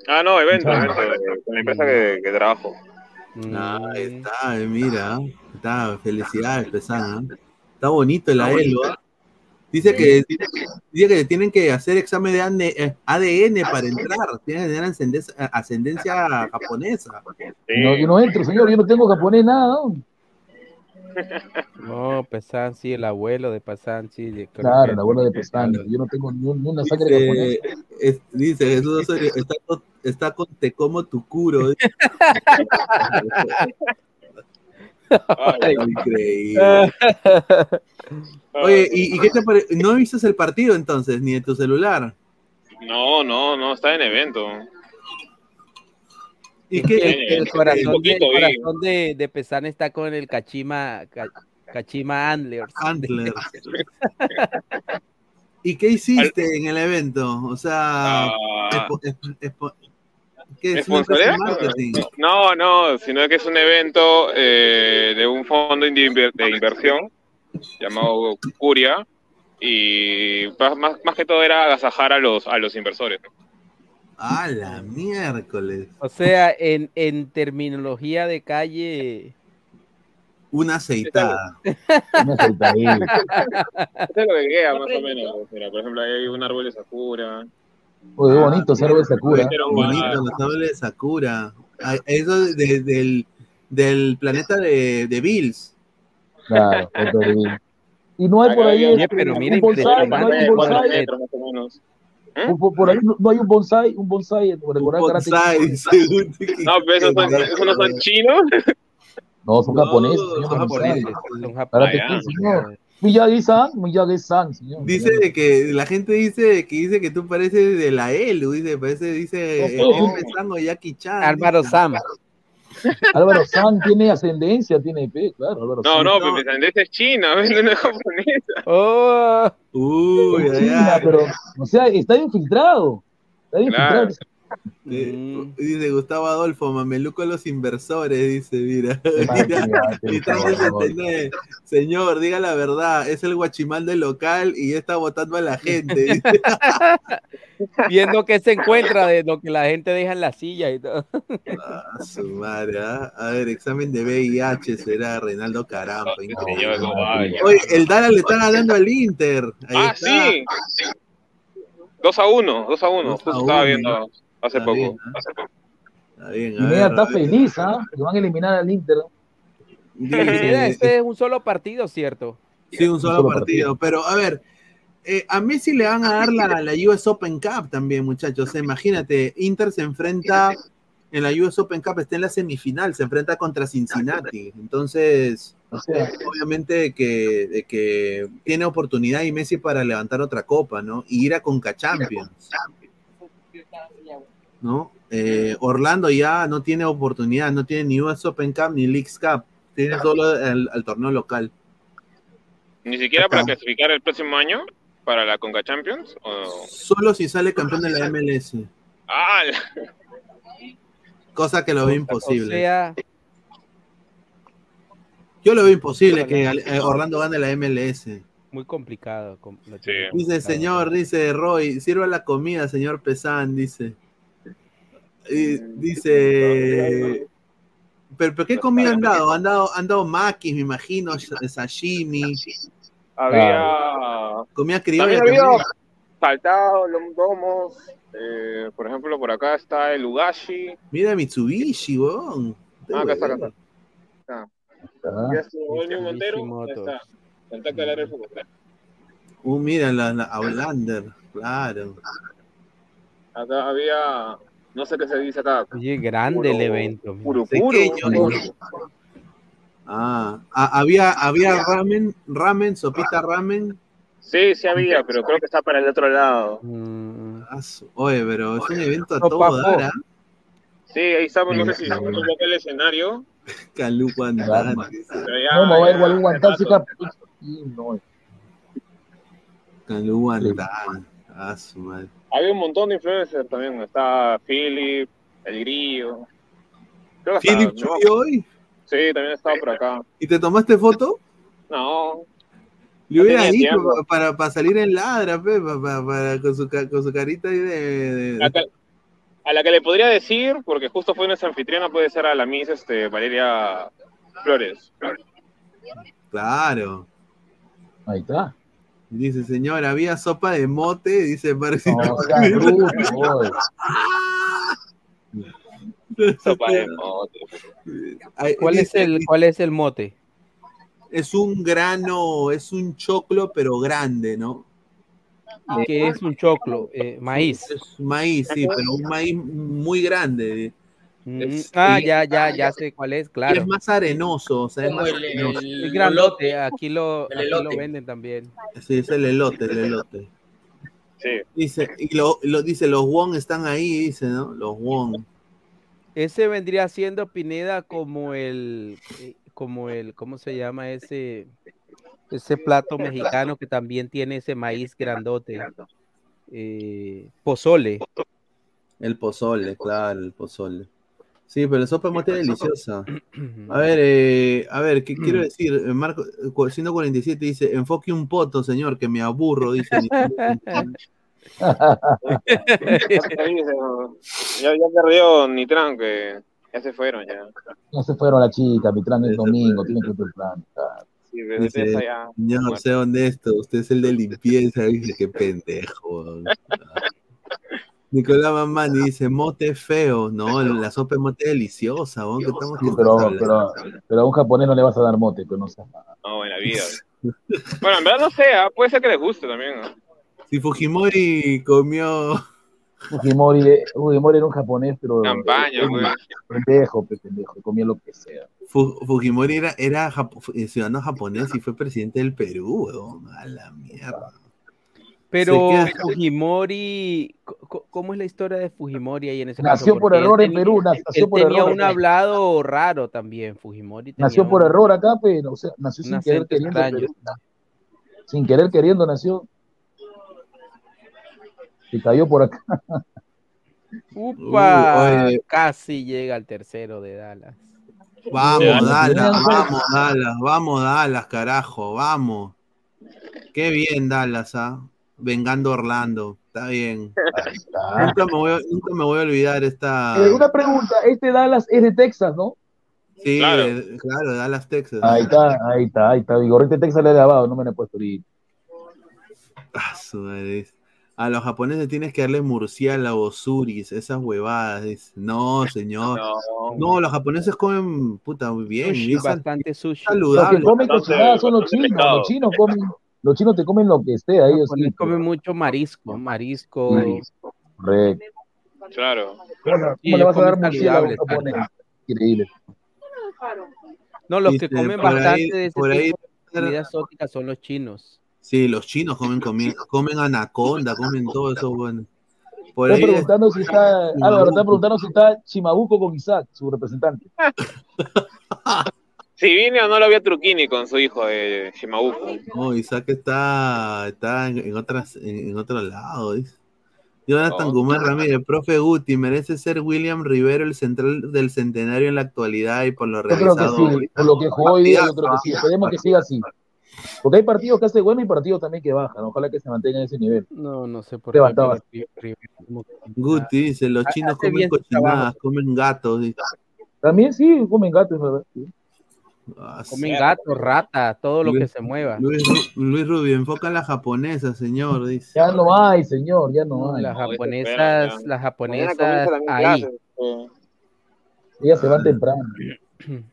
Ah, no, evento, evento, eh, con la empresa que, que trabajo.
Ah, ahí está, eh, mira, está, felicidades, Pesán. ¿eh? Está bonito el Dice que, dice que tienen que hacer examen de ADN, eh, ADN para entrar, tienen que tener ascendencia, ascendencia japonesa.
No, yo no entro, señor, yo no tengo japonés nada. ¿no?
No, Pesan, sí, el abuelo de Pesan, sí. yo creo
Claro, el abuelo de Pestana. Yo no tengo ni, un- ni una sangre
Dice,
japonesa.
es- dice Jesús Osorio, está con, está con Tecomo Increíble. Oye, ¿y, y qué te pare- ¿No viste el partido entonces, ni de tu celular?
No, no, no, está en evento.
¿Y qué?
que el corazón, de,
poquito,
el
vi.
corazón de, de Pesan está con el Kachima, Ka- Kachima Antlers.
Antlers. ¿Y qué hiciste en el evento? O sea,
Ah.
expo- expo- expo- ¿qué es.
No, no, sino que es un evento eh, de un fondo de inver- de inversión llamado Curia y más, más, que todo era agasajar a los, a los inversores. ¿no?
¡A la miércoles!
O sea, en, en terminología de calle.
Una aceitada.
Una aceitadilla.
Eso es lo que queda más o menos. pues, Mira, por ejemplo, hay un árbol de Sakura.
Oye, qué bonito árbol de Sakura.
Bonito,
ah,
los árboles de Sakura. Eso de- del, del planeta de, de Bills.
Claro, otro de- Y no hay por ahí
Oye,
este,
pero mira,
un bonsai, no hay un bonsai.
cuatro
metros más o menos.
Por, por- por ahí no, no hay un bonsai, un bonsai por
Bonsai, según-
No, pero esos, son, esos no son chinos.
No, son
No,
japoneses,
son japoneses.
Son japoneses.
Miyagi-san, Miyagi-san, señor.
Dice de que la gente dice que dice que tú pareces de la ELU, dice, parece, dice
no.
Pesan o Jackie Chan.
Álvaro. Sam.
Álvaro San tiene ascendencia, tiene pe, claro, Álvaro
No,
San.
no, pero mi descendencia es china, no es japonesa.
Oh,
Uy,
Es
ay,
China,
ay.
pero, o sea, está infiltrado. Está
Claro.
infiltrado.
Eh,
Mm.
Dice Gustavo Adolfo, mameluco a los inversores, dice, mira. 369, Señor, diga la verdad, es el guachimal del local y está votando a la gente.
viendo qué se encuentra de lo que la gente deja en la silla y todo.
Ah, su madre, ¿ah? A ver, examen de VIH será Reinaldo.
Señor, no.
Oye, el Dara le está ganando al Inter. Ahí
Ah,
está.
sí. 2 a 1, 2 a 1.
Dos a
Justo estaba
uno,
viendo hace
Está
poco.
bien, ¿ah? Está bien, a
Pineda
ver,
está feliz, ¿ah? Que van a eliminar al Inter.
Mira,
Dice,
este es un solo partido, ¿cierto?
sí, un solo
solo
partido. Pero, a ver, eh, a Messi le van a dar la, la US Open Cup también, muchachos. Imagínate, Inter se enfrenta en la US Open Cup, está en la semifinal, se enfrenta contra Cincinnati. Entonces,
O sea,
obviamente que, de que tiene oportunidad y Messi para levantar otra copa, ¿no? Y ir a Conca Champions. ¿No? Eh, Orlando ya no tiene oportunidad, no tiene ni US Open Cup ni Leagues Cup, tiene solo el, el torneo local.
Ni siquiera para clasificar el próximo año. para la Conca Champions? O...
Solo si sale campeón de la MLS.
¡Ah! la-
Cosa que lo veo
O
imposible.
sea,
Yo lo veo imposible que eh, Orlando gane la MLS.
muy complicado.
Sí.
Dice, señor, dice Roy, sirva la comida, señor Pesán, dice. Y dice. ¿Pero, pero qué comida han dado? Han dado, han dado maquis, me imagino, sh- sashimi,
Había.
comida criolla.
También había
también.
saltado, lomos. Eh, por ejemplo, por acá está el Ugashi.
Mira Mitsubishi, weón.
Ah, acá está, acá está.
Ah,
Ya estuvo el Montero. Está. Área.
Uh, mira, la, la Outlander, claro.
Acá había. No sé qué se dice acá.
Oye, grande
Puro-
el evento.
Puro, puro.
Pequeño. Ah, ah, había, había ramen, ramen, sopita ramen.
Sí, sí había, pero creo que está para el otro lado.
Mm,
Ah, Oye, pero es un evento a todo dar, ¿ah?
Sí, ahí estamos, no sé si un poco el escenario. Pero ya,
No, me va a ir algún guantán, y no.
Calú Guantán. Ah, su madre.
Había un montón de influencers también. Está Philip, El Grillo. Creo que hasta-
¿Philip
no,
subió hoy?
Sí, también estaba por acá.
¿Y te tomaste foto?
No,
Le hubiera dicho para, para salir en ladra, pe, pa- pa- para- con, su, ca- con su carita ahí de. de-
a, que- a la que le podría decir, porque justo fue nuestra anfitriona, puede ser a la Miss este, Valeria Flores.
Claro.
Ahí está.
Dice, señor, había sopa de mote, dice, parece.
No.
Sopa de mote.
Ay,
¿Cuál es el cuál es el mote?
Es un grano, es un choclo, pero grande, ¿no?
¿Y qué es un choclo? Eh, maíz.
Es maíz, sí, pero un maíz muy grande. Es-
ah,
y-
ya, ya, ya sé cuál es, claro.
es más arenoso, o sea, es más
el-
arenoso.
el-
Es grandote, aquí lo,
el
aquí lo venden también.
Sí, es el elote, el elote.
Sí.
Dice, y lo, lo dice, los won están ahí, dice, ¿no? Los won.
Ese vendría siendo Pineda como el, eh, como el, ¿cómo se llama ese, ese plato mexicano que también tiene ese maíz grandote? Eh, pozole.
El pozole, claro, el pozole. Sí, pero la sopa de mote es deliciosa. A ver, eh, a ver, ¿qué quiero decir? Eh, Marco eh, cu- 147 dice, enfoque un poto, señor, que me aburro, dice.
ya, ya perdió Nitran, que ya se fueron ya.
No se fueron las chicas, mi trámite es domingo, tienen que.
Sí, pero
Dice,
ya-
señor, sea honesto, usted es el de limpieza, dice, qué pendejo. Nicolás Mamani dice, mote feo. No, la sopa de mote es deliciosa, weón, que estamos
Sí,
que
pero, a un japonés no le vas a dar mote, pero no sé.
No, en la vida. bueno, en verdad no sé, ah, puede ser que les guste también. ¿no?
Si Fujimori comió
Fujimori, eh, Fujimori era un japonés, pero
Campaña,
eh, pendejo, pe- pendejo, comía lo que sea.
Fu- Fujimori era, era japo- ciudadano japonés y fue presidente del Perú, weón. A la mierda.
Pero Fujimori, ¿cómo es la historia de Fujimori ahí en ese
Nació
caso?
por error en Perú, nació
él
por
tenía
error
un hablado raro también, Fujimori. tenía
Nació por
un-
error acá, pero o sea, nació sin querer queriendo. sin querer queriendo nació. Se cayó por acá.
Upa,
Uh,
casi llega al tercero de Dallas.
Vamos, Dallas, vamos, Dallas, vamos, Dallas, carajo, vamos. Qué bien, Dallas, ¿ah? Vengando Orlando, está bien. Nunca me voy a, nunca me voy a olvidar esta.
Eh, una pregunta, este Dallas es de Texas, ¿no?
Sí,
Claro.
de- claro, de Dallas, Texas.
Ahí está, ahí está, ahí está. Vigorete Texas le he lavado, no me lo he puesto ahorita.
Ah. A los japoneses tienes que darle murciélago, suris, esas huevadas. dice. No, señor. No, los japoneses comen puta muy bien.
Sushi, bastante sushi.
Los
saludable.
que comen cocinadas son los chinos. Los chinos comen, los chinos te comen lo que esté ahí.
Los japoneses comen mucho marisco, marisco.
Correcto.
Claro.
¿Cómo,
Sí,
le vas a dar murciélago? Increíble.
No, los que comen
por
bastante
ahí-
de ese
por ahí-
tipo de comida exótica son los chinos.
Sí, los chinos comen, comi- comen anaconda, comen todo eso, bueno. Por
Están
ahí
preguntando si está, Álvaro, están preguntando si está Chimabuco con Isaac, su representante.
Si vine o no lo vi a Truquini con su hijo de Shimabufo.
No, Isaac está, está en, en otras, en, en otro lado. dice. Jonathan
Oh.
Guzmán Ramírez, profe Guti, merece ser William Rivero el central del centenario en la actualidad y por lo
Yo creo que
realizado.
sí, por lo que jugó hoy día, yo creo que sí. Esperemos que siga así. Porque hay partidos que hace bueno y partidos también que bajan. Ojalá que se mantenga en ese nivel.
No, no sé por
Levantaba.
qué. que-
Guti dice, los chinos comen cochinadas, comen gatos. dice.
También sí, comen gatos, ¿verdad? Sí.
Ah,
Comen gato, rata, todo lo que se mueva.
Luis, Luis Rubio, enfoca en la japonesa, señor, dice.
Ya no hay, señor, ya no
No,
hay.
las
No,
japonesas,
espera,
las japonesas ahí.
clases. eh.
Ellas se van temprano.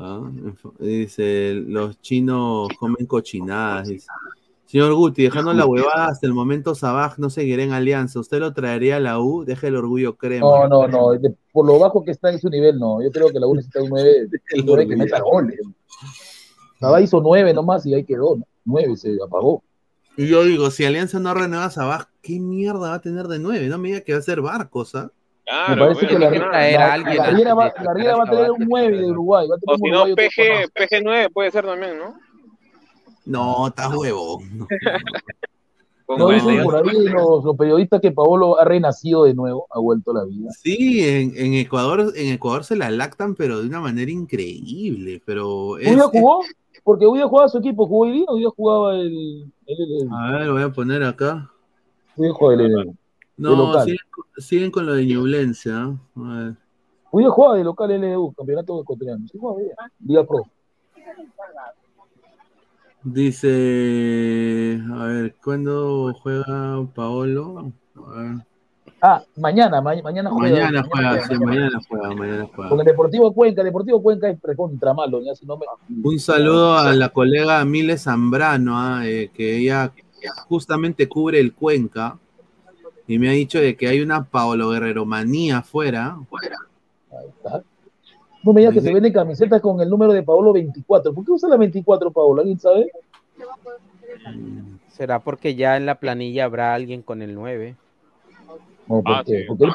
Ah, dice, los chinos comen cochinadas. dice. Señor Guti, dejando la huevada hasta el momento, Sabaj no seguirá en Alianza. ¿Usted lo traería a la U? Deje el orgullo crema.
No, no, no. de- por lo bajo que está en su nivel, no. Yo creo que la U necesita un 9, un 9 que meta goles. Nada hizo 9 nomás y ahí quedó. ¿no? 9 se apagó.
Y yo digo, si Alianza no renueva a Sabaj, ¿qué mierda va a tener de nueve? No me diga que va a ser Barcos, ¿ah?
Me parece que la, la,
traer a alguien
la Riera va,
antes de
la va a traer un 9 de Uruguay. Va a
O
tener
si
un
no, PG, PG9 puede ser también, ¿no?
No, está huevón.
Con
No dicen por ahí los, los periodistas que Paolo ha renacido de nuevo, ha vuelto a la vida.
Sí, en, en Ecuador, en Ecuador se la lactan, pero de una manera increíble. Pero
¿Hoy
es,
día jugó? Porque hoy día jugaba su equipo, jugó hoy día, hoy día jugaba el. el, el, el-
a ver, voy a poner acá.
hoy el- de
No, siguen, con- siguen con lo de Ñublense, ¿ah? A ver.
hoy día jugaba de local LDU, campeonato ecuatoriano. Sí, jugaba. Liga Pro.
Dice, a ver, ¿cuándo juega Paolo? A ver.
Ah, mañana, ma- mañana juega.
Mañana juega, sí, mañana juega, mañana
Con
juega.
el Deportivo Cuenca, el Deportivo Cuenca es contra malo, ya si no me.
Un saludo a la colega Miles Zambrano, ah, eh, que ella justamente cubre el Cuenca y me ha dicho de que hay una Paolo Guerrero manía afuera.
Ahí está. No me digas que se venden camisetas con el número de Paolo 24. ¿Por qué usa la 24, Paolo? ¿Alguien sabe?
¿Será porque ya en la planilla habrá alguien con el 9?
No, ¿por
Ah,
qué?
sí.
Porque, él,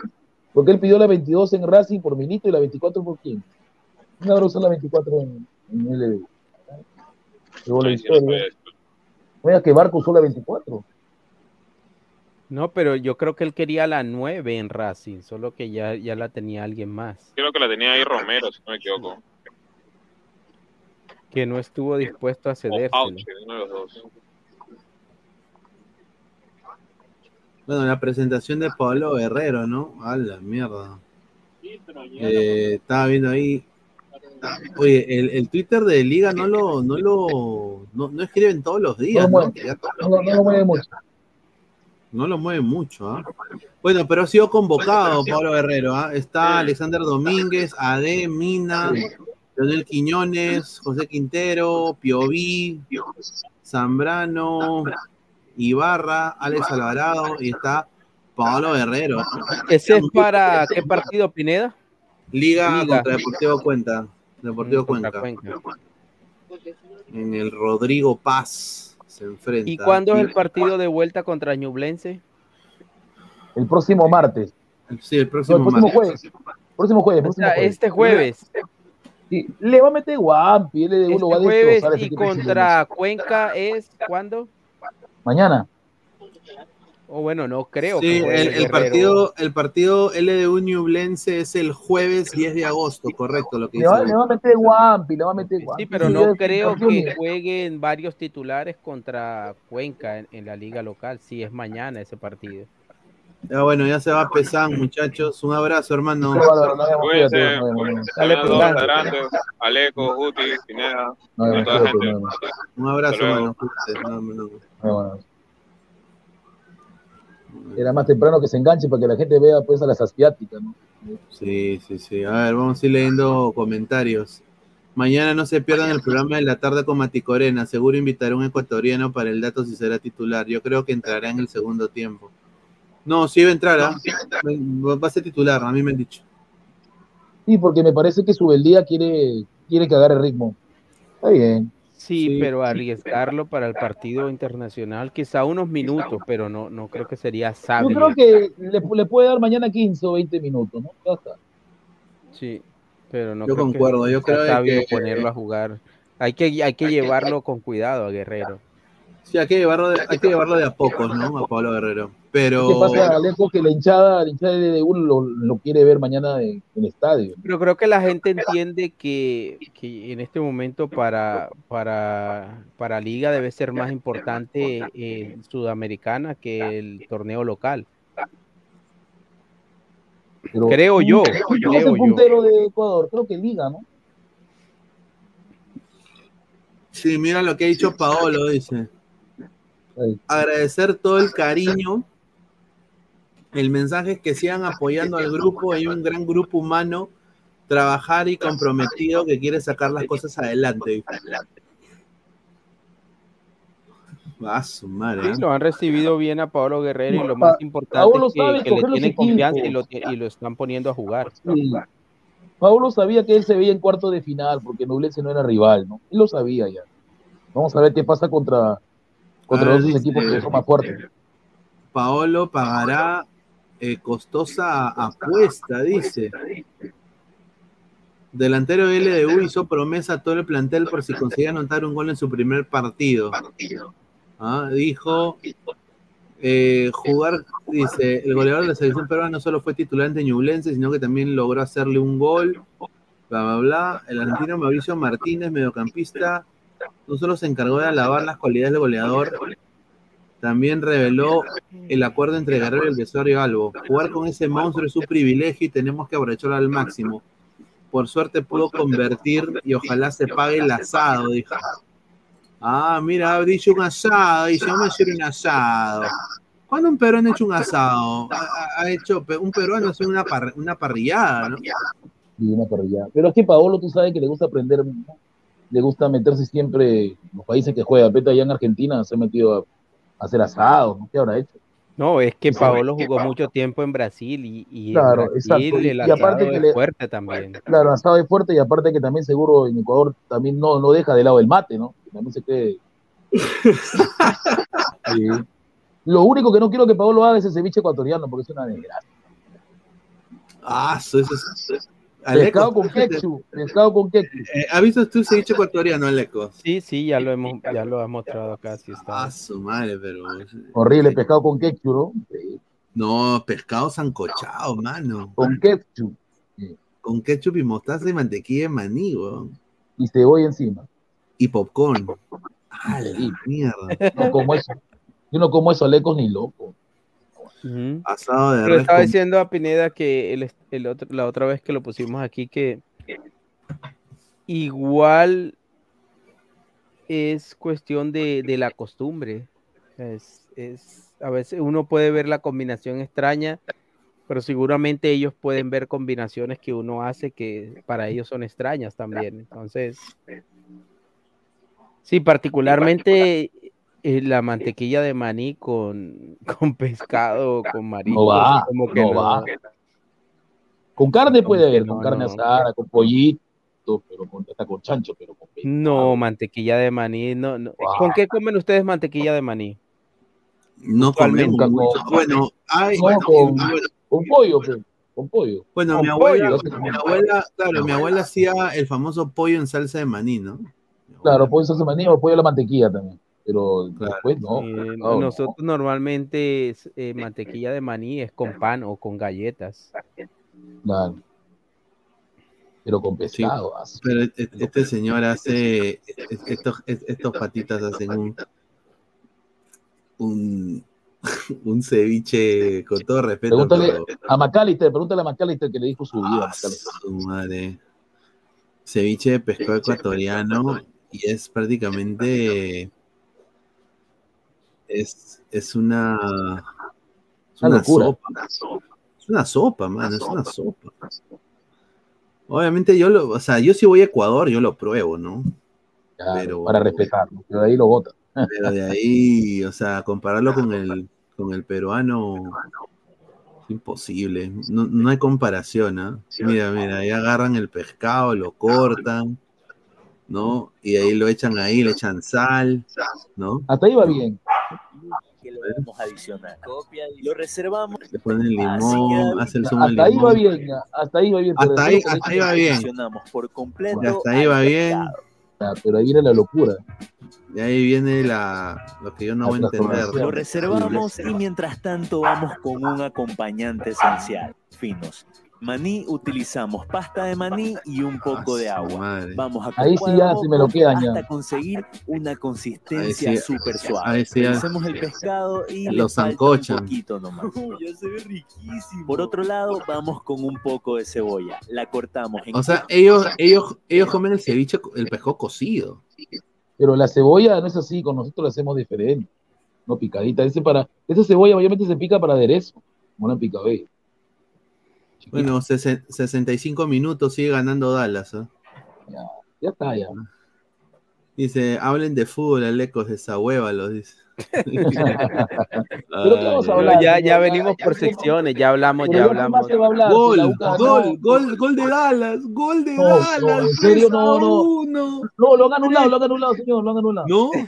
porque él pidió la 22 en Racing por Milito y la 24 por quién. ¿Quién habrá usado la 24 en, en LB? Luego la historia. digas que Barco usó la 24.
No, pero yo creo que él quería la 9 en Racing, solo que ya, ya la tenía alguien más,
Creo que la tenía ahí Romero, si no me equivoco.
que no estuvo dispuesto a
dos.
Bueno, la presentación de Pablo Guerrero, ¿no? A la mierda. Eh, estaba viendo ahí. Oye, el, el Twitter de Liga no lo, no lo, no, no escriben todos los días,
No lo
¿no?
mueve.
Ya
no mucho.
No lo mueve mucho, ¿ah? Bueno, pero ha sido convocado Pablo Guerrero, ¿ah? Está Alexander Domínguez, Ade, Mina, Leonel Quiñones, José Quintero, Pioví, Zambrano, Ibarra, Alex Alvarado y está Pablo Guerrero.
¿Ese es para qué partido, Pineda?
Liga,
Liga.
contra Deportivo Cuenta. Deportivo
contra
Cuenca. En el Rodrigo Paz se enfrenta.
¿Y cuándo es el partido de vuelta contra Ñublense?
El próximo martes.
Sí, el
No,
próximo,
el próximo
martes.
jueves. Próximo jueves.
O
próximo
sea,
jueves.
este jueves.
Sí, le va a meter Guampi, lo va a
Este jueves y contra Cuenca es ¿cuándo?
Mañana.
O bueno, no creo.
Sí,
que
el, el partido, el partido LDU Ñublense es el jueves 10 de agosto, correcto, lo que
Le va,
dice.
le va a meter Guampi, le va a meter Guampi.
Sí, pero no creo que jueguen varios titulares contra Cuenca en, en la liga local. Sí, es mañana ese partido.
Ya bueno, ya se va a pesar, muchachos. Un abrazo, hermano.
Cuídense.
pues,
Aleco, Guti, Pineda,
Un abrazo, hermano. Cuídate. No, no, no.
nos vemos. Era más temprano que se enganche para que la gente vea pues a las asiáticas, ¿no?
Sí, sí, sí. A ver, vamos a ir leyendo comentarios. Mañana no se pierdan el programa de la tarde con Mati Corena. Seguro invitaré a un ecuatoriano para el dato si será titular. Yo creo que entrará en el segundo tiempo. No, sí va a entrar, ¿ah? Va a ser titular, a mí me han dicho.
Sí, porque me parece que Subeldía quiere, quiere que agarre ritmo. Está bien.
Sí,
Sí.
pero arriesgarlo para el partido internacional, quizá unos minutos, pero no, no creo que sería
Yo
sabio.
creo que le, le puede dar mañana 15 o 20 minutos, ¿no? Ya está.
Sí, Pero no
Yo
creo que
concuerdo, yo
sea
creo
sabio
que-
ponerlo a jugar. Hay que, hay que llevarlo con cuidado a Guerrero.
Sí, hay que llevarlo de, hay que llevarlo de a pocos, ¿no? A Pablo Guerrero. Pero.
¿Qué pasa, Alejo? Que la hinchada, la hinchada de uno lo, lo quiere ver mañana en, el estadio.
Pero creo que la gente entiende que, que en este momento para, para, para Liga debe ser más importante eh, Sudamericana que el torneo local.
Pero-
creo yo,
¿Quién es
creo
el
yo.
puntero de Ecuador? Creo que Liga, ¿no?
Sí, mira lo que ha dicho Paolo, dice. Agradecer todo el cariño. El mensaje es que sigan apoyando al grupo. Hay un gran grupo humano, trabajar y comprometido que quiere sacar las cosas adelante. Va a su madre.
Sí, lo han recibido bien a Pablo Guerrero y lo
Pa-
más importante
Paolo
es que, que le tienen confianza y
equipos.
lo, y lo están poniendo a jugar.
Sí. Pablo sabía que él se veía en cuarto de final porque Nublense no era rival, ¿no? Él lo sabía ya. Vamos a ver qué pasa contra, contra
ver,
los dos equipos que son más fuertes.
Paolo pagará eh, costosa apuesta, dice. Delantero de LDU hizo promesa a todo el plantel por si conseguía anotar un gol en su primer partido. Ah, Dijo eh, jugar, dice, el goleador de la selección peruana no solo fue titular ante Ñublense, sino que también logró hacerle un gol. Bla, bla, bla. El argentino Mauricio Martínez, mediocampista, no solo se encargó de alabar las cualidades del goleador, también reveló el acuerdo entre Guerrero y el vestuario Albo. Jugar con ese monstruo es un privilegio y tenemos que aprovecharlo al máximo. Por suerte pudo convertir y ojalá se pague el asado, dijo. Ah, mira, ha dicho un asado, dice, vamos a hacer un asado. ¿Cuándo un peruano ha hecho un asado? Ha, hecho, un peruano hace una, una parrillada, ¿no?
Y una parrilla. Pero es que Paolo, tú sabes que le gusta aprender. Le gusta meterse siempre en los países que juega. Peta allá en Argentina se ha metido a, a hacer asados, ¿no? ¿Qué habrá hecho?
No, es que
Sí.
Paolo jugó mucho tiempo en Brasil y, y en
Claro,
Brasil.
Y- aparte
asado
que
es
le-
fuerte también.
Claro, asado es fuerte y aparte que también seguro en Ecuador también no, no deja de lado el mate, ¿no? También se cree. Sí. Lo único que no quiero que Paolo haga es el ceviche ecuatoriano, porque es una desgracia.
Ah, eso eso es.
Pescado con ketchup, pescado con ketchup.
eh, ¿Has visto tú ese dicho ecuatoriano, Aleco?
Sí, sí, ya lo hemos, ya lo has mostrado acá. Sí está.
Ah, su madre, pero.
Horrible, pescado con ketchup, ¿no?
No, pescado sancochado, mano.
Con ketchup.
Con ketchup y mostaza y mantequilla de maní, weón.
Y cebolla encima.
Y popcorn. Ah, la mierda.
No como eso. Yo no como eso, lecos ni loco.
Ujú.
Asado de
Pero
res
estaba
con-
diciendo a Pineda que el, el otro, la otra vez que lo pusimos aquí que igual es cuestión de, de la costumbre. Es, es, a veces uno puede ver la combinación extraña, pero seguramente ellos pueden ver combinaciones que uno hace que para ellos son extrañas también. Entonces, sí, particularmente eh, la mantequilla de maní con, con pescado, con mariscos,
No va,
como que
no
no.
va. Con carne puede
Como
haber, con carne
no.
asada, con pollito, pero con, hasta con chancho, pero con
No, mantequilla de maní, no, no. ¿Con qué comen ustedes mantequilla de maní?
No comemos mucho. Bueno, hay.
No,
bueno,
con,
bueno,
con pollo, pues, con pollo.
Bueno,
Con
mi abuela,
pollo.
mi abuela, claro, mi abuela hacía el famoso pollo en salsa de maní, ¿no?
Claro, pollo salsa de maní o pollo a la mantequilla también. Pero después no.
Eh,
no,
nosotros normalmente es, eh, mantequilla de maní es con pan o con galletas.
Claro. Pero con pescado. ah,
Pero e- este señor hace, estos, estos patitas hacen un, un, un ceviche con todo respeto.
Pregúntale
pero-
a Macalister, pregúntale a Macalister que le dijo su vida.
Ah, su madre. Ceviche de pescado ecuatoriano y es prácticamente es, es una es
Una
sopa. Es una sopa, mano, es una sopa. Obviamente yo lo, o sea, yo si voy a Ecuador, yo lo pruebo, ¿no?
Claro,
Pero-
para respetarlo. Pero de ahí lo vota.
Pero de ahí, o sea, compararlo con el, con el peruano es imposible. No, no hay comparación, ¿ah? Mira, mira, ahí agarran el pescado, lo cortan, ¿no? Y ahí lo echan ahí, le echan sal, ¿no?
Hasta ahí va bien.
Podemos adicionar. Lo reservamos.
Le ponen limón, hace el zumo
Hasta ahí va
limón.
bien, hasta ahí va bien.
Hasta ahí, hasta ahí va bien.
Por completo.
Y hasta ahí va bien.
Ya, Pero ahí viene la locura.
Y ahí viene la, lo que yo no
La
voy a entender.
Lo reservamos y mientras tanto vamos con un acompañante esencial, finos. Maní utilizamos pasta de maní y un poco de agua. Vamos a
Ahí sí ya se me lo quedan ya.
hasta conseguir una consistencia
Ahí sí-
súper suave.
ahí sí ya-
Hacemos el pescado y
Lo zancochan.
un poquito nomás. ya se ve riquísimo. Por otro lado, vamos con un poco de cebolla. La cortamos en
O sea, ellos, ellos, ellos comen el ceviche, el pescado cocido.
Pero la cebolla no es así, con nosotros la hacemos diferente. No picadita. Ese para, esa cebolla mayormente se pica para aderezo, como una picabella.
Bueno, sesen- 65 minutos sigue ganando Dallas. ¿ah?
Ya está, ya.
Dice, hablen de fútbol, Alecos, de esa hueva, lo dice.
Pero ¿qué vamos a
Pero
hablar?
ya, ya venimos por secciones, ya hablamos, ya
ya ¿qué
hablamos.
Gol, gol, gol, gol de Dallas, gol de
No, no,
Dallas.
en serio,
3
no,
a
no.
1.
No, lo han anulado, lo han anulado, señor, lo han anulado.
¿No?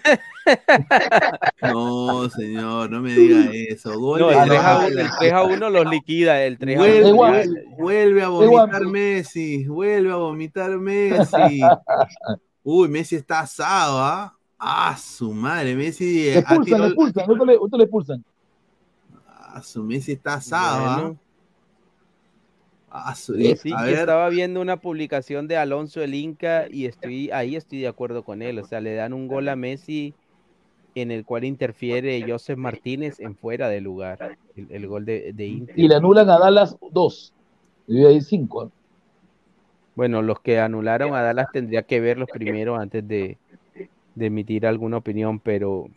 No, señor, no me diga eso. Gol
No,
de
el 3 a 1, el
Dallas.
3 a 1 los liquida, el 3 a 1.
Vuelve, vuelve- a vomitar Messi, vuelve a vomitar Messi. Uy, Messi está asado, ¿ah? Ah, su madre, Messi.
Le
ha
expulsan, le expulsan, otro le, otro le expulsan.
Ah, su Messi está asado, ¿ah?
Bueno.
Ah, su-
Sí,
a
que
ver,
estaba viendo una publicación de Alonso el Inca y estoy ahí estoy de acuerdo con él. O sea, le dan un gol a Messi en el cual interfiere Joseph Martínez en fuera de lugar. El, el gol de, de Inter.
Y le anulan a Dallas dos. Debió ir cinco. ¿eh?
Bueno, los que anularon a Dallas tendría que verlos primero antes de, de emitir alguna opinión, pero,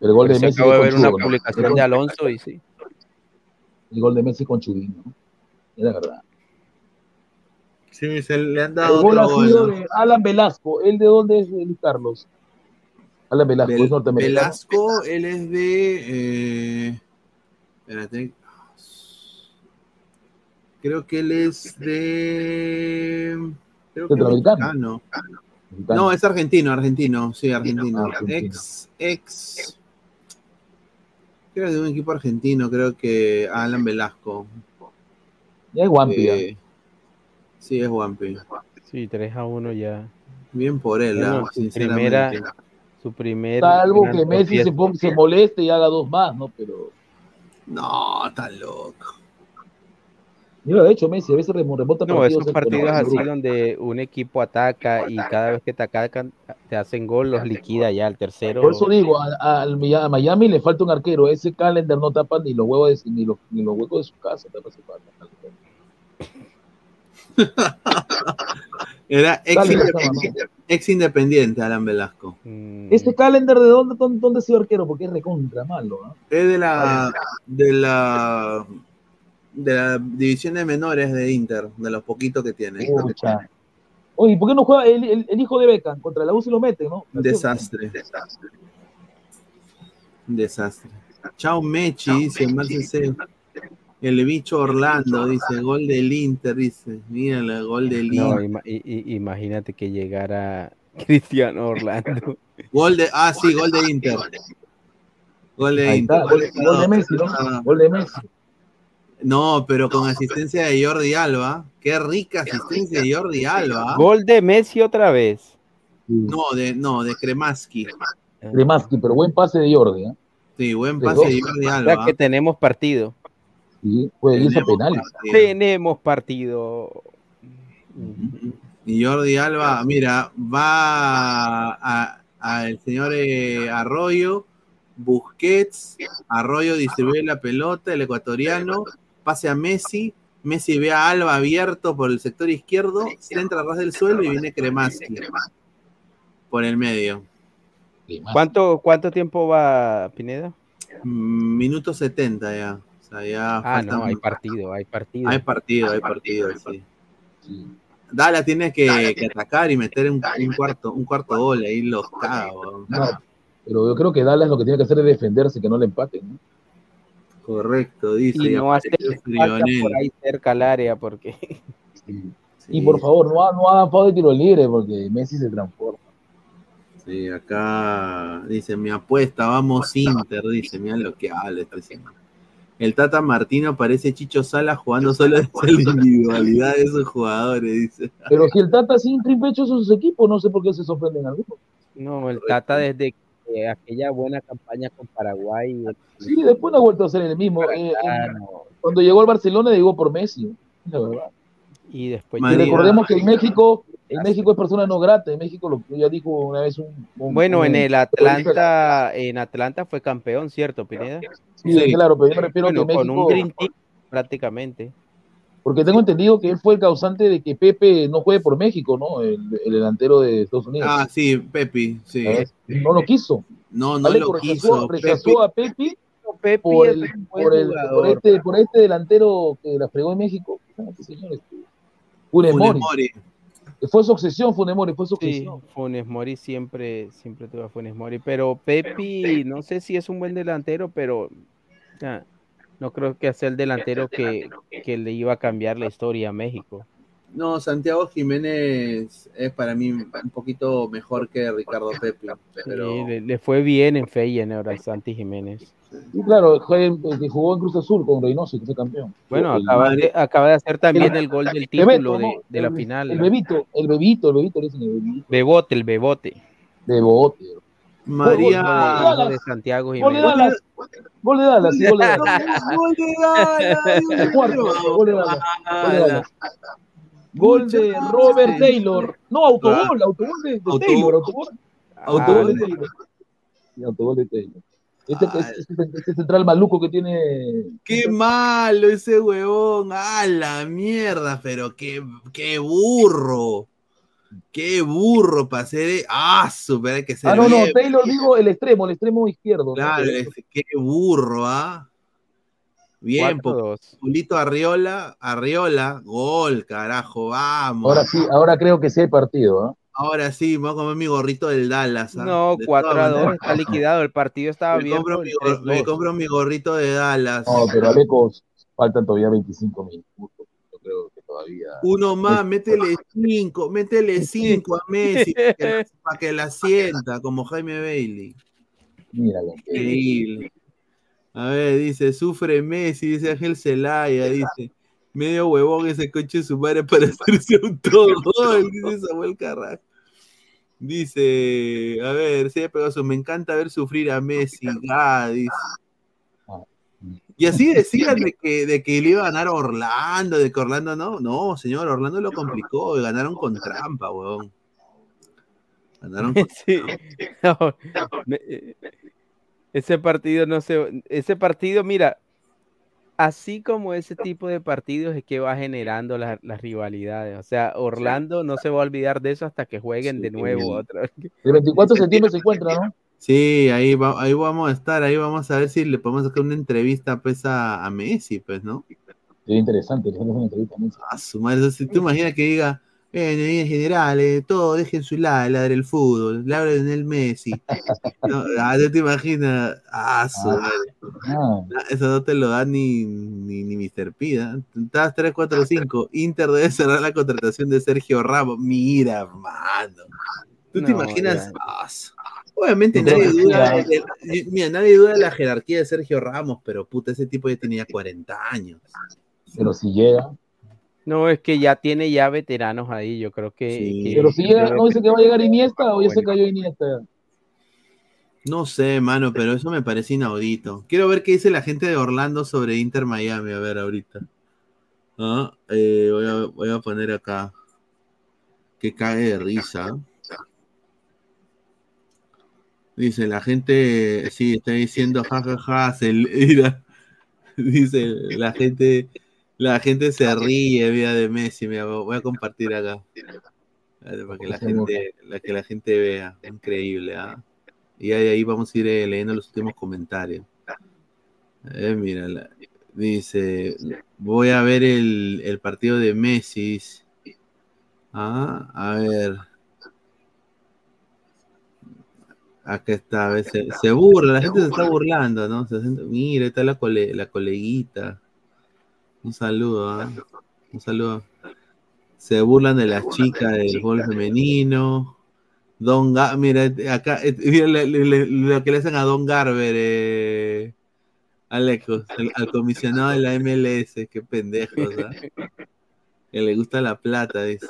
El gol de Messi
acabo de ver una publicación de Alonso y sí.
El gol de Messi con Chubín, ¿no? Era verdad.
sí, se le han dado
El gol
otro
ha sido
gol, ¿no?
de Alan Velasco. ¿El de dónde es, Luis Carlos? Alan Velasco,
Vel-
es norteamericano.
Velasco, él es de. eh, espérate. Creo que él es de. Creo que
Centroamericano.
mexicano. No, es argentino, argentino, sí, argentino.
Argentino.
Ex, ex. Creo de un equipo argentino, creo que Alan Velasco.
Ya es Wampi, ya.
Eh, sí, es Wampi.
Sí, 3 a 1 ya.
Bien por él,
Bueno,
ah,
su primera, su primer.
Salvo que Messi se, ponga- se moleste y haga dos más, ¿no? Pero.
No, está loco.
Yo lo he hecho Messi, a veces remo- remonta
No,
partidos.
esos partidos así
grupo.
donde un equipo ataca y cada vez que te atacan te hacen gol, los liquida ya el tercero.
Por eso digo, a, a- Miami le falta un arquero. Ese calendar no tapa ni los huevos de, ni los, ni los huecos de su casa. Tapa.
Era ex,
Dale,
independiente, ex independiente, Alan Velasco.
Mm,
Este calendar de dónde, dónde, dónde ha sido arquero, porque es recontra malo, ¿no?
Es de la, de la de la división de menores de Inter, de los poquitos que tiene.
Pucha. Oye, ¿por qué no juega el, el- el hijo de Beckham? Contra la U se lo mete, ¿no?
Desastre. Un desastre. Chao Mechi, dice Marcel. El bicho Orlando, dice, gol del Inter, dice. Mira el gol del
No,
Inter.
ima- imagínate que llegara Cristiano Orlando.
Gol de, ah, sí, gol de Inter. Gol de Inter.
gol de Messi, ¿no?
Ah.
Gol de Messi.
No, pero con asistencia de Jordi Alba. Qué rica asistencia de Jordi Alba.
Gol de Messi otra vez.
No, de, no, de Kremaski.
Kremaski, pero buen pase de Jordi, ¿eh?
Sí, buen pase de Jordi
O sea
Alba.
que tenemos partido.
Sí, 10 a penales.
Tenemos partido.
Y Jordi Alba, mira, va a- al señor eh, Arroyo, Busquets, Arroyo distribuye la pelota, el ecuatoriano, pase a Messi, Messi ve a Alba abierto por el sector izquierdo, se entra a ras del suelo y viene Kremaski por el medio.
¿Cuánto, ¿Cuánto tiempo va Pineda?
Mm, Minuto 70 ya. O sea, ya
Ah, no, hay partido, hay partido.
Hay partido, hay partido, sí. Dala tiene que, que atacar y meter un, un cuarto, un cuarto gol, ahí los.
No, pero yo creo que Dallas lo que tiene que hacer es defenderse, que no le empaten, ¿no?
Correcto, dice.
Y no hace
apareció
falta
Frionel.
por ahí cerca al área porque
Y por favor, no, no hagan foul de tiro libre porque Messi se transforma.
Sí, acá dice mi apuesta, vamos Inter, dice, mira lo que habla este señor. El Tata Martino parece Chicho Sala jugando solo desde la individualidad de esos jugadores, dice.
Pero si el Tata siempre pecho sus equipos, no sé por qué se sorprenden algunos.
No, el Tata desde que aquella buena campaña con Paraguay.
Sí, después no ha vuelto a ser el mismo. Eh, eh, cuando llegó al Barcelona llegó por Messi, la verdad.
Y después
Y recordemos que en México, en México es persona no grata, en México lo ya dijo una vez un, un-
Bueno, en
un-
el Atlanta, en Atlanta fue campeón, ¿cierto, Pineda?
Sí, claro, pero yo me refiero
Bueno,
que
con
México,
un Dream Team prácticamente.
Porque tengo entendido que él fue el causante de que Pepe no juegue por México, ¿no? El, el delantero de Estados Unidos.
Ah, sí, Pepi, sí.
¿Eh? No lo quiso.
No, no
Aleco
lo
rechazó,
quiso.
rechazó
Pepe.
a Pepe
Pepe
por, el, por, el-
jugador.
por este, por este delantero que la fregó en México. Ah, señor, este, Funes
Funes
Mori.
Mori.
Fue su obsesión, Funes Mori, fue su
Sí,
obsesión.
Funes Mori siempre, siempre tuvo a Funes Mori, pero Pepi, no sé si es un buen delantero, pero ah, no creo que sea el delantero que, que le iba a cambiar la historia a México.
No, Santiago Jiménez es para mí un poquito mejor que Ricardo Pepe. Pero
Sí, le, le fue bien en Feyenoord al Santi Jiménez.
Y claro, fue el que jugó en Cruz Azul con Reynoso, que fue campeón.
Bueno, acaba de, acaba de hacer también
el-
el gol del
Bebeto,
título de, de la
El-
final.
El bebito, el bebito, el bebito, le dicen el bebito.
Bebote, el bebote.
Bebote.
María.
De- Santiago
Gol de
Jiménez.
Dallas. Gol de Dallas, sí, gol de Dallas.
Gol de Dallas,
cuarto, gol de Dallas. Gol de Robert Taylor. No, autogol, autogol de. Taylor, autogol. Autogol de Taylor. Autogol de Taylor. Este, este, este central maluco que tiene.
Qué malo ese huevón. ¡Ah, la mierda! Pero qué, qué burro. Qué burro para ser. ¡Ah, super! Hay que ser.
Ah, no, no,
bien.
Taylor digo el extremo, el extremo izquierdo.
Claro, es- qué burro, ¿ah? Bien, Pulito Arriola, Arriola, gol, carajo, vamos.
Ahora sí, ahora creo que sí hay partido, ¿ah?
Ahora sí, me voy a comer mi gorrito del Dallas. ¿ah?
No,
De
4
todas
a 2
maneras.
está liquidado. El partido estaba
Me compro,
abierto.
mi,
en
gor- me
3-2.
compro mi gorrito de Dallas.
No, pero Alecos, faltan todavía 25 minutos. Todavía.
Uno más, métele cinco, métele cinco a Messi para que, la- para que la sienta, como Jaime Bailey. Increíble. A ver, dice, sufre Messi, dice Ángel Celaya, dice, medio huevón ese coche de su madre para hacerse un todo, dice Samuel Carrasco. Dice, a ver, se Pegaso, me encanta ver sufrir a Messi, ah, dice. Y así decían de que, de que le iba a ganar a Orlando, de que Orlando no, no, señor, Orlando lo complicó, y ganaron con trampa, huevón. Ganaron con
Sí. No, me- eh, ese partido no se. Ese partido, mira, así como ese tipo de partidos es que va generando la- las rivalidades. O sea, Orlando no se va a olvidar de eso hasta que jueguen de nuevo otra vez.
El 24 de septiembre se encuentra, ¿no?
Sí, ahí, va, ahí vamos a estar, ahí vamos a ver si le podemos sacar una entrevista pues a, a Messi, pues, ¿no?
Sería interesante, le hacemos una entrevista a Messi.
A su madre, si tú imaginas que diga, bueno, en general, eh, todo dejen su lado, ladre el fútbol, le hablen el Messi. No, ah, ¿no te imaginas? Ah, su madre.
Ah,
No, Eso no te lo da ni, ni, ni Mr. Pida. Estás 3, 4, 5. Inter debe cerrar la contratación de Sergio Ramos. Mira, hermano. ¿Tú te imaginas? Ah, su- Obviamente
No,
nadie duda, de, de- mira, nadie duda de la jerarquía de Sergio Ramos, pero puta, ese tipo ya tenía 40 años.
pero si llega.
No, es que ya tiene ya veteranos ahí. Yo creo que.
Sí.
que-
Pero si llega, ¿no dice que va a llegar Iniesta o ya se cayó Iniesta?
No sé, mano, pero eso me parece inaudito. Quiero ver qué dice la gente de Orlando sobre Inter Miami, a ver ahorita. Ah, eh, voy, a, voy a poner acá. Que cague de risa. Dice, la gente, sí, está diciendo jajaja, se mira. Dice, la gente, la gente se ríe, mira, de Messi, mira, voy a compartir acá. Para que la gente, la que la gente vea. Increíble, ¿ah? Y ahí, ahí vamos a ir eh, leyendo los últimos comentarios. Eh, mira, la- dice, voy a ver el, el partido de Messi. Ah, a ver. Acá está, a ver, se, se burla, la gente se está burlando, ¿no? Se siente- mira, está la, cole- la coleguita. Un saludo, ¿ah? Un saludo. Se burlan de las chicas del fútbol femenino. Don Ga- mira, acá, eh, mira le- le- le- lo que le hacen a Don Garber, eh, al comisionado de la MLS, qué pendejos, ¿ah? Que le gusta la plata, dice.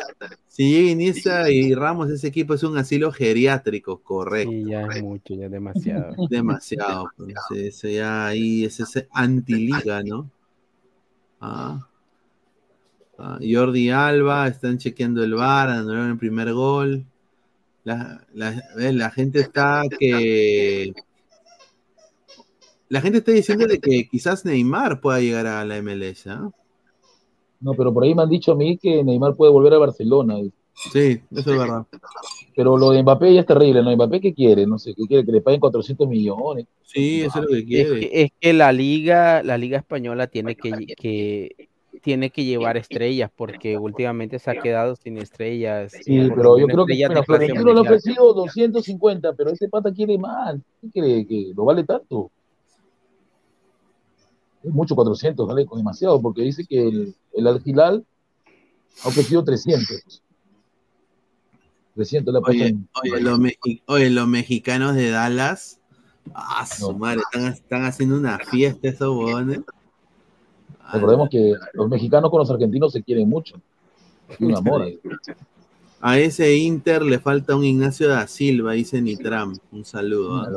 Si llega Iniesta y Ramos, ese equipo es un asilo geriátrico, correcto.
Sí, ya es mucho, ya es demasiado.
Demasiado, pues, eso ya ahí es ese antiliga, ¿no? Ah. Ah, Jordi Alba, están chequeando el VAR, anularon el primer gol. La, la- gente está que. La gente está diciendo de que quizás Neymar pueda llegar a la MLS, ¿ah?
No, pero por ahí me han dicho a mí que Neymar puede volver a Barcelona.
Sí, eso es verdad.
Pero lo de Mbappé ya es terrible, ¿no? Mbappé, ¿qué quiere? No sé, ¿qué quiere? Que le paguen 400 millones.
Sí, eso es lo que
Es
quiere.
que, es que la liga, la liga española tiene que, que tiene que llevar estrellas porque últimamente se ha quedado sin estrellas.
Sí, pero yo creo que bueno, Florentino le ha ofrecido 250, pero ese pata quiere más. ¿Qué cree? ¿Que lo vale tanto? Es mucho 400, ¿vale? Con demasiado, porque dice que el, el Al Hilal ha ofrecido 300. 300 le ha puesto
Oye,
en-
oye, los, mexi- oye, los mexicanos de Dallas, ah, su madre, están, están haciendo una fiesta esos huevones.
Recordemos que los mexicanos con los argentinos se quieren mucho. Un amor.
A ese Inter le falta un Ignacio da Silva, dice Nitram. Un saludo. ¿ah?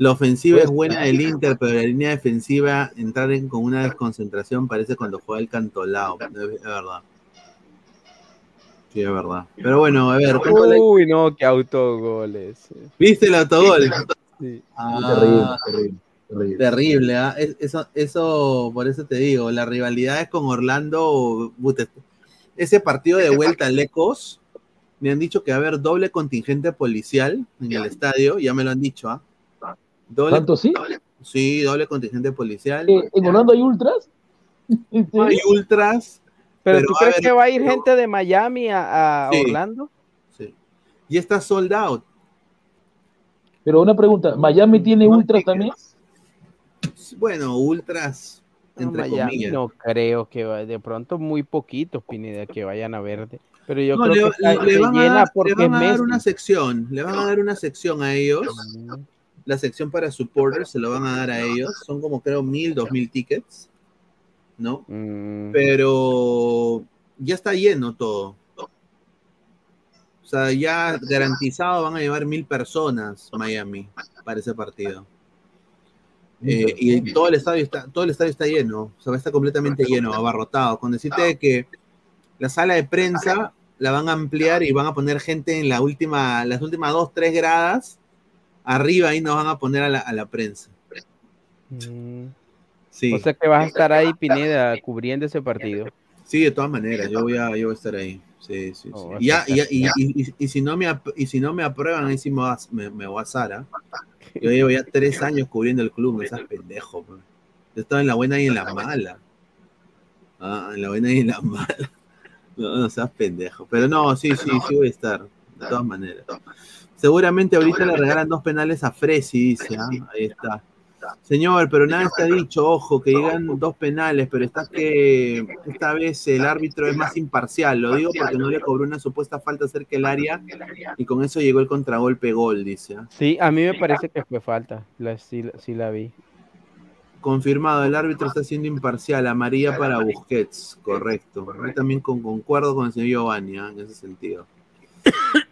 La ofensiva es buena del Inter, pero la línea defensiva entrar en, con una desconcentración parece cuando juega el Cantolao. Es, verdad. Sí, es verdad. Pero bueno, a ver, ¿cuánto le-
Uy, no, qué autogoles.
¿viste el autogol?
Sí.
Ah,
terrible, terrible, terrible.
Terrible, ¿ah? Es- Eso, eso, por eso te digo, la rivalidad es con Orlando. puta, Ese partido de vuelta lejos, me han dicho que va a haber doble contingente policial en el estadio, ya me lo han dicho, ¿ah? Doble,
¿Tanto sí?
Sí, doble contingente policial.
¿Eh, ¿En Orlando hay ultras?
No hay ultras.
Pero,
Pero
tú crees que va a ir gente de Miami a, a
Sí.
Orlando?
Sí. Y está sold out.
Pero una pregunta, ¿Miami tiene ultras también?
Bueno, ultras,
No,
entre
Miami
comillas.
no creo que va- de pronto muy poquitos, Pineda, que vayan a verde. Pero yo
No,
creo
le,
que
le van a
llena
dar, le
porque
van a dar una sección, le van a dar una sección a ellos. La sección para supporters se lo van a dar a ellos. Son como creo mil, dos mil tickets, ¿no?
Mm.
Pero ya está lleno todo. O sea, ya garantizado van a llevar mil personas Miami para ese partido. Eh, y todo el estadio está, todo el estadio está lleno, o sea, va a estar completamente lleno, abarrotado. Con decirte que la sala de prensa la van a ampliar y van a poner gente en la última, las últimas dos, tres gradas, arriba ahí nos van a poner a la, a la prensa.
Mm.
Sí.
O sea que vas a estar ahí, Pineda, cubriendo ese partido.
Sí, de todas maneras, yo voy a, yo voy a estar ahí. Sí, sí, sí.
Oh,
Y, ya- y ya- y-
espectacular.
y- y- y si no me, y si no me aprueban, ahí sí me, va- me, me voy a Sara. Yo llevo ya tres años cubriendo el club, no seas pendejo. pues. Yo estaba en la buena y en la mala. Ah, en la buena y en la mala. No, no seas pendejo. Pero no, sí, sí, sí voy a estar. De todas maneras. Seguramente ahorita le regalan dos penales a Fresi, dice. ah, Ahí está. Señor, pero nada está dicho, ojo, que llegan dos penales, pero está que esta vez el árbitro es más imparcial, lo digo porque no le cobró una supuesta falta cerca del área y con eso llegó el contragolpe gol, dice. ¿ah?
Sí, a mí me parece que fue falta. La, sí, sí la vi.
Confirmado, el árbitro está siendo imparcial, amarilla para Busquets, correcto. Yo también con, concuerdo con el señor Giovanni ¿ah? en ese sentido.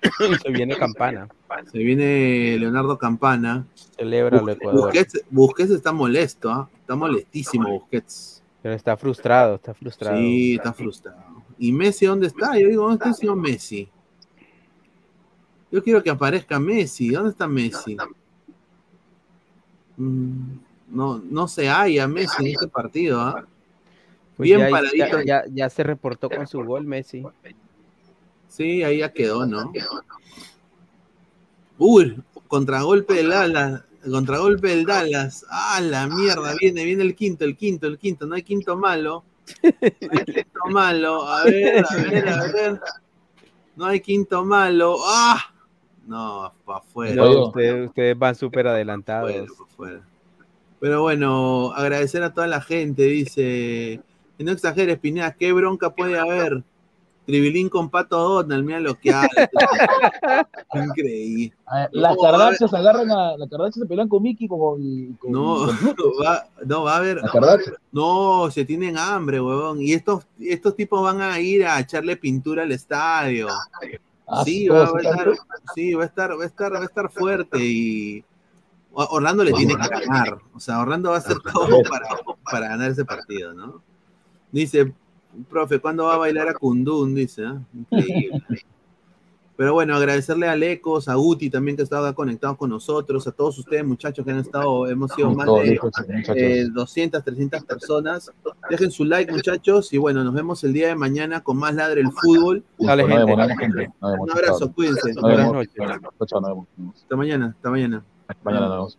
Se viene campana.
Se viene Leonardo Campana.
Celebra el Ecuador.
Busquets, Busquets está molesto, ¿ah? está molestísimo Busquets.
Pero está frustrado, está frustrado.
Sí, está frustrado. ¿Y Messi dónde está? Yo digo, ¿dónde está el señor Messi? Yo quiero que aparezca Messi. ¿Dónde está Messi? Mm, no, no se halla Messi en este partido.
Pues
Bien
ya,
paradito.
ya, ya- ya se reportó con su gol Messi.
Sí, ahí ya quedó, ¿no? Uy, contragolpe del Dallas, contragolpe del Dallas. Ah, la mierda, viene, viene el quinto, el quinto, el quinto, no hay quinto malo. No hay quinto malo, a ver, a ver, a ver. No hay quinto malo. ¡Ah! No, para afuera.
No, ustedes, ustedes van súper adelantados.
fuera. Pero bueno, agradecer a toda la gente, dice. No exageres, Pineda, ¿qué bronca puede haber?
Tribilín con Pato Donald, mira lo que hace. Increíble.
Las Kardashians agarran a. Las Kardashians se pelean con Mickey como. con-
No,
con Pluto.
va, no, va a haber. No, se tienen hambre, huevón. Y estos, estos tipos van a ir a echarle pintura al estadio.
Ah,
Sí, va, a estar, sí, va a estar, va a estar, va a estar fuerte y Orlando le tiene que ganar. O sea, Orlando va a hacer todo para, para ganar ese partido, ¿no? Dice, profe, ¿cuándo va a bailar a Kundun? Dice, ¿ah? Increíble. Pero bueno, agradecerle a Lecos, a Guti también que estaba conectado con nosotros, a todos ustedes muchachos que han estado, hemos sido más de eh, 200, 300 personas. Dejen su like muchachos y bueno, nos vemos el día de mañana con más Ladre el Fútbol.
Dale, gente.
vemos, vemos, gente.
Un abrazo, cuídense.
Buenas noches.
Hasta mañana, hasta mañana.
Mañana nos vemos.